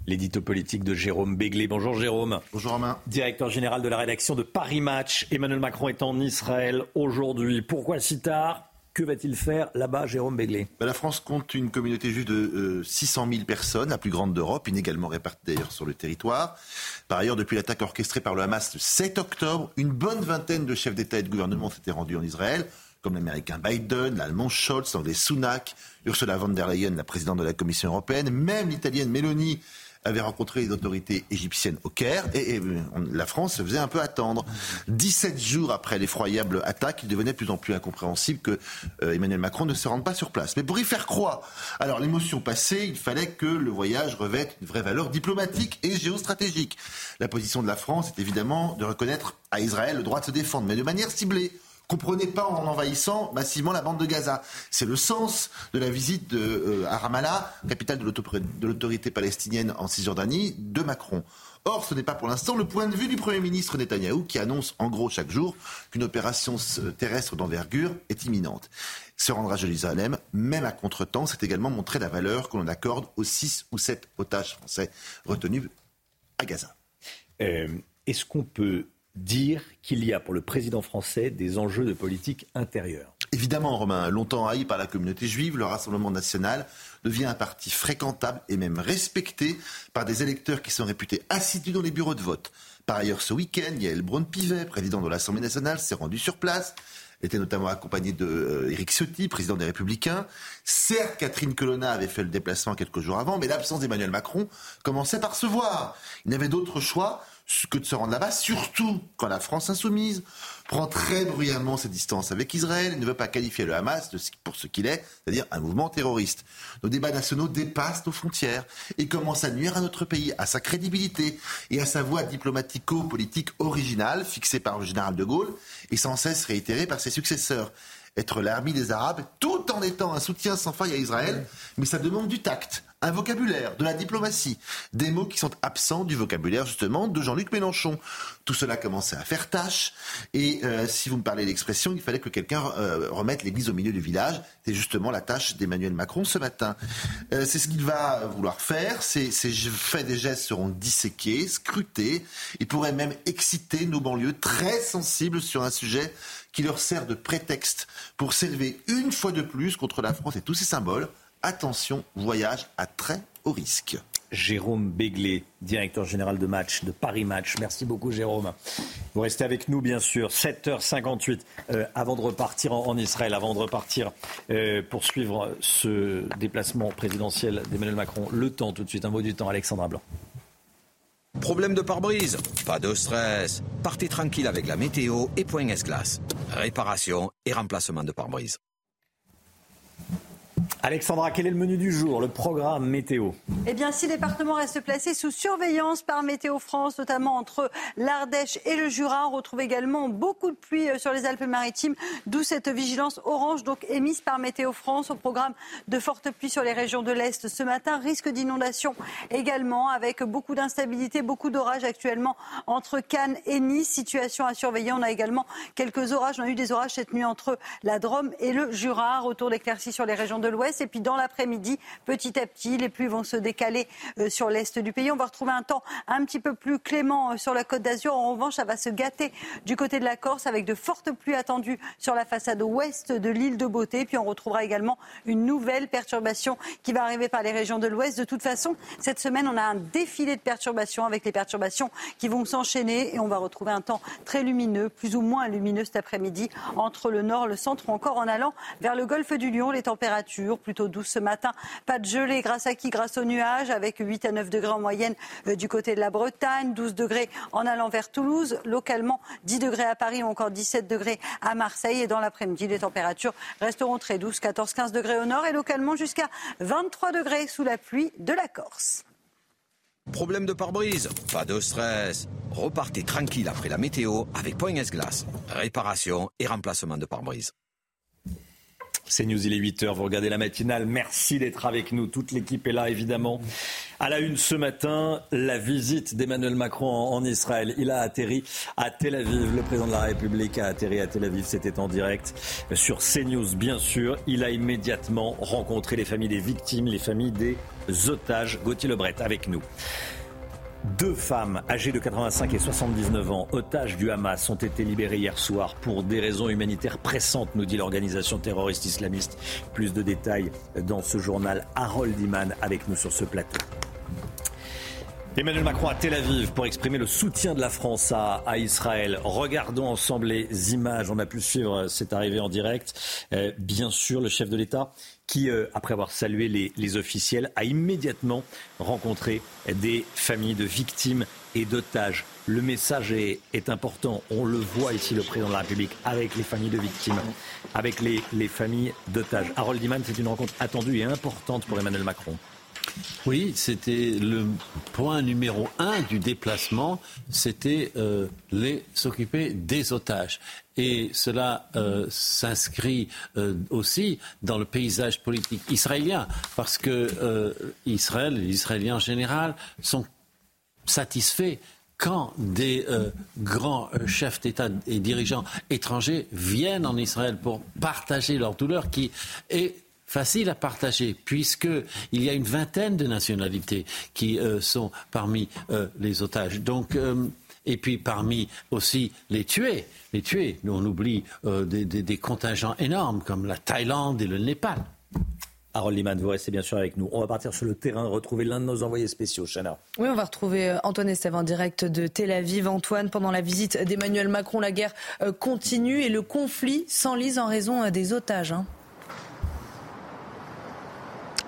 L'édito politique de Jérôme Béglé. Bonjour Jérôme. Bonjour Romain. Directeur général de la rédaction de Paris Match. Emmanuel Macron est en Israël aujourd'hui. Pourquoi si tard que va-t-il faire là-bas, Jérôme Béglé? Ben, La France compte une communauté juive de 600 euh, 000 personnes, la plus grande d'Europe, inégalement répartie d'ailleurs sur le territoire. Par ailleurs, depuis l'attaque orchestrée par le Hamas le 7 octobre, une bonne vingtaine de chefs d'État et de gouvernement s'étaient rendus en Israël, comme l'américain Biden, l'allemand Scholz, l'anglais Sunak, Ursula von der Leyen, la présidente de la Commission européenne, même l'italienne Meloni avait rencontré les autorités égyptiennes au Caire et, euh, la France se faisait un peu attendre. 17 jours après l'effroyable attaque, il devenait de plus en plus incompréhensible que euh, Emmanuel Macron ne se rende pas sur place. Mais pour y faire croire, alors l'émotion passée, il fallait que le voyage revête une vraie valeur diplomatique et géostratégique. La position de la France est évidemment de reconnaître à Israël le droit de se défendre, mais de manière ciblée Comprenez pas en envahissant massivement la bande de Gaza. C'est le sens de la visite de, euh, à Ramallah, capitale de l'autorité palestinienne en Cisjordanie, de Macron. Or, ce n'est pas pour l'instant le point de vue du Premier ministre Netanyahou qui annonce en gros chaque jour qu'une opération terrestre d'envergure est imminente. Se rendre à Jérusalem, même à contretemps, c'est également montrer la valeur que l'on accorde aux six ou sept otages français retenus à Gaza. Euh, est-ce qu'on peut dire qu'il y a pour le président français des enjeux de politique intérieure Évidemment, Romain, longtemps haï par la communauté juive, le Rassemblement national devient un parti fréquentable et même respecté par des électeurs qui sont réputés assidus dans les bureaux de vote. Par ailleurs, ce week-end, Yael Braun-Pivet, président de l'Assemblée nationale, s'est rendu sur place était notamment accompagné de euh, Ciotti, président des Républicains. Certes, Catherine Colonna avait fait le déplacement quelques jours avant, mais l'absence d'Emmanuel Macron commençait par se voir. Il n'avait d'autre choix que de se rendre là-bas, surtout quand la France insoumise prend très bruyamment ses distances avec Israël et ne veut pas qualifier le Hamas pour ce qu'il est, c'est-à-dire un mouvement terroriste. Nos débats nationaux dépassent nos frontières et commencent à nuire à notre pays, à sa crédibilité et à sa voie diplomatico-politique originale fixée par le général de Gaulle et sans cesse réitérée par ses successeurs être l'armée des Arabes, tout en étant un soutien sans faille à Israël, mais ça demande du tact, un vocabulaire, de la diplomatie, des mots qui sont absents du vocabulaire justement de Jean-Luc Mélenchon. Tout cela commençait à faire tâche, et euh, si vous me parlez d'expression, il fallait que quelqu'un euh, remette l'église au milieu du village. C'est justement la tâche d'Emmanuel Macron ce matin. Euh, c'est ce qu'il va vouloir faire. Ces, faits des gestes seront disséqués, scrutés. Il pourrait même exciter nos banlieues très sensibles sur un sujet qui leur sert de prétexte pour s'élever une fois de plus contre la France et tous ses symboles. Attention, voyage à très haut risque. Jérôme Béglé, directeur général de match de Paris Match. Merci beaucoup Jérôme. Vous restez avec nous bien sûr. 7h58 euh, avant de repartir en, Israël, avant de repartir euh, pour suivre ce déplacement présidentiel d'Emmanuel Macron. Le temps tout de suite, un mot du temps, Alexandra Blanc. Problème de pare-brise Pas de stress. Partez tranquille avec la météo et Point S-Glace. Réparation et remplacement de pare-brise. Alexandra, quel est le menu du jour, le programme météo? Eh bien, six départements restent placés sous surveillance par Météo France, notamment entre l'Ardèche et le Jura. On retrouve également beaucoup de pluie euh, sur les Alpes-Maritimes, d'où cette vigilance orange donc émise par Météo France au programme de fortes pluies sur les régions de l'Est ce matin. Risque d'inondation également, avec beaucoup d'instabilité, beaucoup d'orages actuellement entre Cannes et Nice. Situation à surveiller. On a également quelques orages. On a eu des orages cette nuit entre la Drôme et le Jura. Retour d'éclaircies sur les régions de l'Ouest et puis dans l'après-midi, petit à petit, les pluies vont se décaler euh, sur l'est du pays. On va retrouver un temps un petit peu plus clément euh, sur la côte d'Azur. En revanche, ça va se gâter du côté de la Corse avec de fortes pluies attendues sur la façade ouest de l'île de Beauté. Puis on retrouvera également une nouvelle perturbation qui va arriver par les régions de l'ouest. De toute façon, cette semaine, on a un défilé de perturbations avec les perturbations qui vont s'enchaîner et on va retrouver un temps très lumineux, plus ou moins lumineux cet après-midi entre le nord, le centre ou encore en allant vers le golfe du Lion. Les températures plutôt douce ce matin. Pas de gelée grâce à qui Grâce aux nuages, avec 8 à 9 degrés en moyenne euh, du côté de la Bretagne, 12 degrés en allant vers Toulouse, localement 10 degrés à Paris ou encore 17 degrés à Marseille. Et dans l'après-midi, les températures resteront très douces, 14-15 degrés au nord et localement jusqu'à 23 degrés sous la pluie de la Corse. Problème de pare-brise? Pas de stress. Repartez tranquille après la météo avec Point S-Glace. Réparation et remplacement de pare-brise. C'est News, il est 8h, vous regardez la matinale. Merci d'être avec nous. Toute l'équipe est là, évidemment. À la une ce matin, la visite d'Emmanuel Macron en, Israël. Il a atterri à Tel Aviv. Le président de la République a atterri à Tel Aviv. C'était en direct sur CNews, bien sûr. Il a immédiatement rencontré les familles des victimes, les familles des otages. Gauthier Lebret avec nous. Deux femmes âgées de 85 et 79 ans, otages du Hamas, ont été libérées hier soir pour des raisons humanitaires pressantes, nous dit l'organisation terroriste islamiste. Plus de détails dans ce journal. Harold Iman avec nous sur ce plateau. Emmanuel Macron à Tel Aviv pour exprimer le soutien de la France à, Israël. Regardons ensemble les images. On a pu suivre cette arrivée en direct. Euh, bien sûr, le chef de l'État qui, euh, après avoir salué les, officiels, a immédiatement rencontré des familles de victimes et d'otages. Le message est, important. On le voit ici, le président de la République, avec les familles de victimes, avec les, les familles d'otages. Harold Iman, c'est une rencontre attendue et importante pour Emmanuel Macron. Oui, c'était le point numéro un du déplacement, c'était euh, s'occuper des otages. Et cela euh, s'inscrit euh, aussi dans le paysage politique israélien, parce que Israël, les Israéliens en général, sont satisfaits quand des grands chefs d'État et dirigeants étrangers viennent en Israël pour partager leur douleur qui est facile à partager, puisqu'il y a une vingtaine de nationalités qui euh, sont parmi euh, les otages. Donc, euh, et puis parmi aussi les tués. Les tués, on oublie des, des, contingents énormes comme la Thaïlande et le Népal. Harold Liman, vous restez bien sûr avec nous. On va partir sur le terrain, retrouver l'un de nos envoyés spéciaux, Chana. Oui, on va retrouver Antoine Estève en direct de Tel Aviv. Antoine, pendant la visite d'Emmanuel Macron, la guerre continue et le conflit s'enlise en raison des otages. Hein.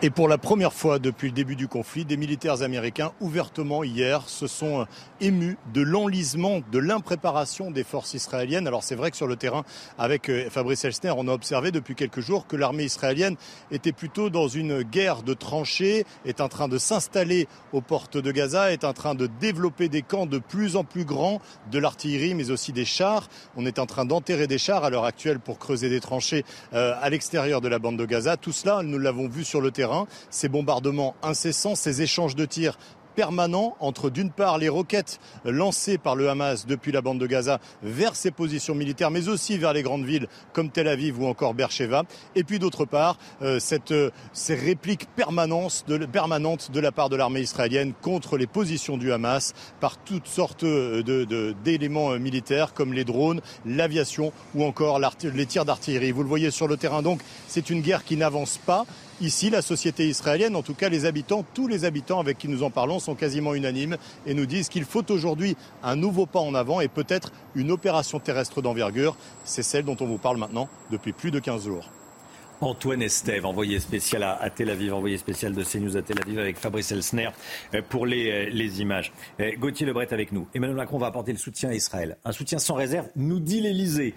Et pour la première fois depuis le début du conflit, des militaires américains ouvertement hier se sont euh, émus de l'enlisement, de l'impréparation des forces israéliennes. Alors c'est vrai que sur le terrain, avec euh, Fabrice Elsner, on a observé depuis quelques jours que l'armée israélienne était plutôt dans une guerre de tranchées, est en train de s'installer aux portes de Gaza, est en train de développer des camps de plus en plus grands, de l'artillerie mais aussi des chars. On est en train d'enterrer des chars à l'heure actuelle pour creuser des tranchées euh, à l'extérieur de la bande de Gaza. Tout cela, nous l'avons vu sur le terrain ces bombardements incessants, ces échanges de tirs permanent entre d'une part les roquettes lancées par le Hamas depuis la bande de Gaza vers ses positions militaires, mais aussi vers les grandes villes comme Tel Aviv ou encore Beersheba, et puis d'autre part euh, euh, ces répliques permanentes de, permanentes de la part de l'armée israélienne contre les positions du Hamas par toutes sortes euh, d'éléments militaires comme les drones, l'aviation ou encore les tirs d'artillerie. Vous le voyez sur le terrain donc, c'est une guerre qui n'avance pas. Ici, la société israélienne, en tout cas les habitants, tous les habitants avec qui nous en parlons sont quasiment unanimes et nous disent qu'il faut aujourd'hui un nouveau pas en avant et peut-être une opération terrestre d'envergure. C'est celle dont on vous parle maintenant depuis plus de 15 jours. Antoine Estève, envoyé spécial à, Tel Aviv, envoyé spécial de CNews à Tel Aviv avec Fabrice Elsner euh, pour les, euh, les images. Euh, Gauthier Lebret avec nous. Emmanuel Macron va apporter le soutien à Israël. Un soutien sans réserve, nous dit l'Elysée.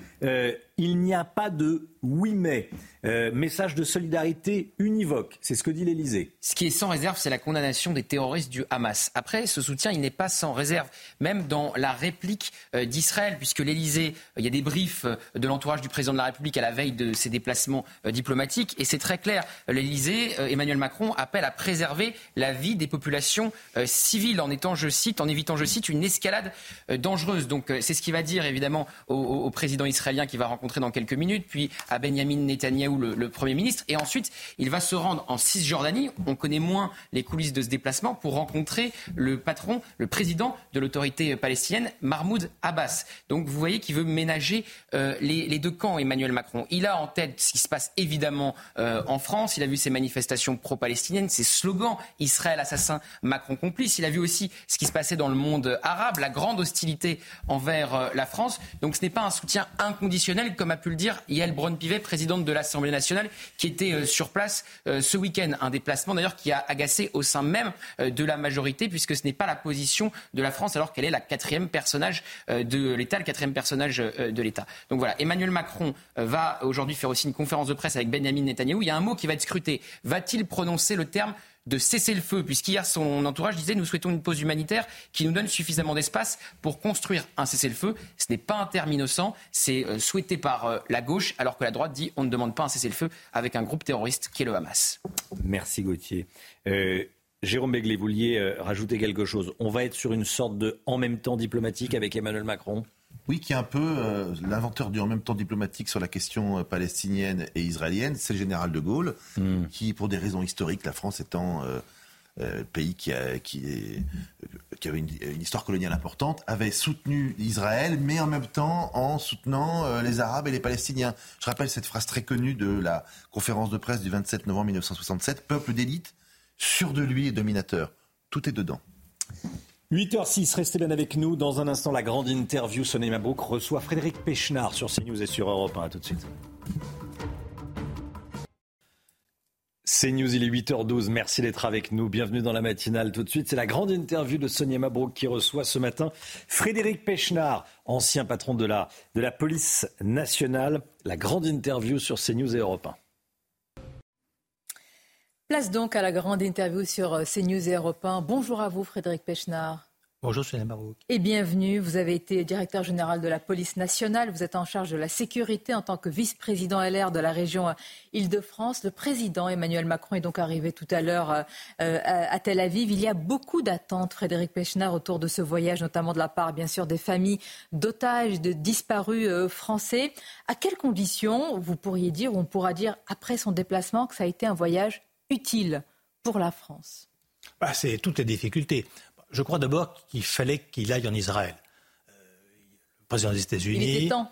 Il n'y a pas de oui mais. Euh, message de solidarité univoque, c'est ce que dit l'Elysée. Ce qui est sans réserve, c'est la condamnation des terroristes du Hamas. Après, ce soutien, il n'est pas sans réserve, même dans la réplique euh, d'Israël, puisque l'Elysée, euh, il y a des briefs de l'entourage du président de la République à la veille de ses déplacements diplomatiques, et c'est très clair. L'Elysée, Emmanuel Macron, appelle à préserver la vie des populations civiles en étant, je cite, en évitant, je cite, une escalade dangereuse. Donc, c'est ce qu'il va dire évidemment au, au président israélien qui va rencontrer dans quelques minutes, puis à Benjamin Netanyahou, le, Premier ministre. Et ensuite, il va se rendre en Cisjordanie. On connaît moins les coulisses de ce déplacement pour rencontrer le patron, le président de l'autorité palestinienne, Mahmoud Abbas. Donc vous voyez qu'il veut ménager euh, les, deux camps, Emmanuel Macron. Il a en tête ce qui se passe évidemment euh, en France. Il a vu ces manifestations pro-palestiniennes, ces slogans Israël assassin, Macron complice. Il a vu aussi ce qui se passait dans le monde arabe, la grande hostilité envers euh, la France. Donc ce n'est pas un soutien inconditionnel, comme a pu le dire Yael Braun présidente de l'Assemblée nationale, qui était euh, sur place euh, ce week-end. Un déplacement d'ailleurs qui a agacé au sein même euh, de la majorité, puisque ce n'est pas la position de la France, alors qu'elle est la quatrième personnage de l'État, le quatrième personnage de l'État. Donc voilà, Emmanuel Macron va aujourd'hui faire aussi une conférence de presse avec Benjamin Netanyahou. Il y a un mot qui va être scruté. Va-t-il prononcer le terme de cesser le feu, puisqu'hier son entourage disait nous souhaitons une pause humanitaire qui nous donne suffisamment d'espace pour construire un cessez-le-feu. Ce n'est pas un terme innocent, c'est euh, souhaité par euh, la gauche, alors que la droite dit on ne demande pas un cessez-le-feu avec un groupe terroriste qui est le Hamas. Merci Gauthier. Euh, Jérôme Begley, vous vouliez rajouter quelque chose. On va être sur une sorte de en même temps diplomatique avec Emmanuel Macron? Oui, qui est un peu euh, l'inventeur du en même temps diplomatique sur la question euh, palestinienne et israélienne, c'est le général de Gaulle, hmm. qui, pour des raisons historiques, la France étant euh, le pays qui, a, qui, est, qui avait une, histoire coloniale importante, avait soutenu Israël, mais en même temps en soutenant les Arabes et les Palestiniens. Je rappelle cette phrase très connue de la conférence de presse du 27 novembre 1967, peuple d'élite, sûr de lui et dominateur. Tout est dedans. 8h06, restez bien avec nous. Dans un instant, la grande interview. Sonia Mabrouk reçoit Frédéric Pechnard sur CNews et sur Europe 1. A tout de suite. CNews, il est 8h12. Merci d'être avec nous. Bienvenue dans la matinale. Tout de suite, c'est la grande interview de Sonia Mabrouk qui reçoit ce matin Frédéric Pechnard, ancien patron de la, de la police nationale. La grande interview sur CNews et Europe 1. Place donc à la grande interview sur euh, CNews et Europe 1. Bonjour à vous, Frédéric Pechnard. Bonjour, Sonia Marouk. Et bienvenue. Vous avez été directeur général de la police nationale. Vous êtes en charge de la sécurité en tant que vice-président LR de la région euh, Île-de-France. Le président Emmanuel Macron est donc arrivé tout à l'heure euh, à Tel Aviv. Il y a beaucoup d'attentes, Frédéric Pechnard, autour de ce voyage, notamment de la part, bien sûr, des familles d'otages, de disparus français. À quelles conditions vous pourriez dire, ou on pourra dire, après son déplacement, que ça a été un voyage utile pour la France bah, C'est toutes les difficultés. Je crois d'abord qu'il fallait qu'il aille en Israël. Euh, le président des États-Unis. Il était temps,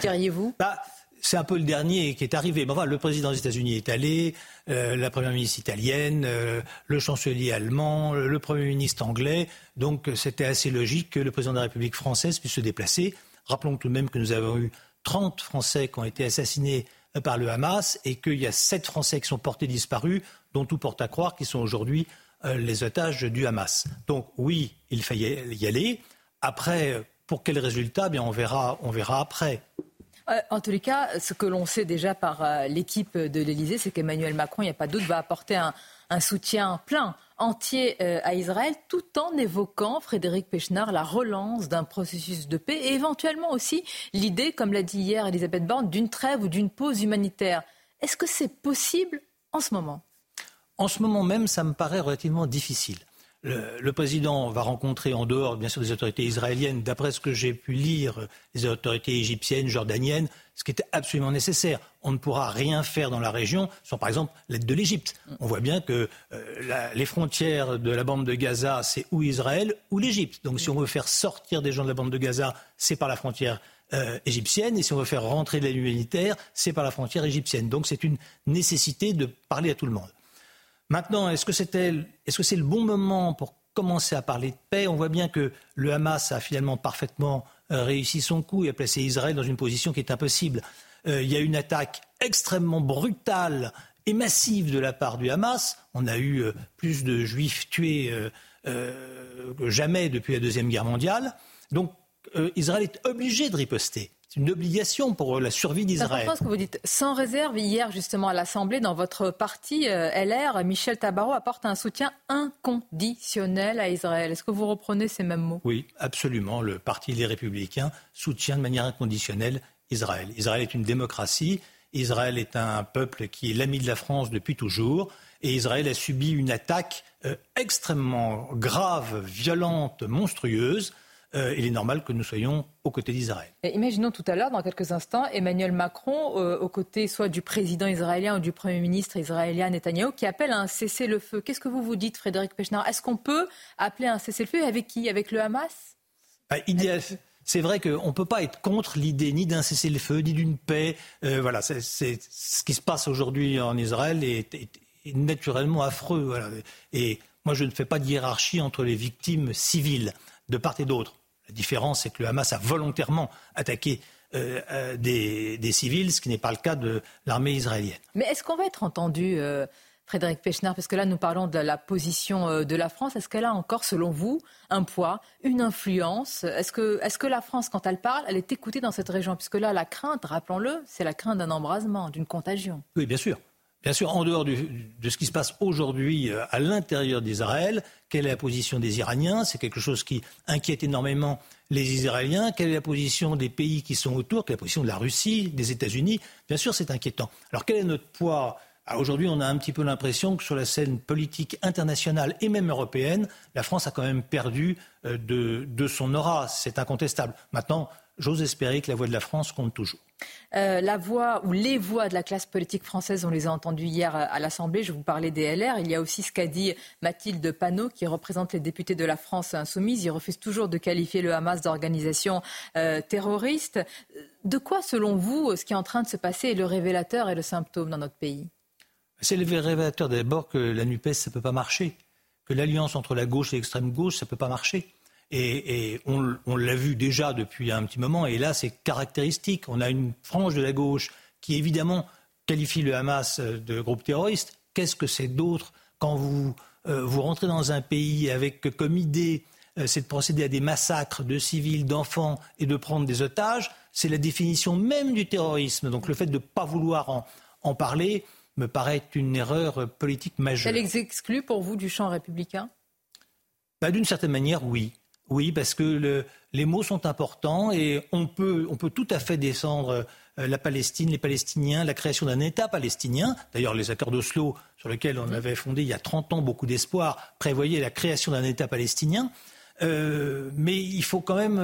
diriez-vous bah, c'est un peu le dernier qui est arrivé. Mais enfin, le président des États-Unis est allé, euh, la première ministre italienne, euh, le chancelier allemand, le premier ministre anglais. Donc c'était assez logique que le président de la République française puisse se déplacer. Rappelons tout de même que nous avons eu 30 Français qui ont été assassinés par le Hamas et qu'il y a sept Français qui sont portés disparus, dont tout porte à croire qu'ils sont aujourd'hui euh, les otages du Hamas. Donc oui, il fallait y aller. Après, pour quel résultat? Bien, on verra, on verra après. Euh, en tous les cas, ce que l'on sait déjà par euh, l'équipe de l'Élysée, c'est qu'Emmanuel Macron, il n'y a pas doute, va apporter un soutien plein entier euh, à Israël, tout en évoquant, Frédéric Pechnard, la relance d'un processus de paix et éventuellement aussi l'idée, comme l'a dit hier Elisabeth Borne, d'une trêve ou d'une pause humanitaire. Est-ce que c'est possible en ce moment? En ce moment même, ça me paraît relativement difficile. Le, président va rencontrer en dehors, bien sûr, des autorités israéliennes, d'après ce que j'ai pu lire, les autorités égyptiennes, jordaniennes, ce qui était absolument nécessaire. On ne pourra rien faire dans la région sans, par exemple, l'aide de l'Égypte. On voit bien que euh, les frontières de la bande de Gaza, c'est ou Israël ou l'Égypte. Donc si on veut faire sortir des gens de la bande de Gaza, c'est par la frontière euh, égyptienne. Et si on veut faire rentrer de l'aide humanitaire, c'est par la frontière égyptienne. Donc c'est une nécessité de parler à tout le monde. Maintenant, est-ce que c'est le bon moment pour commencer à parler de paix? On voit bien que le Hamas a finalement parfaitement euh, réussi son coup et a placé Israël dans une position qui est impossible. Euh, il y a une attaque extrêmement brutale et massive de la part du Hamas. On a eu euh, plus de juifs tués que jamais depuis la Deuxième Guerre mondiale. Donc Israël est obligé de riposter. Une obligation pour la survie d'Israël. C'est ce que vous dites. Sans réserve, hier, justement, à l'Assemblée, dans votre parti euh, LR, Michel Tabarot apporte un soutien inconditionnel à Israël. Est-ce que vous reprenez ces mêmes mots? Oui, absolument. Le Parti des Républicains soutient de manière inconditionnelle Israël. Israël est une démocratie. Israël est un peuple qui est l'ami de la France depuis toujours. Et Israël a subi une attaque euh, extrêmement grave, violente, monstrueuse euh, il est normal que nous soyons aux côtés d'Israël. Imaginons tout à l'heure, dans quelques instants, Emmanuel Macron euh, aux côtés soit du président israélien ou du Premier ministre israélien Netanyahu qui appelle à un cessez-le-feu. Qu'est-ce que vous vous dites, Frédéric Pechnard Est-ce qu'on peut appeler à un cessez-le-feu? Avec qui? Avec le Hamas? Bah, C'est vrai qu'on ne peut pas être contre l'idée ni d'un cessez-le-feu, ni d'une paix. Euh, voilà, c'est, ce qui se passe aujourd'hui en Israël est, naturellement affreux. Et moi, je ne fais pas de hiérarchie entre les victimes civiles de part et d'autre. La différence, c'est que le Hamas a volontairement attaqué euh, euh, des, civils, ce qui n'est pas le cas de l'armée israélienne. Mais est-ce qu'on va être entendu, euh, Frédéric Pechner, parce que là, nous parlons de la position de la France. Est-ce qu'elle a encore, selon vous, un poids, une influence? Est-ce que, est que la France, quand elle parle, elle est écoutée dans cette région? Puisque là, la crainte, rappelons-le, c'est la crainte d'un embrasement, d'une contagion. Oui, bien sûr. Bien sûr, en dehors de ce qui se passe aujourd'hui euh, à l'intérieur d'Israël, quelle est la position des Iraniens? C'est quelque chose qui inquiète énormément les Israéliens. Quelle est la position des pays qui sont autour? Quelle est la position de la Russie, des États-Unis? Bien sûr, c'est inquiétant. Alors, quel est notre poids? Ah, Aujourd'hui, on a un petit peu l'impression que sur la scène politique internationale et même européenne, la France a quand même perdu euh, de, de son aura. C'est incontestable. Maintenant, j'ose espérer que la voix de la France compte toujours. Euh, la voix ou les voix de la classe politique française, on les a entendues hier à l'Assemblée. Je vous parlais des LR. Il y a aussi ce qu'a dit Mathilde Panot, qui représente les députés de la France insoumise. Il refuse toujours de qualifier le Hamas d'organisation euh, terroriste. De quoi, selon vous, ce qui est en train de se passer est le révélateur et le symptôme dans notre pays? C'est le révélateur d'abord que la NUPES, ça ne peut pas marcher. Que l'alliance entre la gauche et l'extrême gauche, ça ne peut pas marcher. Et, on, l'a vu déjà depuis un petit moment, et là c'est caractéristique. On a une frange de la gauche qui évidemment qualifie le Hamas de groupe terroriste. Qu'est-ce que c'est d'autre quand vous, euh, vous rentrez dans un pays avec comme idée euh, c'est de procéder à des massacres de civils, d'enfants et de prendre des otages? C'est la définition même du terrorisme. Donc le fait de ne pas vouloir en, en parler, me paraît une erreur politique majeure. Elle les exclut pour vous du champ républicain? Bah, D'une certaine manière, oui. Oui, parce que le, les mots sont importants et on peut, on peut tout à fait descendre euh, la Palestine, les Palestiniens, la création d'un État palestinien. D'ailleurs, les accords d'Oslo, sur lesquels on avait fondé il y a 30 ans beaucoup d'espoir, prévoyaient la création d'un État palestinien. Euh, mais il faut quand même,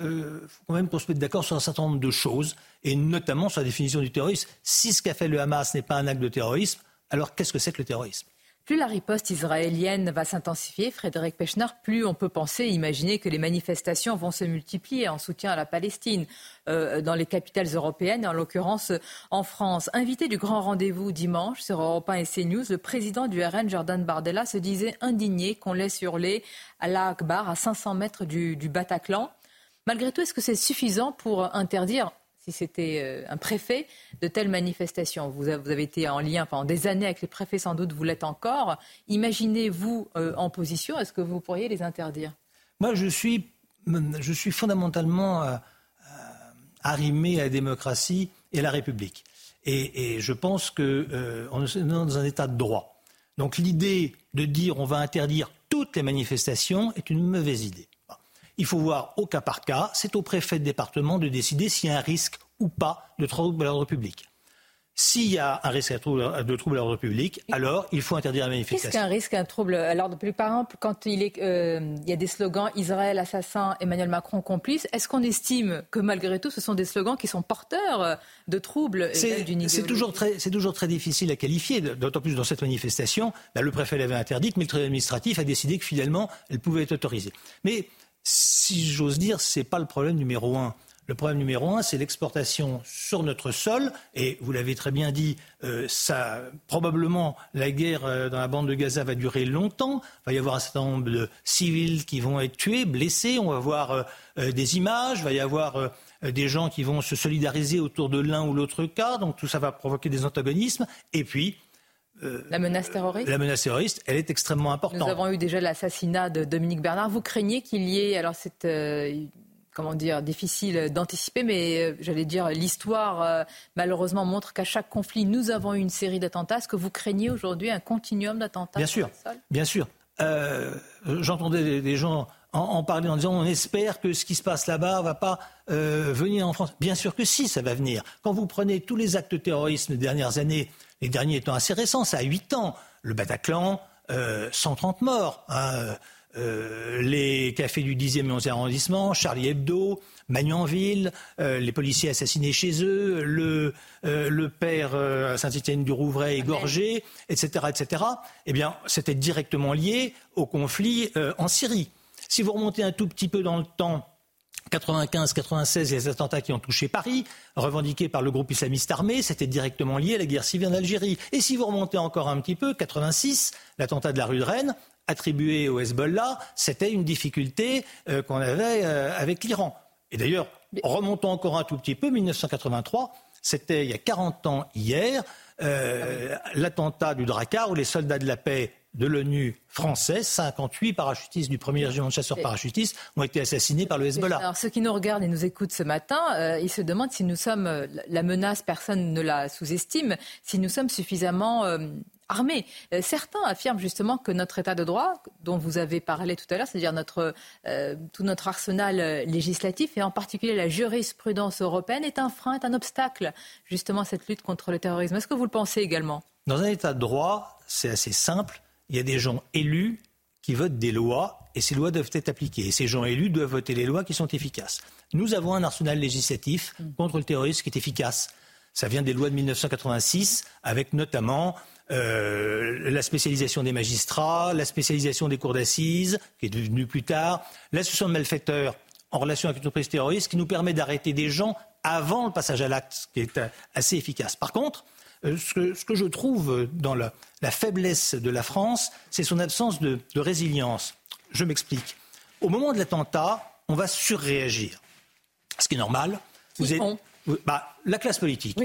euh, faut quand même qu'on se mette d'accord sur un certain nombre de choses, et notamment sur la définition du terrorisme. Si ce qu'a fait le Hamas n'est pas un acte de terrorisme, alors qu'est-ce que c'est que le terrorisme? Plus la riposte israélienne va s'intensifier, Frédéric Pechner, plus on peut penser, imaginer que les manifestations vont se multiplier en soutien à la Palestine euh, dans les capitales européennes, en l'occurrence en France. Invité du grand rendez-vous dimanche sur Europe 1 et CNews, le président du RN, Jordan Bardella, se disait indigné qu'on laisse hurler à Akbar à 500 mètres du Bataclan. Malgré tout, est-ce que c'est suffisant pour interdire si c'était euh, un préfet, de telles manifestations. Vous avez été en lien pendant des années avec les préfets, sans doute, vous l'êtes encore. Imaginez-vous euh, en position, est-ce que vous pourriez les interdire? Moi, je suis, je suis fondamentalement euh, arrimé à la démocratie et à la République. Et, je pense qu'on est dans un état de droit. Donc l'idée de dire on va interdire toutes les manifestations est une mauvaise idée. Il faut voir au cas par cas. C'est au préfet de département de décider s'il y a un risque ou pas de trouble à l'ordre public. S'il y a un risque de trouble à l'ordre public, alors il faut interdire la manifestation. Qu'est-ce qu'un risque, un trouble à l'ordre public? Par exemple, quand il, est, euh, il, y a des slogans Israël assassin, Emmanuel Macron complice, est-ce qu'on estime que malgré tout, ce sont des slogans qui sont porteurs de troubles C'est toujours, très, toujours très difficile à qualifier, d'autant plus dans cette manifestation. le préfet l'avait interdite, mais le tribunal administratif a décidé que finalement, elle pouvait être autorisée. Mais si j'ose dire, ce n'est pas le problème numéro un. Le problème numéro un, c'est l'exportation sur notre sol. Et vous l'avez très bien dit, euh, ça, probablement la guerre euh, dans la bande de Gaza va durer longtemps. Il va y avoir un certain nombre de civils qui vont être tués, blessés. On va voir euh, des images. Il va y avoir des gens qui vont se solidariser autour de l'un ou l'autre cas. Donc tout ça va provoquer des antagonismes. Et puis, la menace terroriste La menace terroriste, elle est extrêmement importante. Nous avons eu déjà l'assassinat de Dominique Bernard. Vous craignez qu'il y ait, alors c'est euh, comment dire, difficile d'anticiper, mais euh, j'allais dire l'histoire euh, malheureusement montre qu'à chaque conflit, nous avons eu une série d'attentats. Est-ce que vous craignez aujourd'hui un continuum d'attentats Bien sûr, bien sûr. J'entendais des, gens en, parler en disant on espère que ce qui se passe là-bas ne va pas venir en France. Bien sûr que si, ça va venir. Quand vous prenez tous les actes de terrorisme des dernières années, les derniers étant assez récents, ça a 8 ans. Le Bataclan, 130 euh, morts. Hein, euh, les cafés du 10e et 11e arrondissement, Charlie Hebdo, Magnanville, euh, les policiers assassinés chez eux, le, le père à Saint-Étienne du Rouvray égorgé, etc., etc. Eh bien, c'était directement lié au conflit en Syrie. Si vous remontez un tout petit peu dans le temps, 95-96, les attentats qui ont touché Paris, revendiqués par le groupe islamiste armé, c'était directement lié à la guerre civile en Algérie. Et si vous remontez encore un petit peu, 86, l'attentat de la rue de Rennes, attribué au Hezbollah, c'était une difficulté euh, qu'on avait euh, avec l'Iran. Et d'ailleurs, remontons encore un tout petit peu, 1983, c'était il y a 40 ans hier, euh, l'attentat du Drakkar où les soldats de la paix de l'ONU français, 58 parachutistes du premier régiment de chasseurs parachutistes ont été assassinés par le Hezbollah. Alors ceux qui nous regardent et nous écoutent ce matin, euh, ils se demandent si nous sommes, euh, la menace, personne ne la sous-estime, si nous sommes suffisamment euh, armés. certains affirment justement que notre état de droit, dont vous avez parlé tout à l'heure, c'est-à-dire notre, tout notre arsenal législatif et en particulier la jurisprudence européenne, est un frein, est un obstacle justement à cette lutte contre le terrorisme. Est-ce que vous le pensez également? Dans un état de droit, c'est assez simple il y a des gens élus qui votent des lois et ces lois doivent être appliquées. Et ces gens élus doivent voter les lois qui sont efficaces. Nous avons un arsenal législatif contre le terrorisme qui est efficace. Ça vient des lois de 1986, avec notamment euh, la spécialisation des magistrats, la spécialisation des cours d'assises, qui est devenue plus tard, l'association de malfaiteurs en relation avec une entreprise terroriste, qui nous permet d'arrêter des gens avant le passage à l'acte, qui est assez efficace. Par contre, euh, ce que, je trouve dans la, faiblesse de la France, c'est son absence de, résilience. Je m'explique. Au moment de l'attentat, on va surréagir. Ce qui est normal. Vous êtes, bah, la classe politique.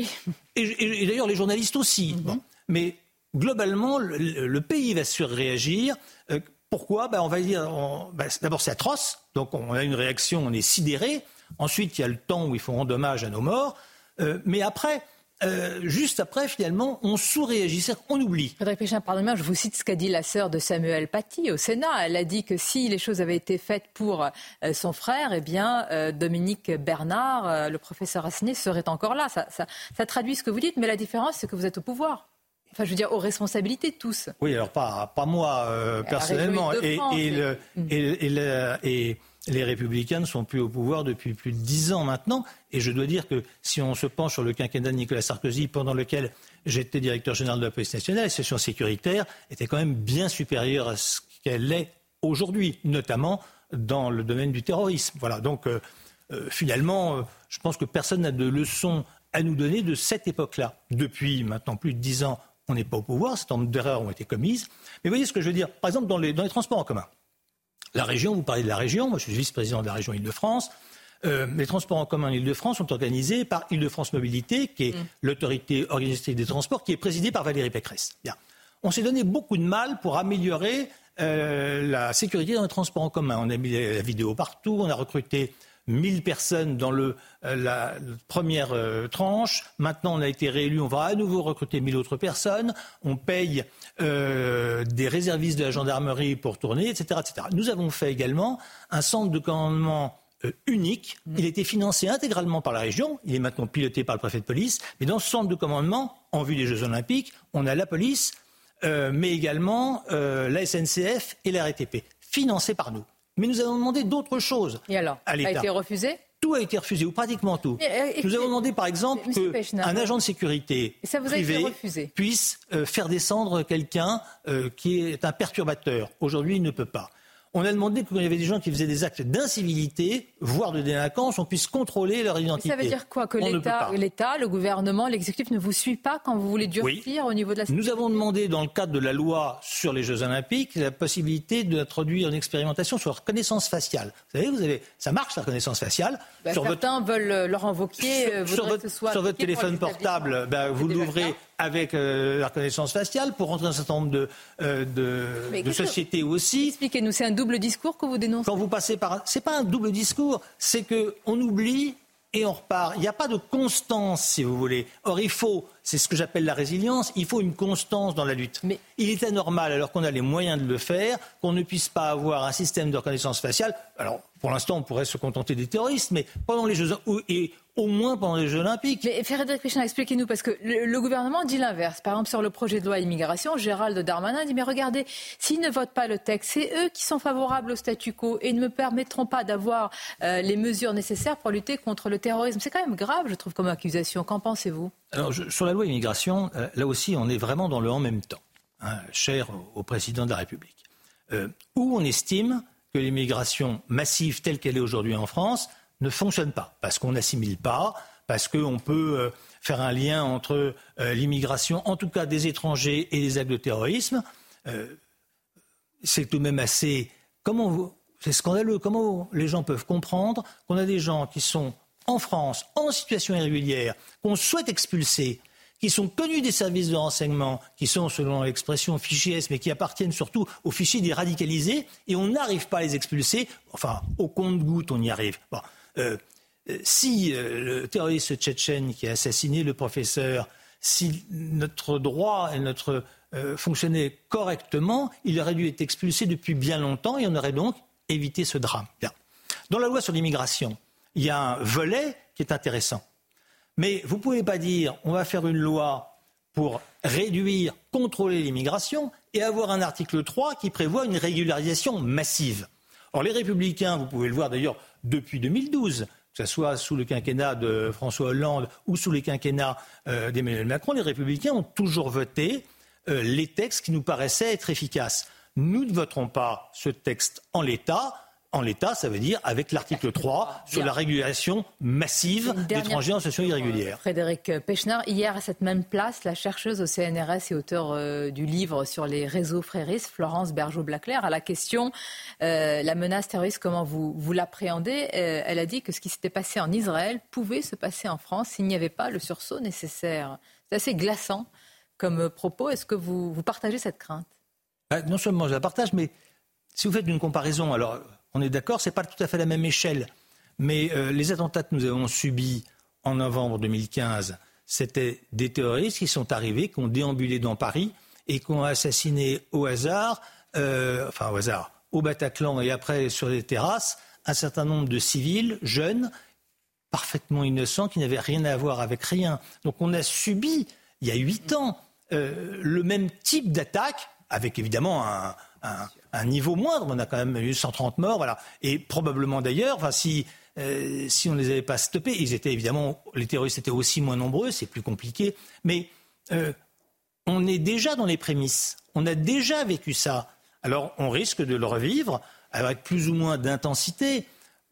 Et, d'ailleurs les journalistes aussi. Mhm. Mais globalement, le, pays va surréagir. Euh, pourquoi? Bah, On va dire, bah, d'abord c'est atroce, donc on a une réaction, on est sidéré. Ensuite, il y a le temps où il faut rendre hommage à nos morts. Euh, mais après, euh, juste après, finalement, on sous-réagit, on oublie. Frédéric Péchin, pardonnez-moi, je vous cite ce qu'a dit la sœur de Samuel Paty au Sénat. Elle a dit que si les choses avaient été faites pour euh, son frère, eh bien, euh, Dominique Bernard, le professeur assigné, serait encore là. Ça, ça, traduit ce que vous dites, mais la différence, c'est que vous êtes au pouvoir. Enfin, je veux dire, aux responsabilités tous. Oui, alors pas, pas moi personnellement. Et, et, le, et, et les Républicains ne sont plus au pouvoir depuis plus de dix ans maintenant. Et je dois dire que si on se penche sur le quinquennat de Nicolas Sarkozy, pendant lequel j'étais directeur général de la police nationale, la situation sécuritaire était quand même bien supérieure à ce qu'elle est aujourd'hui, notamment dans le domaine du terrorisme. Voilà. Donc, euh, euh, finalement, euh, je pense que personne n'a de leçons à nous donner de cette époque-là. Depuis maintenant plus de dix ans, on n'est pas au pouvoir, certain nombre d'erreurs ont été commises. Mais voyez ce que je veux dire Par exemple, dans les transports en commun. La région, vous parlez de la région, moi je suis vice-président de la région Île-de-France. Euh, les transports en commun en Île-de-France sont organisés par Île-de-France Mobilité, qui est mm. l'autorité organisatrice des transports, qui est présidée par Valérie Pécresse. Bien. On s'est donné beaucoup de mal pour améliorer euh, la sécurité dans les transports en commun. On a mis la vidéo partout, on a recruté 1000 personnes dans le, euh, la première euh, tranche. Maintenant, on a été réélu, on va à nouveau recruter 1000 autres personnes. On paye euh, des réservistes de la gendarmerie pour tourner, etc., etc. Nous avons fait également un centre de commandement unique. Mm. Il était financé intégralement par la région. Il est maintenant piloté par le préfet de police. Mais dans ce centre de commandement, en vue des Jeux Olympiques, on a la police, mais également la SNCF et la RTP, financés par nous. Mais nous avons demandé d'autres choses. Et alors à l'État. A été refusé tout a été refusé, ou pratiquement tout. Euh, nous avons demandé, par exemple, qu'un agent de sécurité privé puisse euh, faire descendre quelqu'un euh, qui est un perturbateur. Aujourd'hui, il ne peut pas. On a demandé que quand il y avait des gens qui faisaient des actes d'incivilité, voire de délinquance, on puisse contrôler leur identité. ça veut dire quoi Que l'État, le gouvernement, l'exécutif ne vous suit pas quand vous voulez durcir au niveau de la sécurité Nous avons demandé, dans le cadre de la loi sur les Jeux Olympiques, la possibilité d'introduire une expérimentation sur la reconnaissance faciale. Vous savez, vous avez, ça marche la reconnaissance faciale. Bah, certains veulent leur invoquer. Euh, sur, votre, sur votre téléphone portable, bah, vous l'ouvrez avec euh, la reconnaissance faciale pour rentrer dans un certain nombre de, euh, de, sociétés aussi. Expliquez-nous, c'est un double discours que vous dénoncez Quand vous passez par... C'est pas un double discours, c'est qu'on oublie et on repart. Il n'y a pas de constance, si vous voulez. Or, il faut, c'est ce que j'appelle la résilience, il faut une constance dans la lutte. Mais... Il est anormal, alors qu'on a les moyens de le faire, qu'on ne puisse pas avoir un système de reconnaissance faciale. Alors, pour l'instant, on pourrait se contenter des terroristes, mais pendant les Jeux et au moins pendant les Jeux Olympiques. Mais Frédéric Péchin, expliquez-nous, parce que le, gouvernement dit l'inverse. Par exemple, sur le projet de loi immigration, Gérald Darmanin dit Mais regardez, s'ils ne votent pas le texte, c'est eux qui sont favorables au statu quo et ne me permettront pas d'avoir euh, les mesures nécessaires pour lutter contre le terrorisme. C'est quand même grave, je trouve, comme accusation. Qu'en pensez-vous? Alors, sur la loi immigration, euh, là aussi, on est vraiment dans le en même temps, hein, cher au, président de la République. Euh, où on estime que l'immigration massive telle qu'elle est aujourd'hui en France ne fonctionne pas, parce qu'on n'assimile pas, parce qu'on peut euh, faire un lien entre euh, l'immigration, en tout cas des étrangers, et les actes de terrorisme. Euh, c'est tout de même assez. Comment c'est scandaleux. Comment les gens peuvent comprendre qu'on a des gens qui sont en France en situation irrégulière, qu'on souhaite expulser, qui sont connus des services de renseignement, qui sont, selon l'expression, fichiers mais qui appartiennent surtout aux fichiers des radicalisés, et on n'arrive pas à les expulser. Enfin, au compte-goutte, on y arrive. Euh, euh, si euh, le terroriste tchétchène qui a assassiné le professeur, si notre droit et notre fonctionnait correctement, il aurait dû être expulsé depuis bien longtemps et on aurait donc évité ce drame. Dans la loi sur l'immigration, il y a un volet qui est intéressant. Mais vous ne pouvez pas dire on va faire une loi pour réduire, contrôler l'immigration et avoir un article 3 qui prévoit une régularisation massive. Or, les républicains, vous pouvez le voir d'ailleurs depuis 2012, que ce soit sous le quinquennat de François Hollande ou sous les quinquennats euh, d'Emmanuel Macron, les républicains ont toujours voté euh, les textes qui nous paraissaient être efficaces. Nous ne voterons pas ce texte en l'état en l'état, ça veut dire avec l'article 3 sur la régulation massive d'étrangers en situation irrégulière. Frédéric Pechner, hier à cette même place, la chercheuse au CNRS et auteur euh, du livre sur les réseaux fréristes, Florence Bergeau-Blaclair, à la question euh, la menace terroriste, comment vous, vous l'appréhendez euh, Elle a dit que ce qui s'était passé en Israël pouvait se passer en France s'il n'y avait pas le sursaut nécessaire. C'est assez glaçant comme propos. Est-ce que vous, vous partagez cette crainte? Non seulement je la partage, mais si vous faites une comparaison, alors on est d'accord, ce n'est pas tout à fait la même échelle. Mais euh, les attentats que nous avons subis en novembre 2015, C'était des terroristes qui sont arrivés, qui ont déambulé dans Paris et qui ont assassiné au hasard, euh, enfin au hasard, au Bataclan et après sur les terrasses, un certain nombre de civils jeunes, parfaitement innocents, qui n'avaient rien à voir avec rien. Donc on a subi, il y a huit ans, euh, le même type d'attaque, avec évidemment un, niveau moindre. On a quand même eu 130 morts, voilà. Et probablement d'ailleurs, si, euh, si on ne les avait pas stoppés, ils étaient évidemment, les terroristes étaient aussi moins nombreux, c'est plus compliqué. Mais euh, on est déjà dans les prémices. On a déjà vécu ça. Alors on risque de le revivre avec plus ou moins d'intensité.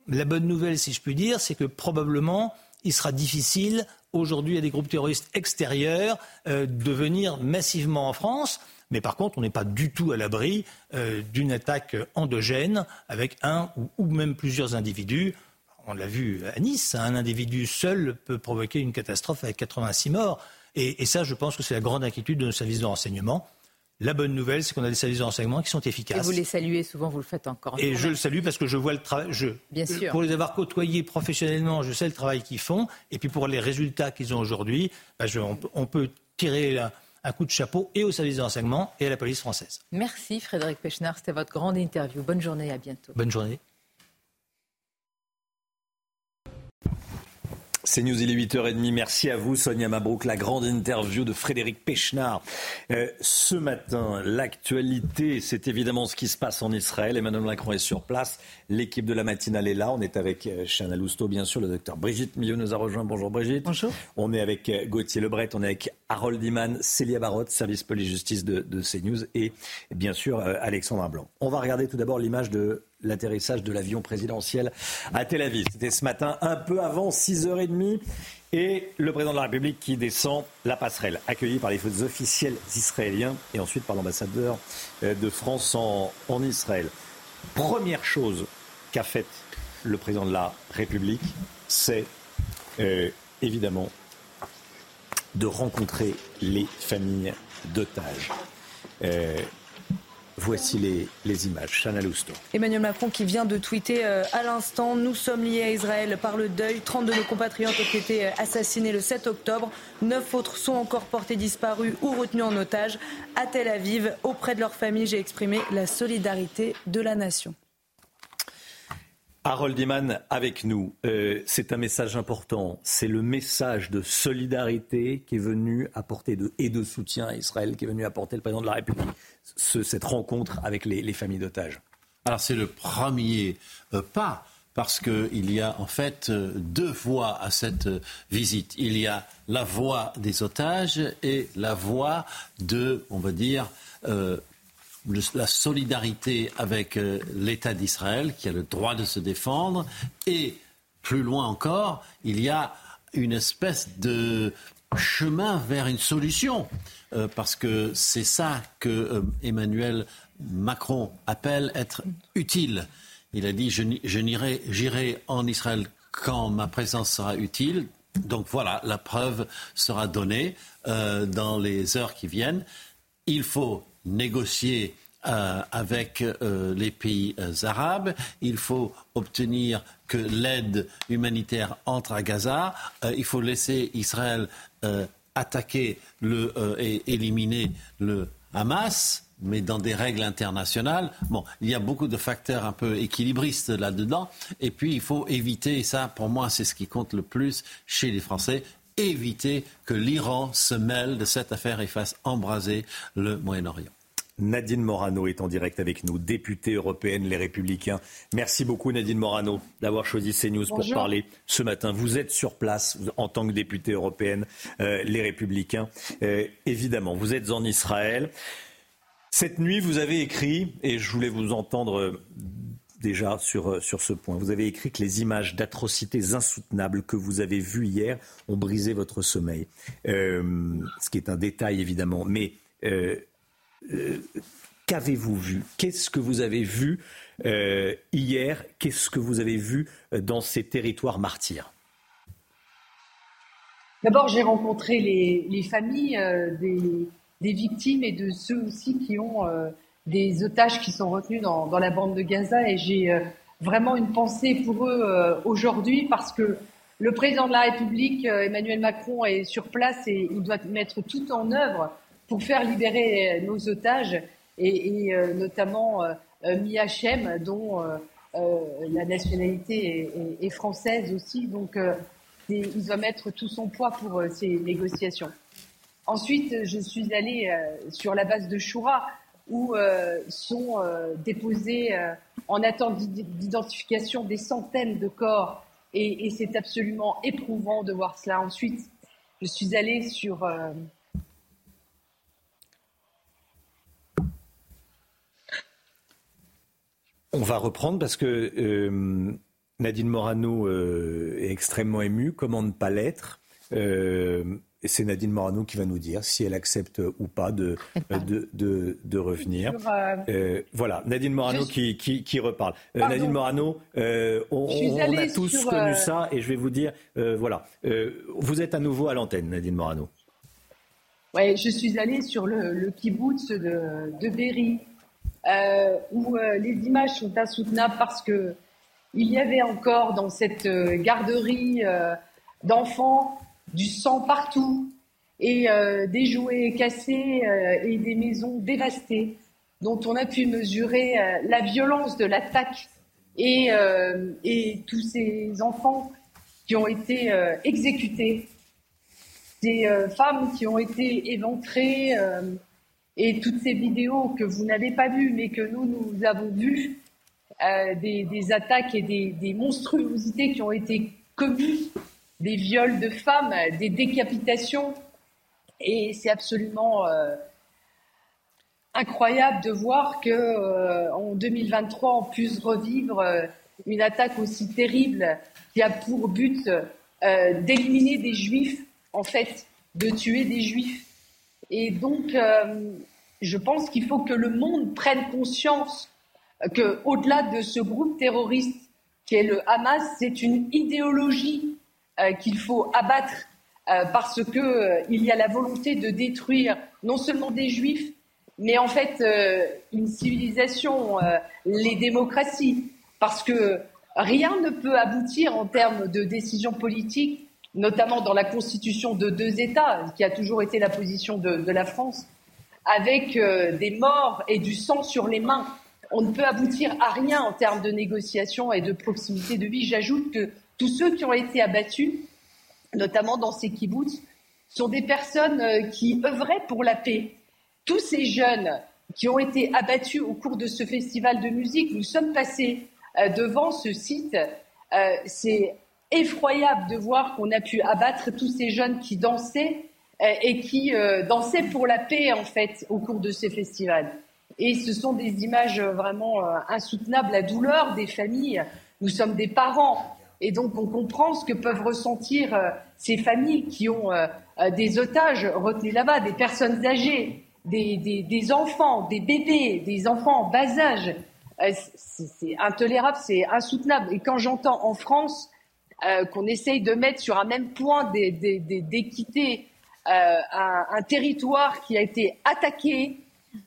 La bonne nouvelle, si je puis dire, c'est que probablement il sera difficile aujourd'hui à des groupes terroristes extérieurs euh, de venir massivement en France. Mais par contre, on n'est pas du tout à l'abri euh, d'une attaque endogène avec un ou, même plusieurs individus. On l'a vu à Nice, un individu seul peut provoquer une catastrophe avec 86 morts. Et, et ça, je pense que c'est la grande inquiétude de nos services de renseignement. La bonne nouvelle, c'est qu'on a des services de renseignement qui sont efficaces. Et vous les saluez souvent, vous le faites encore. Et je le salue parce que je vois le travail. Bien sûr. Pour les avoir côtoyés professionnellement, je sais le travail qu'ils font. Et puis pour les résultats qu'ils ont aujourd'hui, bah, on, peut tirer un coup de chapeau et aux services de renseignement et à la police française. Merci Frédéric Pechnard, c'était votre grande interview. Bonne journée, à bientôt. Bonne journée. C'est News, il est 8h30. Merci à vous, Sonia Mabrouk. La grande interview de Frédéric Pechnard. Euh, ce matin, l'actualité, c'est évidemment ce qui se passe en Israël. Emmanuel Macron est sur place. L'équipe de la matinale est là. On est avec euh, Chana Lousteau, bien sûr. Le docteur Brigitte Milieu nous a rejoint. Bonjour Brigitte. Bonjour. On est avec euh, Gauthier Lebret. On est avec Harold Iman, Célia Barotte, service police-justice de, de CNews. Et bien sûr, Alexandre Blanc. On va regarder tout d'abord l'image de l'atterrissage de l'avion présidentiel à Tel Aviv. C'était ce matin, un peu avant 6h30. Et le président de la République qui descend la passerelle, accueilli par les officiels israéliens et ensuite par l'ambassadeur euh, de France en, Israël. Première chose qu'a faite le président de la République, c'est euh, évidemment de rencontrer les familles d'otages. Euh, Voici les, images. Emmanuel Macron qui vient de tweeter euh, à l'instant Nous sommes liés à Israël par le deuil. 30 de nos compatriotes ont été euh, assassinés le 7 octobre. Neuf autres sont encore portés disparus ou retenus en otage. À Tel Aviv, auprès de leur famille, j'ai exprimé la solidarité de la nation. Harold Iman avec nous. Euh, c'est un message important. C'est le message de solidarité qui est venu apporter de, et de soutien à Israël qui est venu apporter le président de la République. cette rencontre avec les, familles d'otages. Alors c'est le premier euh, pas parce qu'il y a en fait euh, deux voies à cette visite. Il y a la voie des otages et la voie de, on va dire, la solidarité avec euh, l'État d'Israël, qui a le droit de se défendre, et plus loin encore, il y a une espèce de chemin vers une solution, euh, parce que c'est ça que euh, Emmanuel Macron appelle être utile. Il a dit je, j'irai en Israël quand ma présence sera utile. Donc voilà, la preuve sera donnée dans les heures qui viennent. Il faut négocier euh, avec euh, les pays euh, arabes. Il faut obtenir que l'aide humanitaire entre à Gaza. il faut laisser Israël attaquer le, et éliminer le Hamas mais dans des règles internationales. Bon, il y a beaucoup de facteurs un peu équilibristes là-dedans. Et puis, il faut éviter, et ça, pour moi, c'est ce qui compte le plus chez les Français, éviter que l'Iran se mêle de cette affaire et fasse embraser le Moyen-Orient. Nadine Morano est en direct avec nous, députée européenne Les Républicains. Merci beaucoup Nadine Morano d'avoir choisi CNews pour parler ce matin. Vous êtes sur place en tant que députée européenne euh, Les Républicains. Euh, évidemment, vous êtes en Israël. Cette nuit, vous avez écrit, et je voulais vous entendre déjà sur, sur ce point. Vous avez écrit que les images d'atrocités insoutenables que vous avez vues hier ont brisé votre sommeil. ce qui est un détail évidemment. Mais euh, qu'avez-vous vu? Qu'est-ce que vous avez vu euh, hier? Qu'est-ce que vous avez vu euh, dans ces territoires martyrs? D'abord, j'ai rencontré les, familles des, victimes et de ceux aussi qui ont des otages qui sont retenus dans, la bande de Gaza et j'ai vraiment une pensée pour eux aujourd'hui parce que le président de la République, Emmanuel Macron, est sur place et il doit mettre tout en œuvre pour faire libérer nos otages et, notamment Miachem, dont la nationalité est, française aussi. Donc, il doit mettre tout son poids pour ces négociations. Ensuite, je suis allée sur la base de Choura où euh, sont euh, déposés euh, en attente d'identification des centaines de corps. Et, et c'est absolument éprouvant de voir cela. Ensuite, je suis allée sur... On va reprendre parce que Nadine Morano est extrêmement émue. Comment ne pas l'être et c'est Nadine Morano qui va nous dire si elle accepte ou pas de, de, de, de, revenir. Euh, euh, voilà, Nadine Morano qui, qui, qui, reparle. Euh, Nadine Morano, on, on, a tous connu ça et je vais vous dire, voilà, vous êtes à nouveau à l'antenne, Nadine Morano. Oui, je suis allée sur le, le kibbutz de, de Berry, où les images sont insoutenables parce que il y avait encore dans cette garderie d'enfants du sang partout et euh, des jouets cassés euh, et des maisons dévastées dont on a pu mesurer euh, la violence de l'attaque et, tous ces enfants qui ont été exécutés, des femmes qui ont été éventrées et toutes ces vidéos que vous n'avez pas vues mais que nous, nous avons vues, des, attaques et des monstruosités qui ont été commises des viols de femmes, des décapitations. Et c'est absolument euh, incroyable de voir que euh, en 2023 on puisse revivre euh, une attaque aussi terrible qui a pour but d'éliminer des juifs, en fait, de tuer des juifs. Et donc, je pense qu'il faut que le monde prenne conscience que, au-delà de ce groupe terroriste qui est le Hamas, c'est une idéologie euh, qu'il faut abattre euh, parce que euh, y a la volonté de détruire non seulement des juifs, mais en fait une civilisation, les démocraties, parce que rien ne peut aboutir en termes de décisions politiques, notamment dans la constitution de deux États, qui a toujours été la position de, de la France, avec des morts et du sang sur les mains. On ne peut aboutir à rien en termes de négociation et de proximité de vie. J'ajoute que tous ceux qui ont été abattus, notamment dans ces kibbutz, sont des personnes euh, qui œuvraient pour la paix. Tous ces jeunes qui ont été abattus au cours de ce festival de musique, nous sommes passés euh, devant ce site. Euh, c'est effroyable de voir qu'on a pu abattre tous ces jeunes qui dansaient et qui dansaient pour la paix, en fait, au cours de ce festival. Et ce sont des images vraiment insoutenables, la douleur des familles. Nous sommes des parents et donc, on comprend ce que peuvent ressentir euh, ces familles qui ont euh, euh, des otages retenus là-bas, des personnes âgées, des, enfants, des bébés, des enfants en bas âge. c'est intolérable, c'est insoutenable. Et quand j'entends en France qu'on essaye de mettre sur un même point d'équité un, un territoire qui a été attaqué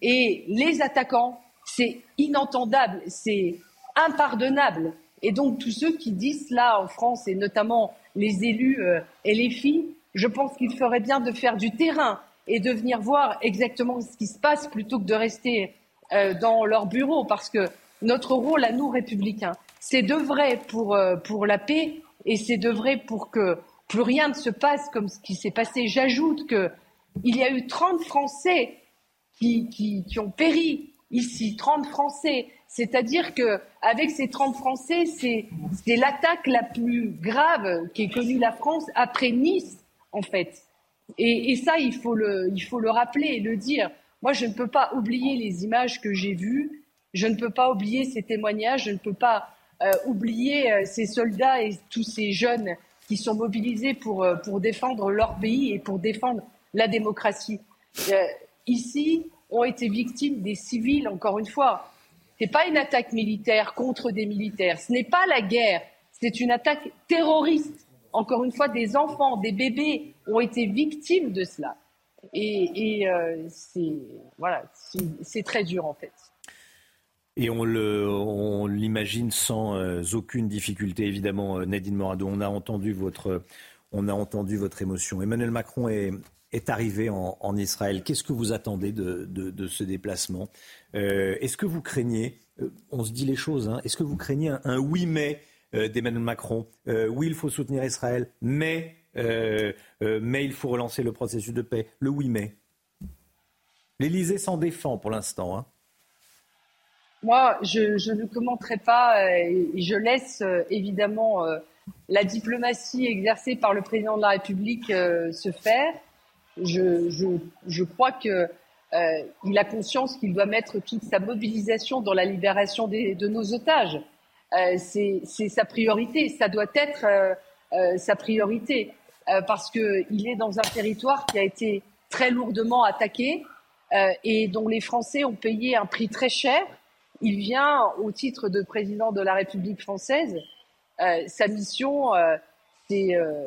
et les attaquants, c'est inentendable, c'est impardonnable. Et donc tous ceux qui disent cela en France, et notamment les élus euh, et les filles, je pense qu'il ferait bien de faire du terrain et de venir voir exactement ce qui se passe plutôt que de rester euh, dans leur bureau, parce que notre rôle à nous, républicains, c'est de vrai pour, euh, pour la paix et c'est de vrai pour que plus rien ne se passe comme ce qui s'est passé. J'ajoute qu'il y a eu 30 Français qui ont péri ici, 30 Français. C'est-à-dire que avec ces 30 Français, c'est l'attaque la plus grave qu'ait connue la France après Nice, en fait. Et, ça, il faut, le, il faut le rappeler et le dire. Moi, je ne peux pas oublier les images que j'ai vues. Je ne peux pas oublier ces témoignages. Je ne peux pas euh, oublier euh, ces soldats et tous ces jeunes qui sont mobilisés pour, euh, pour défendre leur pays et pour défendre la démocratie. ici, ont été victimes des civils, encore une fois. N'est pas une attaque militaire contre des militaires, ce n'est pas la guerre, c'est une attaque terroriste. Encore une fois, des enfants, des bébés ont été victimes de cela. Et, euh, c'est voilà, très dur en fait. Et on l'imagine sans euh, aucune difficulté, évidemment, euh, Nadine Morado. On a entendu votre, on a entendu votre émotion. Emmanuel Macron est, est arrivé en, Israël. Qu'est-ce que vous attendez de, ce déplacement? Euh, Est-ce que vous craignez, euh, on se dit les choses, hein, est-ce que vous craignez un, oui mais euh, d'Emmanuel Macron? Oui, il faut soutenir Israël, mais, mais il faut relancer le processus de paix. Le oui mais. L'Élysée s'en défend pour l'instant. Hein. Moi, je, je, ne commenterai pas et je laisse évidemment la diplomatie exercée par le président de la République se faire. Je, je, je crois que euh, il a conscience qu'il doit mettre toute sa mobilisation dans la libération des, de nos otages. Euh, c'est sa priorité, ça doit être euh, sa priorité, parce qu'il est dans un territoire qui a été très lourdement attaqué et dont les Français ont payé un prix très cher il vient au titre de président de la République française. Euh, sa mission, euh, c'est euh,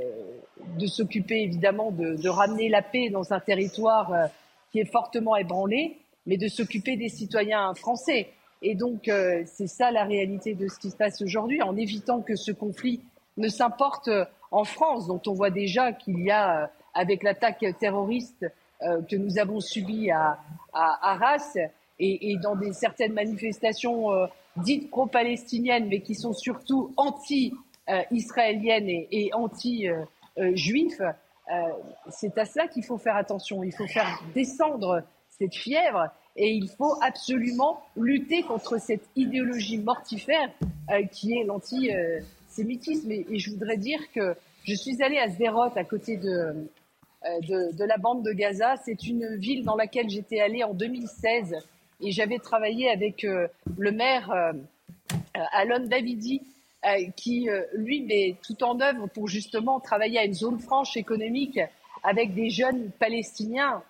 de s'occuper évidemment de, ramener la paix dans un territoire euh, qui est fortement ébranlé, mais de s'occuper des citoyens français. Et donc, euh, c'est ça la réalité de ce qui se passe aujourd'hui, en évitant que ce conflit ne s'importe en France, dont on voit déjà qu'il y a, avec l'attaque terroriste que nous avons subie à, Arras, et, dans certaines manifestations dites pro-palestiniennes, mais qui sont surtout anti-israéliennes et, et anti-juifs, euh, c'est à cela qu'il faut faire attention. Il faut faire descendre cette fièvre et il faut absolument lutter contre cette idéologie mortifère euh, qui est l'antisémitisme. Et, et, je voudrais dire que je suis allée à Sderot, à côté de, de, la bande de Gaza. C'est une ville dans laquelle j'étais allée en 2016 et j'avais travaillé avec euh, le maire euh, Alon Davidi, euh, qui, lui, met tout en œuvre pour justement travailler à une zone franche économique avec des jeunes palestiniens.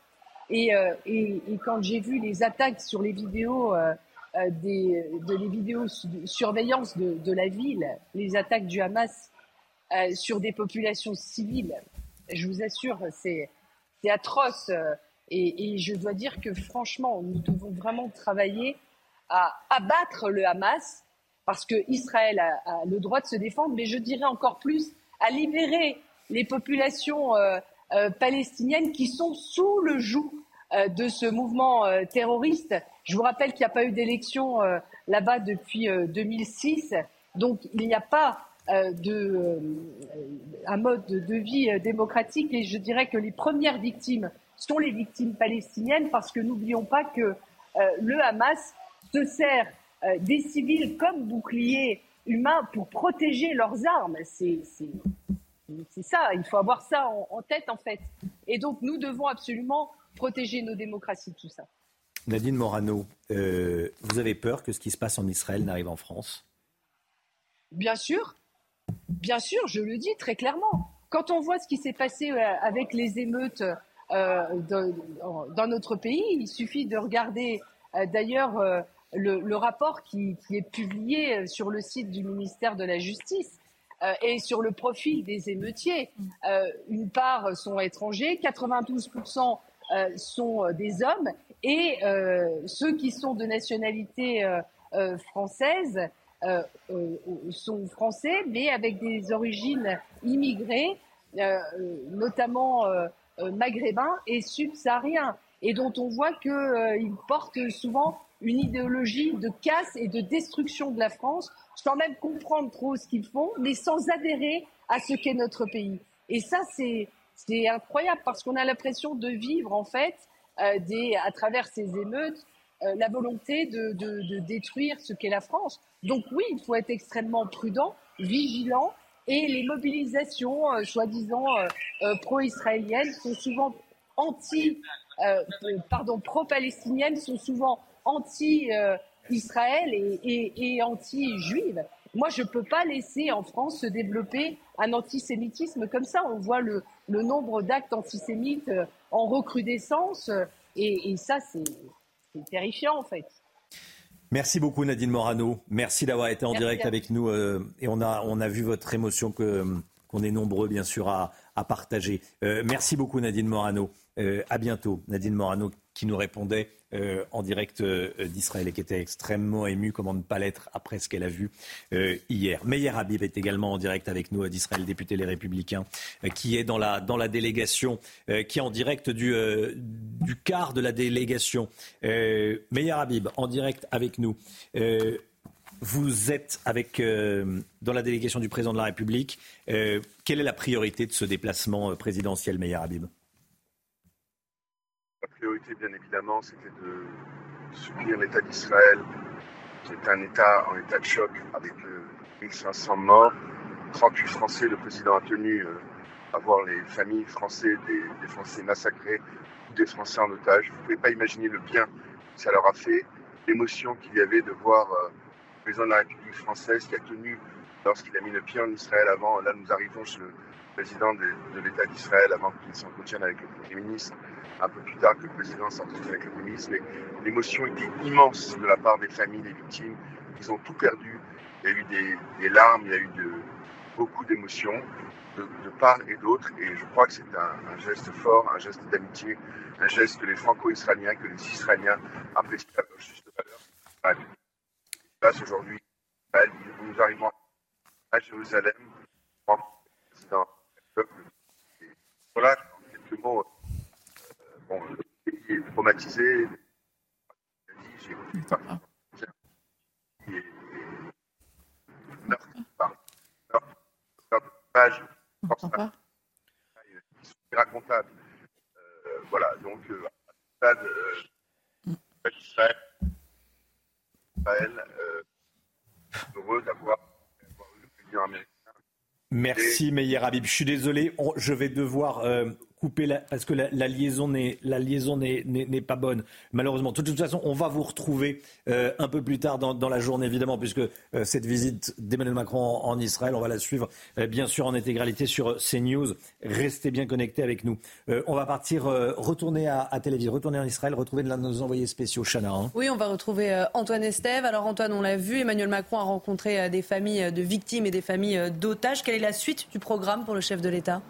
Et, et quand j'ai vu les attaques sur les vidéos, des, de vidéos de surveillance de, la ville, les attaques du Hamas sur des populations civiles, je vous assure, c'est atroce. Et, je dois dire que franchement, nous devons vraiment travailler à abattre le Hamas, parce que Israël a, le droit de se défendre, mais je dirais encore plus à libérer les populations euh, euh, palestiniennes qui sont sous le joug euh, de ce mouvement terroriste. Je vous rappelle qu'il n'y a pas eu d'élection là-bas depuis 2006, donc il n'y a pas de, un mode de vie démocratique, et je dirais que les premières victimes sont les victimes palestiniennes parce que n'oublions pas que le Hamas se sert euh, des civils comme boucliers humains pour protéger leurs armes. C'est ça, il faut avoir ça en, en, tête en fait. Et donc nous devons absolument protéger nos démocraties de tout ça. Nadine Morano, euh, vous avez peur que ce qui se passe en Israël n'arrive en France? Bien sûr, bien sûr, je le dis très clairement. Quand on voit ce qui s'est passé euh, avec les émeutes euh, dans, dans, notre pays. Il suffit de regarder euh, d'ailleurs le, rapport qui, est publié sur le site du ministère de la Justice euh, et sur le profil des émeutiers. Euh, une part sont étrangers, 92% euh, sont des hommes et ceux qui sont de nationalité française sont français mais avec des origines immigrées, notamment euh, maghrébins et subsahariens, et dont on voit qu'ils euh, portent souvent une idéologie de casse et de destruction de la France, sans même comprendre trop ce qu'ils font, mais sans adhérer à ce qu'est notre pays. Et ça, c'est incroyable parce qu'on a l'impression de vivre en fait euh, à travers ces émeutes euh, la volonté de, détruire ce qu'est la France. Donc oui, il faut être extrêmement prudent, vigilant et les mobilisations, soi-disant pro-israéliennes, sont souvent anti, pardon, pro-palestiniennes, sont souvent anti-Israël et, et, et anti-juives. Moi, je ne peux pas laisser en France se développer un antisémitisme comme ça. On voit le, le nombre d'actes antisémites en recrudescence et, et ça, c'est terrifiant en fait. Merci beaucoup Nadine Morano. Merci d'avoir été en Merci direct avec nous euh, et on a, on a vu votre émotion que qu'on est nombreux bien sûr à, à partager. Euh, merci beaucoup Nadine Morano. Euh, à bientôt Nadine Morano qui nous répondait euh, en direct euh, d'Israël et qui était extrêmement émue, comment ne pas l'être après ce qu'elle a vu euh, hier. Meyer Habib est également en direct avec nous d'Israël, député Les Républicains, qui est dans la, dans la délégation, qui est en direct du, quart de la délégation. Meyer Habib, en direct avec nous. Vous êtes avec, dans la délégation du président de la République. quelle est la priorité de ce déplacement présidentiel, Meyer Habib? Priorité, bien évidemment, c'était de soutenir l'État d'Israël, qui est un État en état de choc avec 1500 morts. 38 Français, le président a tenu euh, à voir les familles françaises, des, Français massacrés, des Français en otage. Vous ne pouvez pas imaginer le bien que ça leur a fait, l'émotion qu'il y avait de voir euh, le président de la République française qui a tenu lorsqu'il a mis le pied en Israël avant. Là, nous arrivons chez le président de, de l'État d'Israël avant qu'il s'entretienne avec le Premier ministre un peu plus tard que le président s'entretient avec le ministre. Mais l'émotion était immense de la part des familles des victimes. Ils ont tout perdu. Il y a eu des, larmes, il y a eu beaucoup d'émotions de, part et d'autre. Et je crois que c'est un, geste fort, un geste d'amitié, un geste que les Franco-Israéliens, que les Israéliens apprécient à leur juste valeur. Place aujourd'hui, nous arrivons à Jérusalem, voilà, quelques mots bon, le pays page racontable. Euh, voilà, donc euh, à stade euh, Israël, Israël heureux d'avoir eu le président américain. Merci Meyer Habib. Je suis désolé, je vais devoir euh, couper la, parce que la, liaison n'est pas bonne malheureusement. De toute façon, on va vous retrouver euh, un peu plus tard dans, la journée évidemment puisque euh, cette visite d'Emmanuel Macron en, Israël, on va la suivre euh, bien sûr en intégralité sur CNews. Restez bien connectés avec nous. on va partir retourner à, à Tel Aviv, retourner en Israël, retrouver l'un de nos envoyés spéciaux, Chana. Hein. Oui, on va retrouver Antoine Estève. Alors Antoine, on l'a vu, Emmanuel Macron a rencontré des familles de victimes et des familles d'otages. Quelle est la suite du programme pour le chef de l'État?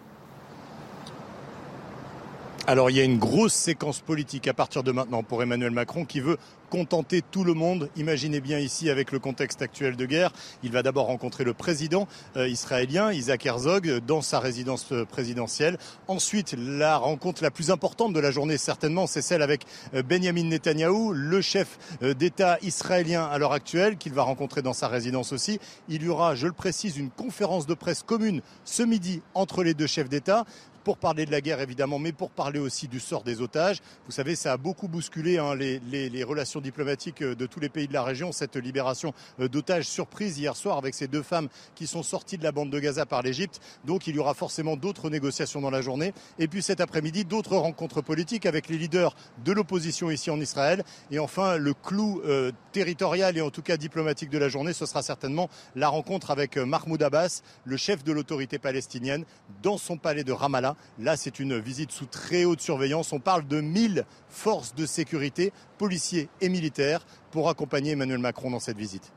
Alors il y a une grosse séquence politique à partir de maintenant pour Emmanuel Macron qui veut contenter tout le monde. Imaginez bien ici avec le contexte actuel de guerre, il va d'abord rencontrer le président euh, israélien Isaac Herzog dans sa résidence euh, présidentielle. Ensuite, la rencontre la plus importante de la journée certainement, c'est celle avec euh, Benjamin Netanyahou, le chef d'État israélien à l'heure actuelle qu'il va rencontrer dans sa résidence aussi. Il y aura, je le précise, une conférence de presse commune ce midi entre les deux chefs d'État pour parler de la guerre évidemment, mais pour parler aussi du sort des otages. Vous savez, ça a beaucoup bousculé hein, les, relations diplomatiques euh, de tous les pays de la région, cette libération euh, d'otages surprise hier soir avec ces deux femmes qui sont sorties de la bande de Gaza par l'Égypte. Donc il y aura forcément d'autres négociations dans la journée. Et puis cet après-midi, d'autres rencontres politiques avec les leaders de l'opposition ici en Israël. Et enfin, le clou euh, territorial et en tout cas diplomatique de la journée, ce sera certainement la rencontre avec Mahmoud Abbas, le chef de l'autorité palestinienne, dans son palais de Ramallah Là, c'est une visite sous très haute surveillance. On parle de 1000 forces de sécurité, policiers et militaires, pour accompagner Emmanuel Macron dans cette visite.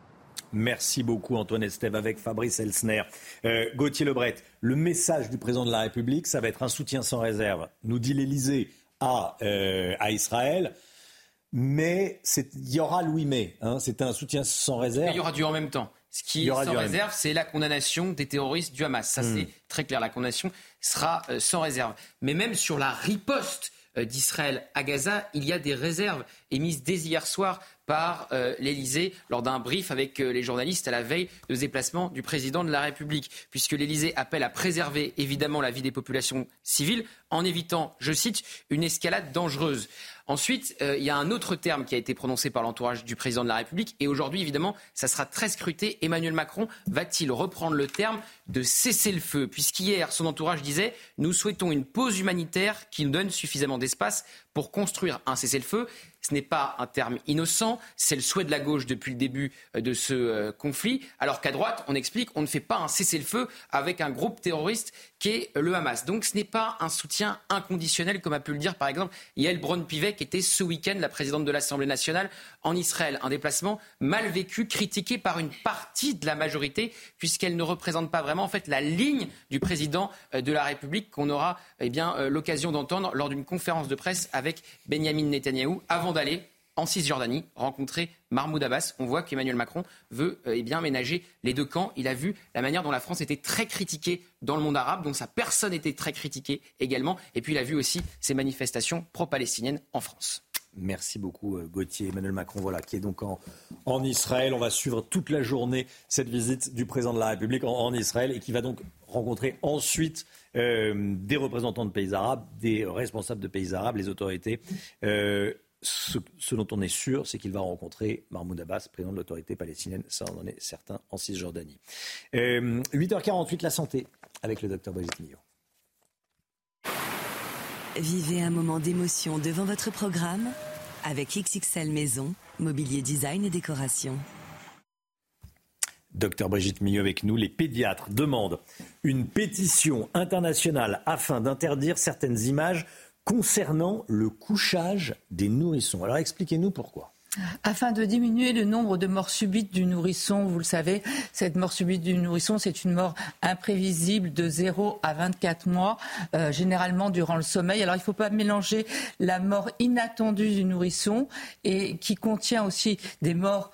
Merci beaucoup Antoine Estève avec Fabrice Elsner. Euh, Gauthier Lebret, le message du président de la République, ça va être un soutien sans réserve, nous dit l'Elysée à, euh, à Israël. Mais il y aura Louis May, hein, c'est un soutien sans réserve. il y aura du en même temps. Ce qui est sans réserve, c'est la condamnation des terroristes du Hamas. Ça, hmm. c'est très clair. La condamnation sera euh, sans réserve. Mais même sur la riposte euh, d'Israël à Gaza, il y a des réserves émises dès hier soir par euh, l'Elysée lors d'un brief avec les journalistes à la veille de déplacement du président de la République, puisque l'Elysée appelle à préserver évidemment la vie des populations civiles en évitant, je cite, une escalade dangereuse. Ensuite, euh, il y a un autre terme qui a été prononcé par l'entourage du président de la République. Et aujourd'hui, évidemment, ça sera très scruté. Emmanuel Macron va-t-il reprendre le terme de cesser le feu Puisqu'hier, son entourage disait Nous souhaitons une pause humanitaire qui nous donne suffisamment d'espace pour construire un cessez-le-feu. Ce n'est pas un terme innocent, c'est le souhait de la gauche depuis le début euh, de ce euh, conflit, alors qu'à droite, on explique on ne fait pas un cessez-le-feu avec un groupe terroriste qui est le Hamas. Donc ce n'est pas un soutien inconditionnel, comme a pu le dire par exemple Yael Braun-Pivet, qui était ce week-end la présidente de l'Assemblée nationale en Israël. Un déplacement mal vécu, critiqué par une partie de la majorité, puisqu'elle ne représente pas vraiment en fait la ligne du président euh, de la République qu'on aura eh bien l'occasion d'entendre lors d'une conférence de presse avec Benjamin Netanyahou avant d'aller en Cisjordanie, rencontrer Mahmoud Abbas. On voit qu'Emmanuel Macron veut euh, eh bien ménager les deux camps. Il a vu la manière dont la France était très critiquée dans le monde arabe, dont sa personne était très critiquée également. Et puis il a vu aussi ces manifestations pro-palestiniennes en France. Merci beaucoup euh, Gauthier. Emmanuel Macron, voilà, qui est donc en, en, Israël. On va suivre toute la journée cette visite du président de la République en, Israël et qui va donc rencontrer ensuite euh, des représentants de pays arabes, des responsables de pays arabes, les autorités. Euh, ce, dont on est sûr, c'est qu'il va rencontrer Mahmoud Abbas, président de l'autorité palestinienne. Ça, on en est certain en Cisjordanie. Euh, 8h48, la santé, avec le docteur Brigitte Millot. Vivez un moment d'émotion devant votre programme avec XXL Maison, mobilier design et décoration. Docteur Brigitte Millot avec nous. Les pédiatres demandent une pétition internationale afin d'interdire certaines images concernant le couchage des nourrissons. Alors expliquez-nous pourquoi. Afin de diminuer le nombre de morts subites du nourrisson, vous le savez, cette mort subite du nourrisson, c'est une mort imprévisible de 0 à 24 mois, euh, généralement durant le sommeil. Alors il ne faut pas mélanger la mort inattendue du nourrisson et qui contient aussi des morts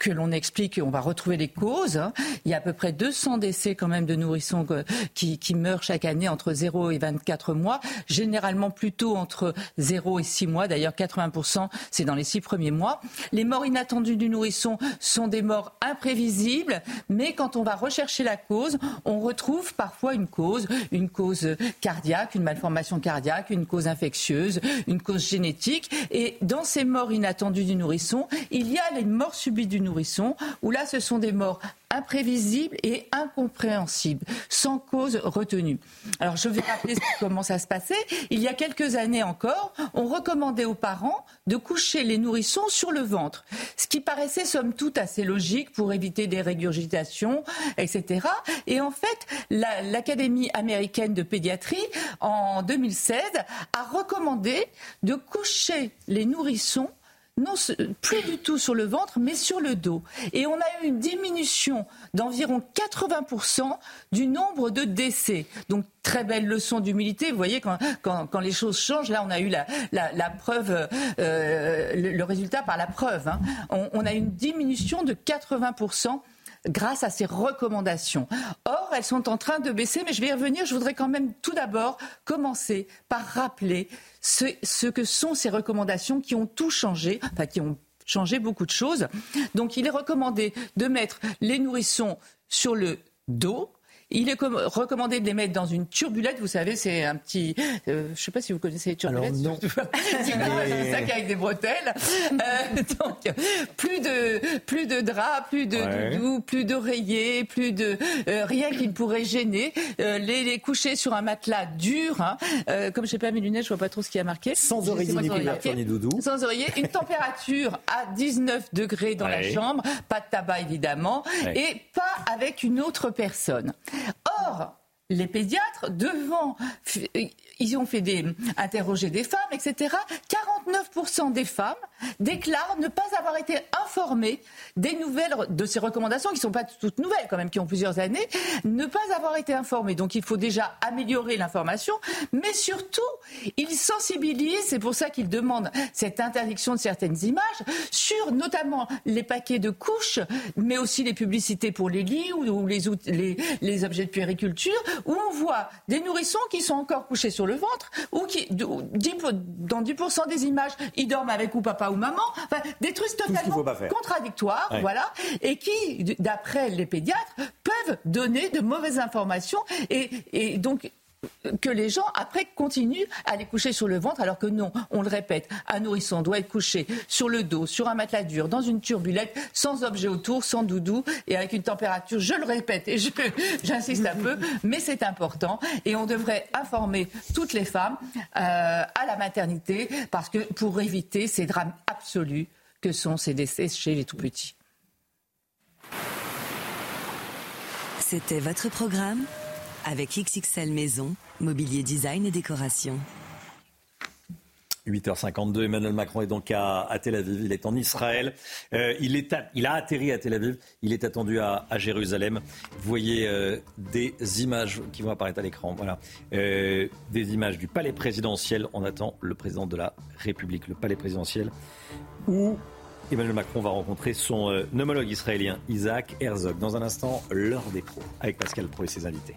que l'on explique, on va retrouver les causes. Hein. Il y a à peu près 200 décès quand même de nourrissons qui, meurent chaque année entre 0 et 24 mois, généralement plutôt entre 0 et 6 mois. D'ailleurs, 80% c'est dans les 6 premiers mois. Les morts inattendues du nourrisson sont des morts imprévisibles, mais quand on va rechercher la cause, on retrouve parfois une cause, une cause cardiaque, une malformation cardiaque, une cause infectieuse, une cause génétique. Et dans ces morts inattendues du nourrisson, il y a les morts subites du nourrisson nourrissons, où là, ce sont des morts imprévisibles et incompréhensibles, sans cause retenue. Alors je vais rappeler comment ça se passait. Il y a quelques années encore, on recommandait aux parents de coucher les nourrissons sur le ventre, ce qui paraissait somme toute assez logique pour éviter des régurgitations, etc. Et en fait, l'Académie américaine de pédiatrie, en 2016, a recommandé de coucher les nourrissons non plus du tout sur le ventre, mais sur le dos. Et on a eu une diminution d'environ 80% du nombre de décès. Donc très belle leçon d'humilité. Vous voyez, quand, quand, les choses changent, là on a eu la, la, preuve, euh, le, résultat par la preuve. Hein. On, on a une diminution de 80% grâce à ces recommandations. Or, elles sont en train de baisser, mais je vais y revenir. Je voudrais quand même tout d'abord commencer par rappeler ce, que sont ces recommandations qui ont tout changé, enfin qui ont changé beaucoup de choses. Donc, il est recommandé de mettre les nourrissons sur le dos, il est recommandé de les mettre dans une turbulette. Vous savez, c'est un petit. Euh, je ne sais pas si vous connaissez les turbulettes. Alors, non. c'est un sac avec des bretelles. Euh, donc, plus de, plus de draps, plus de doudou, plus d'oreillers, plus de. Euh, rien qui pourrait gêner. les, les, coucher sur un matelas dur. Hein. comme je n'ai pas mes lunettes, je vois pas trop ce qui a marqué. Sans oreiller ni couverture ni doudou. Sans oreiller. Une température à 19 degrés dans la chambre. Pas de tabac, évidemment. Et pas avec une autre personne. Or, les pédiatres, devant, ils ont fait des, interroger des femmes, etc. 49% des femmes déclarent ne pas avoir été informées des nouvelles, de ces recommandations, qui ne sont pas toutes nouvelles quand même, qui ont plusieurs années, ne pas avoir été informées. Donc il faut déjà améliorer l'information, mais surtout, ils sensibilisent, c'est pour ça qu'ils demandent cette interdiction de certaines images, sur notamment les paquets de couches, mais aussi les publicités pour les lits ou, les, les objets de puériculture, où on voit des nourrissons qui sont encore couchés sur le ventre, ou qui, dans 10% des images, ils dorment avec ou papa ou maman. Enfin, des trucs totalement contradictoires, voilà, et qui, d'après les pédiatres, peuvent donner de mauvaises informations. Et, et donc, que les gens après continuent à les coucher sur le ventre alors que non, on le répète, un nourrisson doit être couché sur le dos, sur un matelas dur, dans une turbulette, sans objet autour, sans doudou et avec une température, je le répète et j'insiste un peu, mais c'est important et on devrait informer toutes les femmes euh, à la maternité parce que pour éviter ces drames absolus que sont ces décès chez les tout petits. C'était votre programme avec XXL Maison, mobilier design et décoration. 8h52, Emmanuel Macron est donc à, Tel Aviv, il est en Israël, euh, il, est il a atterri à Tel Aviv, il est attendu à, Jérusalem. Vous voyez euh, des images qui vont apparaître à l'écran, voilà, euh, des images du palais présidentiel. On attend le président de la République, le palais présidentiel, où Emmanuel Macron va rencontrer son homologue israélien Isaac Herzog. Dans un instant, l'heure des pros, avec Pascal Pro et ses invités.